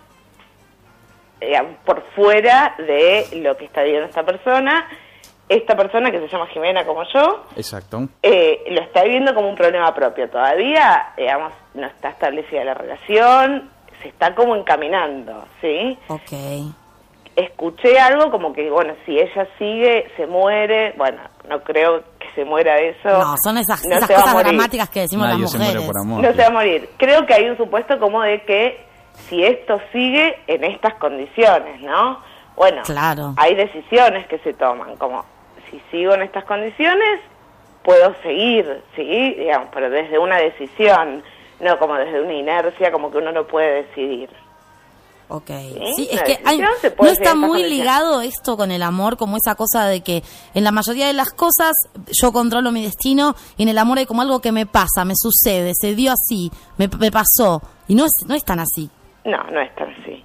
digamos, por fuera de lo que está viviendo esta persona. Esta persona que se llama Jimena como yo,
Exacto.
eh, lo está viviendo como un problema propio. Todavía, digamos, no está establecida la relación, se está como encaminando, ¿sí?
Ok.
Escuché algo como que, bueno, si ella sigue, se muere. Bueno, no creo se muera eso.
No, son esas,
No
esas
se
cosas dramáticas que decimos
Nadie
las
se muere
mujeres.
por amor.
No se va a morir. Creo que hay un supuesto como de que si esto sigue en estas condiciones, ¿no? Bueno,
Claro.
hay decisiones que se toman, como si sigo en estas condiciones, puedo seguir, ¿sí? Digamos, pero desde una decisión, no como desde una inercia, como que uno no puede decidir.
Ok. Es que hay- no está muy ligado esto con el amor, como esa cosa de que en la mayoría de las cosas yo controlo mi destino y en el amor hay como algo que me pasa, me sucede, se dio así, me, me pasó. Y no es, no es tan así.
No, no es tan así.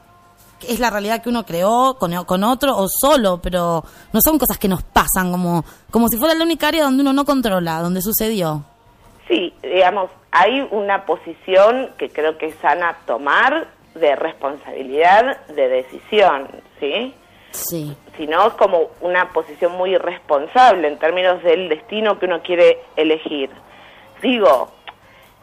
Es la realidad que uno creó con, con otro o solo, pero no son cosas que nos pasan, como, como si fuera la única área donde uno no controla, donde sucedió.
Sí, digamos, hay una posición que creo que es sana tomar de responsabilidad de decisión, ¿sí?
Sí.
Si no, es como una posición muy irresponsable en términos del destino que uno quiere elegir. Digo,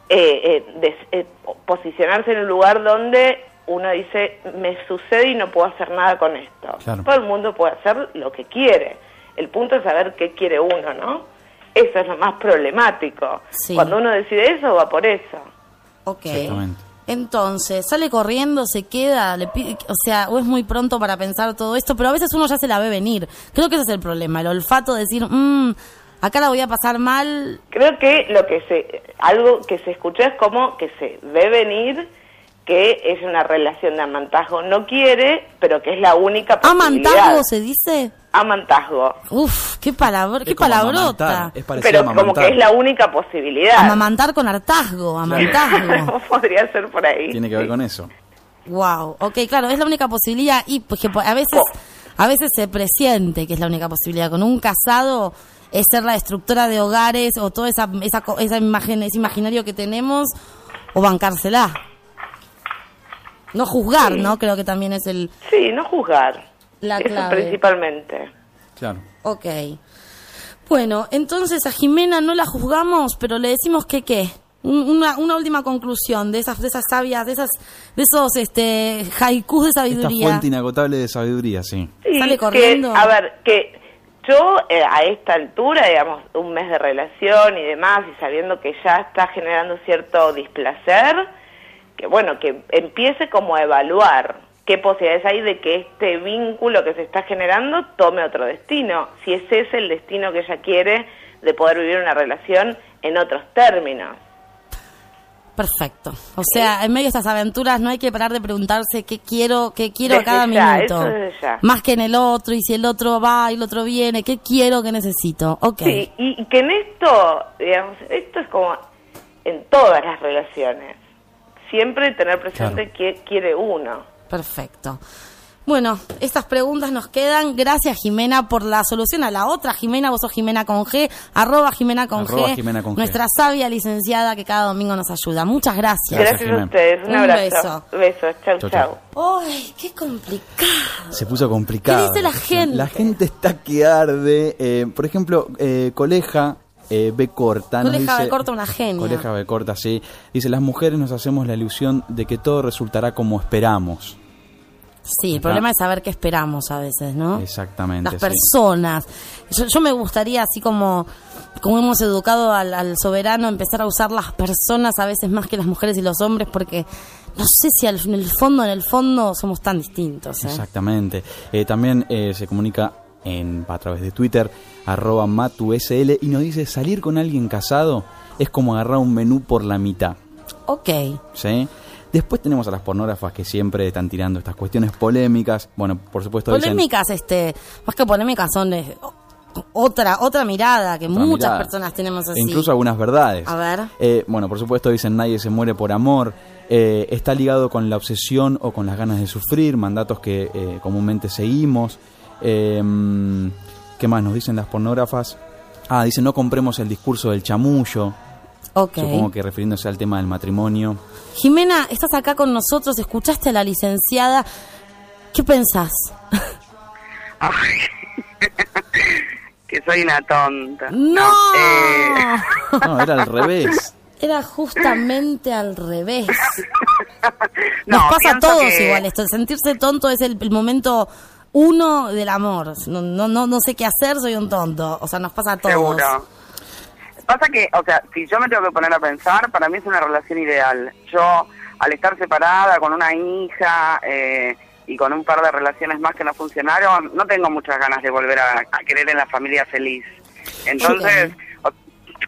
eh, eh, des- eh, posicionarse en un lugar donde uno dice, me sucede y no puedo hacer nada con esto.
Claro.
Todo el mundo puede hacer lo que quiere. El punto es saber qué quiere uno, ¿no? Eso es lo más problemático.
Sí.
Cuando uno decide eso, va por eso.
Ok.
Exactamente.
Entonces, sale corriendo, se queda, le pide, o sea, o es muy pronto para pensar todo esto, pero a veces uno ya se la ve venir. Creo que ese es el problema, el olfato de decir, mmm, acá la voy a pasar mal.
Creo que lo que se, algo que se escuchó es como que se ve venir que es una relación de amantazgo. No quiere, pero que es la única posibilidad.
¿Amantazgo se dice?
Amantazgo.
Uf, qué palabra, qué palabrota.
Es
Pero como que es la única posibilidad.
Amamantar con hartazgo, amantazgo.
Podría ser por ahí.
Tiene que ver con eso.
wow, ok, claro, es la única posibilidad y pues que a veces, a veces se presiente que es la única posibilidad. Con un casado es ser la destructora de hogares o toda esa, esa, co- esa imagen, ese imaginario que tenemos o bancársela. No juzgar,
Sí.
¿no? Creo que también es el...
Sí, no juzgar.
La
Eso
clave.
principalmente.
Claro.
Ok. Bueno, entonces a Jimena no la juzgamos, pero le decimos que qué. Un- Una, una última conclusión de esas, de esas sabias, de esas, de esos este haikus de
Esta
sabiduría.
fuente inagotable de sabiduría, sí.
Sí,
Sale
que,
corriendo.
a ver, que yo eh, a esta altura, digamos, un mes de relación y demás, y sabiendo que ya está generando cierto displacer, que bueno, que empiece como a evaluar qué posibilidades hay de que este vínculo que se está generando tome otro destino, si ese es el destino que ella quiere de poder vivir una relación en otros términos.
Perfecto. O sea, en medio de estas aventuras no hay que parar de preguntarse qué quiero, qué quiero a
Desde
cada
ya,
minuto.
eso desde ya.
Más que en el otro, y si el otro va y el otro viene, qué quiero, qué necesito. Ok.
Sí, y, y que en esto, digamos, esto es como en todas las relaciones. Siempre tener presente qué quiere uno.
Perfecto. Bueno, estas preguntas nos quedan. Gracias, Jimena, por la solución a la otra. Jimena, vos sos Jimena con G, arroba Jimena con,
Arroba
G,
Jimena con G.
nuestra sabia licenciada que cada domingo nos ayuda. Muchas gracias.
Gracias, a ustedes. Un,
Un
abrazo. Besos. Chau,
Chau,
chau.
chau.
¡Ay, qué complicado!
Se puso complicado.
¿Qué dice la gente?
La gente está que arde. Eh, por ejemplo, eh, Coleja eh, B corta. nos
Coleja
dice-
B corta, una genia.
Coleja B corta, sí. Dice, las mujeres nos hacemos la ilusión de que todo resultará como esperamos.
Sí, el problema es saber qué esperamos a veces, ¿no?
Exactamente.
Las
sí.
personas. Yo, yo me gustaría, así como, como hemos educado al, al soberano, empezar a usar las personas a veces más que las mujeres y los hombres, porque no sé si al- en el fondo, en el fondo, somos tan distintos. ¿eh?
Exactamente. Eh, también eh, se comunica en, a través de Twitter, arroba matusl, y nos dice, salir con alguien casado es como agarrar un menú por la mitad.
Ok.
¿sí? Después tenemos a las pornógrafas que siempre están tirando estas cuestiones polémicas. Bueno, por supuesto dicen...
Polémicas, este, más que polémicas, son de otra, otra mirada que
Otra
muchas
mirada.
personas tenemos así.
E incluso algunas verdades.
A ver.
Eh, bueno, por supuesto dicen nadie se muere por amor. Eh, está ligado con la obsesión o con las ganas de sufrir, mandatos que eh, comúnmente seguimos. Eh, ¿Qué más nos dicen las pornógrafas? Ah, dicen no compremos el discurso del chamullo.
Ok.
Supongo que refiriéndose al tema del matrimonio.
Jimena, estás acá con nosotros, escuchaste a la licenciada. ¿Qué pensás?
Que soy una tonta.
¡No!
eh,
No, era al revés.
Era justamente al revés.
No,
Nos pasa a todos
que-
igual esto. El sentirse tonto es el, el momento uno del amor. No, no, no, no sé qué hacer, soy un tonto. O sea, nos pasa a todos.
Seguro. Pasa que, o sea, si yo me tengo que poner a pensar, para mí es una relación ideal. Yo, al estar separada con una hija eh, y con un par de relaciones más que no funcionaron, no tengo muchas ganas de volver a, a querer en la familia feliz. Entonces,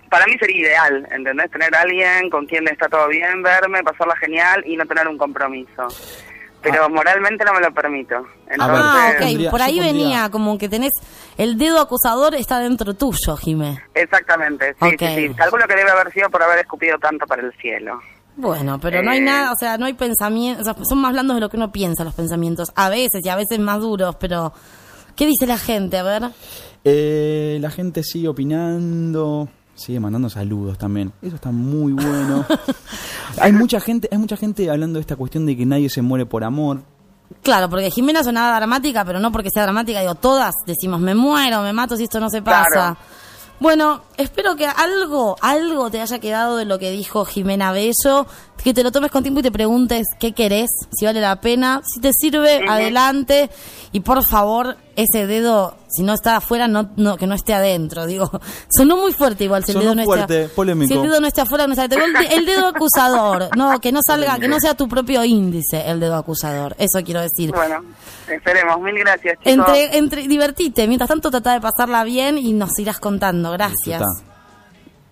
para mí sería ideal, ¿entendés? Tener a alguien con quien está todo bien, verme, pasarla genial y no tener un compromiso. Pero moralmente no me lo permito. Entonces,
Ah, ok.
pondría-
Por ahí venía como que tenés el dedo acusador está dentro tuyo, Jimé.
Exactamente, sí,
Ok.
sí, sí. Calculo que debe haber sido por haber escupido tanto para el cielo.
Bueno, pero no hay
Eh.
nada, o sea, no hay pensamientos, o sea, son más blandos de lo que uno piensa los pensamientos, a veces y a veces más duros, pero ¿qué dice la gente? A ver.
Eh, la gente sigue opinando, sigue mandando saludos también. Eso está muy bueno. hay mucha gente, hay mucha gente hablando de esta cuestión de que nadie se muere por amor.
Claro, porque Jimena sonaba dramática, pero no porque sea dramática, digo, todas decimos, me muero, me mato si esto no se pasa.
Claro.
Bueno, espero que algo, algo te haya quedado de lo que dijo Jimena Bello, que te lo tomes con tiempo y te preguntes qué querés, si vale la pena, si te sirve, adelante, y por favor, ese dedo, si no está afuera, no, no, que no esté adentro, digo, sonó muy fuerte igual si el
Sonó
dedo no
fuerte,
está,
polémico.
si el dedo no está afuera, no sale, el, de- el dedo acusador, no, que no salga, que no sea tu propio índice el dedo acusador, eso quiero decir.
Bueno, esperemos. Mil gracias, chicos.
Entre, entre, divertite, mientras tanto trata de pasarla bien y nos irás contando. Gracias.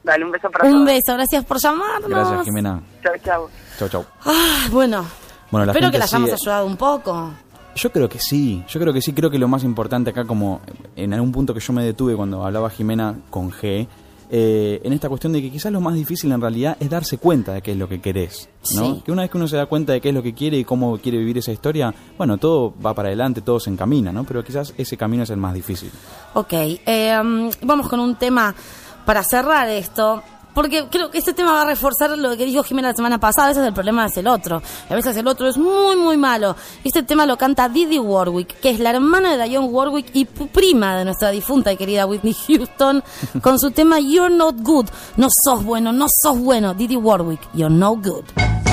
Dale, un beso para
Un
todos.
beso, gracias por llamarnos.
Gracias, Jimena.
Chau, chau.
Chau, chau.
Ah, bueno,
Bueno, la
espero
gente
que la hayamos ayudado un poco.
Yo creo que sí, yo creo que sí, creo que lo más importante acá, como en algún punto que yo me detuve cuando hablaba Jimena con G, eh, en esta cuestión de que quizás lo más difícil en realidad es darse cuenta de qué es lo que querés, ¿no?
Sí.
Que una vez que uno se da cuenta de qué es lo que quiere y cómo quiere vivir esa historia, bueno, todo va para adelante, todo se encamina, ¿no? Pero quizás ese camino es el más difícil.
Ok, eh, um, vamos con un tema para cerrar esto. Porque creo que este tema va a reforzar lo que dijo Jimena la semana pasada. A veces el problema es el otro. A veces el otro es muy, muy malo. Este tema lo canta Didi Warwick, que es la hermana de Dionne Warwick y prima de nuestra difunta y querida Whitney Houston, con su tema You're Not Good. No sos bueno, no sos bueno. Didi Warwick, You're No Good.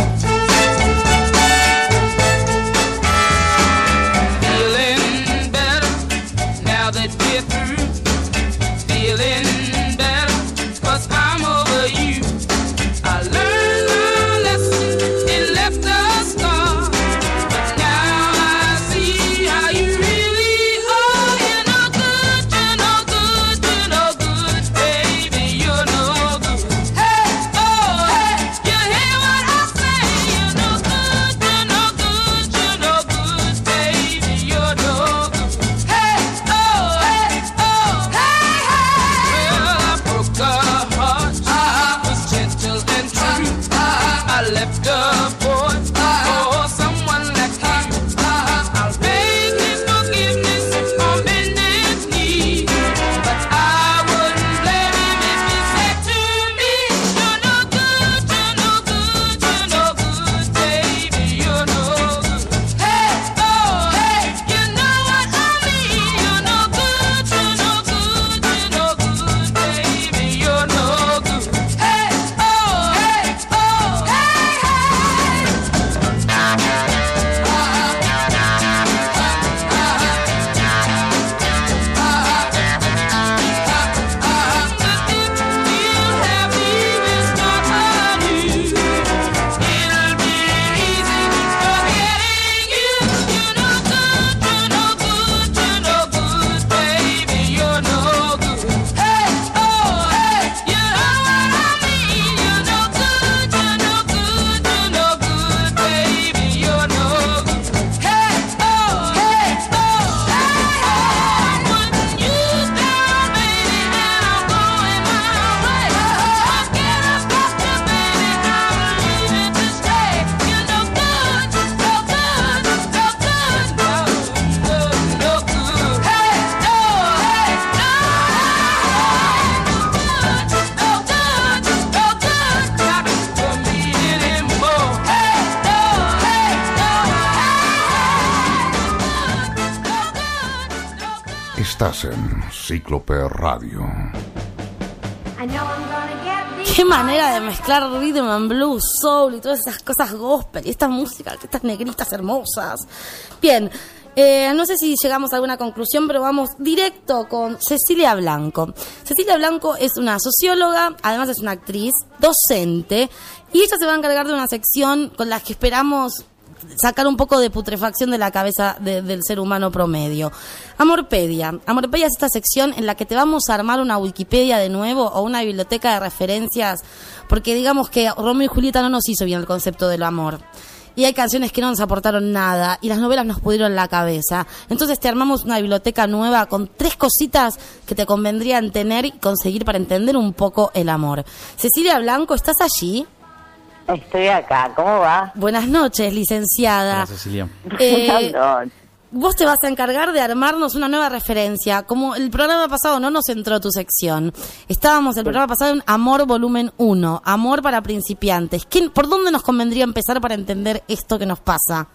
Cíclope Radio.
Qué manera de mezclar rhythm and blues, soul y todas esas cosas gospel y esta música, estas negritas hermosas. Bien, eh, no sé si llegamos a alguna conclusión, pero vamos directo con Cecilia Blanco. Cecilia Blanco es una socióloga, además es una actriz, docente, y ella se va a encargar de una sección con la que esperamos sacar un poco de putrefacción de la cabeza de- del ser humano promedio. Amorpedia. Amorpedia es esta sección en la que te vamos a armar una Wikipedia de nuevo o una biblioteca de referencias, porque digamos que Romeo y Julieta no nos hizo bien el concepto del amor. Y hay canciones que no nos aportaron nada y las novelas nos pudieron la cabeza. Entonces te armamos una biblioteca nueva con tres cositas que te convendrían tener y conseguir para entender un poco el amor. Cecilia Blanco, ¿estás allí?
Estoy acá, ¿cómo va?
Buenas noches, licenciada.
Hola, Cecilia.
Eh. Vos te vas a encargar de armarnos una nueva referencia. Como el programa pasado no nos entró tu sección. Estábamos el programa pasado en Amor Volumen 1, Amor para principiantes. ¿Quién- ¿Por dónde nos convendría empezar para entender esto que nos pasa?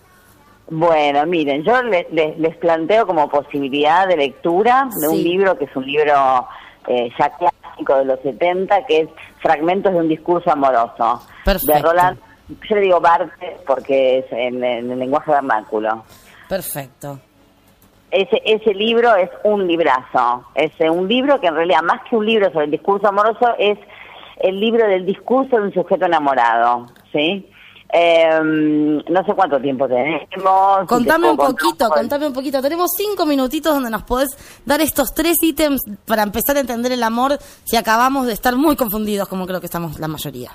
Bueno, miren, yo le- le- les planteo como posibilidad de lectura de un libro que es un libro eh, ya clásico de los 70, que es Fragmentos de un discurso amoroso,
Perfecto.
de Roland, yo le digo Barthes porque es en, en el lenguaje vernáculo.
Perfecto.
Ese, ese libro es un librazo, es eh, un libro que en realidad más que un libro sobre el discurso amoroso es el libro del discurso de un sujeto enamorado, ¿sí? Em, no sé cuánto tiempo tenemos.
Contame un poquito, contame un poquito. Tenemos cinco minutitos donde nos podés dar estos tres ítems para empezar a entender el amor si acabamos de estar muy confundidos, como creo que estamos la mayoría.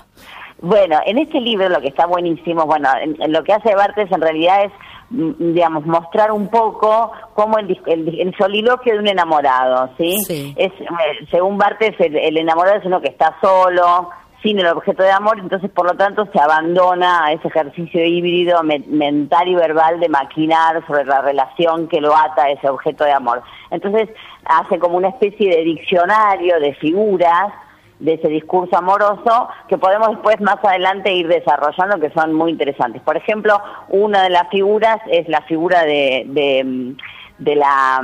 Bueno, en este libro lo que está buenísimo, bueno, en- en lo que hace Bartes en realidad es, mm, digamos, mostrar un poco cómo el, el, el soliloquio de un enamorado, ¿sí? Es, eh, según Bartes, el, el enamorado es uno que está solo, sin el objeto de amor, entonces por lo tanto se abandona a ese ejercicio híbrido me- mental y verbal de maquinar sobre la relación que lo ata a ese objeto de amor. Entonces hace como una especie de diccionario de figuras de ese discurso amoroso que podemos después más adelante ir desarrollando que son muy interesantes. Por ejemplo, una de las figuras es la figura de, de, de la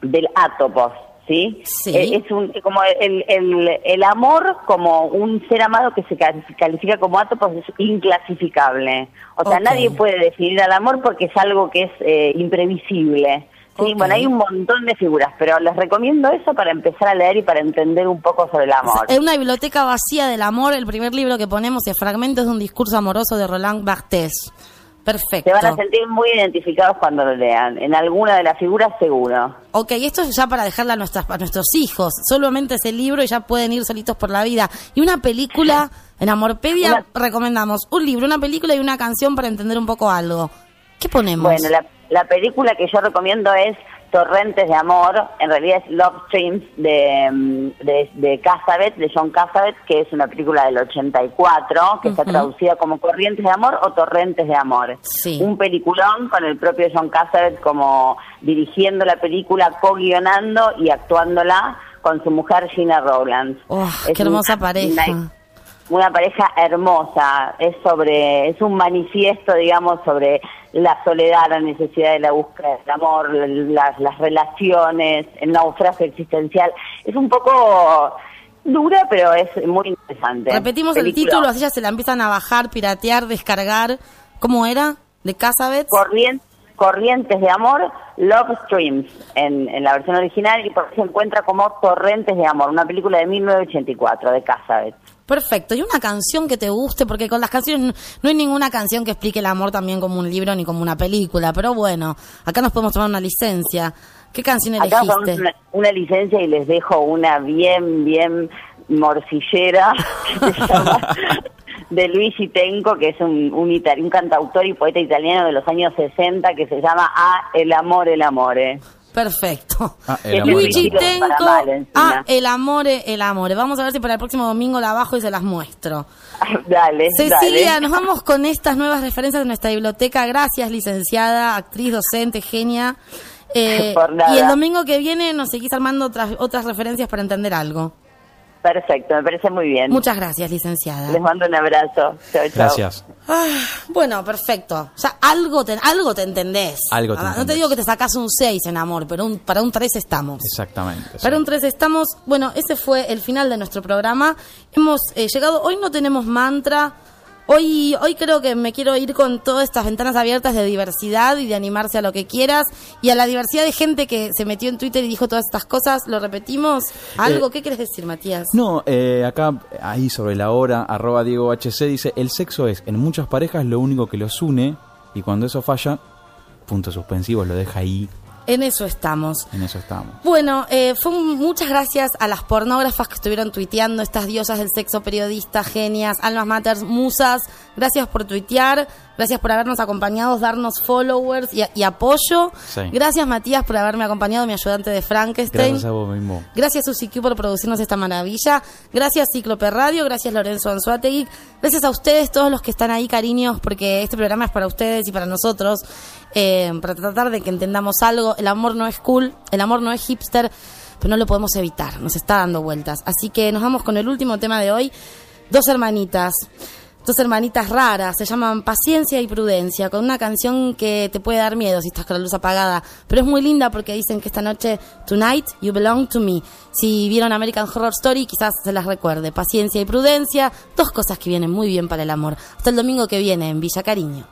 del átopos, ¿sí?
Sí.
Eh, Es un, como el, el, el amor como un ser amado que se cali- califica como átopos es inclasificable. O sea, nadie puede definir al amor porque es algo que es eh, imprevisible. Sí, bueno, hay un montón de figuras, pero les recomiendo eso para empezar a leer y para entender un poco sobre el amor.
Es una biblioteca vacía del amor. El primer libro que ponemos es Fragmentos de un discurso amoroso de Roland Barthes. Perfecto.
Se van a sentir muy identificados cuando lo lean. En alguna de las figuras seguro.
Ok, esto es ya para dejarle a, nuestras, a nuestros hijos. Solamente ese libro y ya pueden ir solitos por la vida. Y una película, en Amorpedia recomendamos un libro, una película y una canción para entender un poco algo. ¿Qué ponemos?
Bueno, la, la película que yo recomiendo es Torrentes de Amor, en realidad es Love Streams de, mm, de, de Cassavet, de John Cassavet, que es una película del 84, que está
Ujú.
traducida como Corrientes de Amor o Torrentes de Amor.
Sí.
Un peliculón con el propio John Cassavet como dirigiendo la película, co-guionando y actuándola con su mujer Gina Rowlands.
Oh, qué hermosa
una-
pareja.
una- una pareja hermosa, es sobre, es un manifiesto, digamos, sobre la soledad, la necesidad de la búsqueda del amor, las, las relaciones, el naufragio existencial. Es un poco dura, pero es muy interesante.
Repetimos el título, así ya se la empiezan a bajar, piratear, descargar. ¿Cómo era? ¿De Casabets?
Corrien- Corrientes de Amor, Love Streams, en, en la versión original, y por se encuentra como Torrentes de Amor, una película de 1984 de Casabet.
Perfecto. ¿Y una canción que te guste? Porque con las canciones no, hay ninguna canción que explique el amor también como un libro ni como una película. Pero bueno, acá nos podemos tomar una licencia. ¿Qué canción
Acá
elegiste?
vamos una, una licencia y les dejo una bien, bien morcillera que se llama de Luigi Tenco, que es un, un, un cantautor y poeta italiano de los años 60 que se llama A El amor, el amore.
Perfecto.
Ah,
Luigi. Tenco. Ah, el amore, el amore. Vamos a ver si para el próximo domingo la bajo y se las muestro.
dale,
Cecilia,
dale.
nos vamos con estas nuevas referencias de nuestra biblioteca. Gracias, licenciada, actriz, docente, genia. Eh,
Por nada.
y el domingo que viene nos seguís armando otras, otras referencias para entender algo.
Perfecto, me parece muy bien.
Muchas gracias, licenciada.
Les mando un abrazo. Chao, chao.
Gracias.
Ah, bueno, perfecto. Ya algo te, algo te entendés.
Algo te
Ah, No te digo que te sacas un 6 en amor, pero un, para un 3 estamos.
Exactamente. sí.
Para un 3 estamos. Bueno, ese fue el final de nuestro programa. Hemos eh, llegado. Hoy no tenemos mantra. Hoy, hoy creo que me quiero ir con todas estas ventanas abiertas de diversidad y de animarse a lo que quieras. Y a la diversidad de gente que se metió en Twitter y dijo todas estas cosas. ¿Lo repetimos? ¿Algo?
Eh,
¿Qué quieres decir, Matías?
No, eh, acá, ahí sobre la hora, arroba Diego HC dice, el sexo es en muchas parejas lo único que los une y cuando eso falla, puntos suspensivos, lo deja ahí,
En eso estamos.
en eso estamos.
Bueno, eh, fue muchas gracias a las pornógrafas que estuvieron tuiteando, estas diosas del sexo, periodistas, genias, almas matters, musas. Gracias por tuitear, gracias por habernos acompañado, darnos followers y, y apoyo.
Sí.
Gracias Matías por haberme acompañado, mi ayudante de Frankenstein.
Gracias a vos mismo.
Gracias Susi Q por producirnos esta maravilla. Gracias Ciclope Radio, gracias Lorenzo Anzuategui. Gracias a ustedes, todos los que están ahí, cariños, porque este programa es para ustedes y para nosotros. eh, para tratar de que entendamos algo. El amor no es cool, el amor no es hipster, pero no lo podemos evitar, nos está dando vueltas. Así que nos vamos con el último tema de hoy. Dos hermanitas. Dos hermanitas raras, se llaman Paciencia y Prudencia, con una canción que te puede dar miedo si estás con la luz apagada, pero es muy linda porque dicen que esta noche, Tonight, You Belong to Me. Si vieron American Horror Story, quizás se las recuerde. Paciencia y Prudencia, dos cosas que vienen muy bien para el amor. Hasta el domingo que viene en Villa Cariño.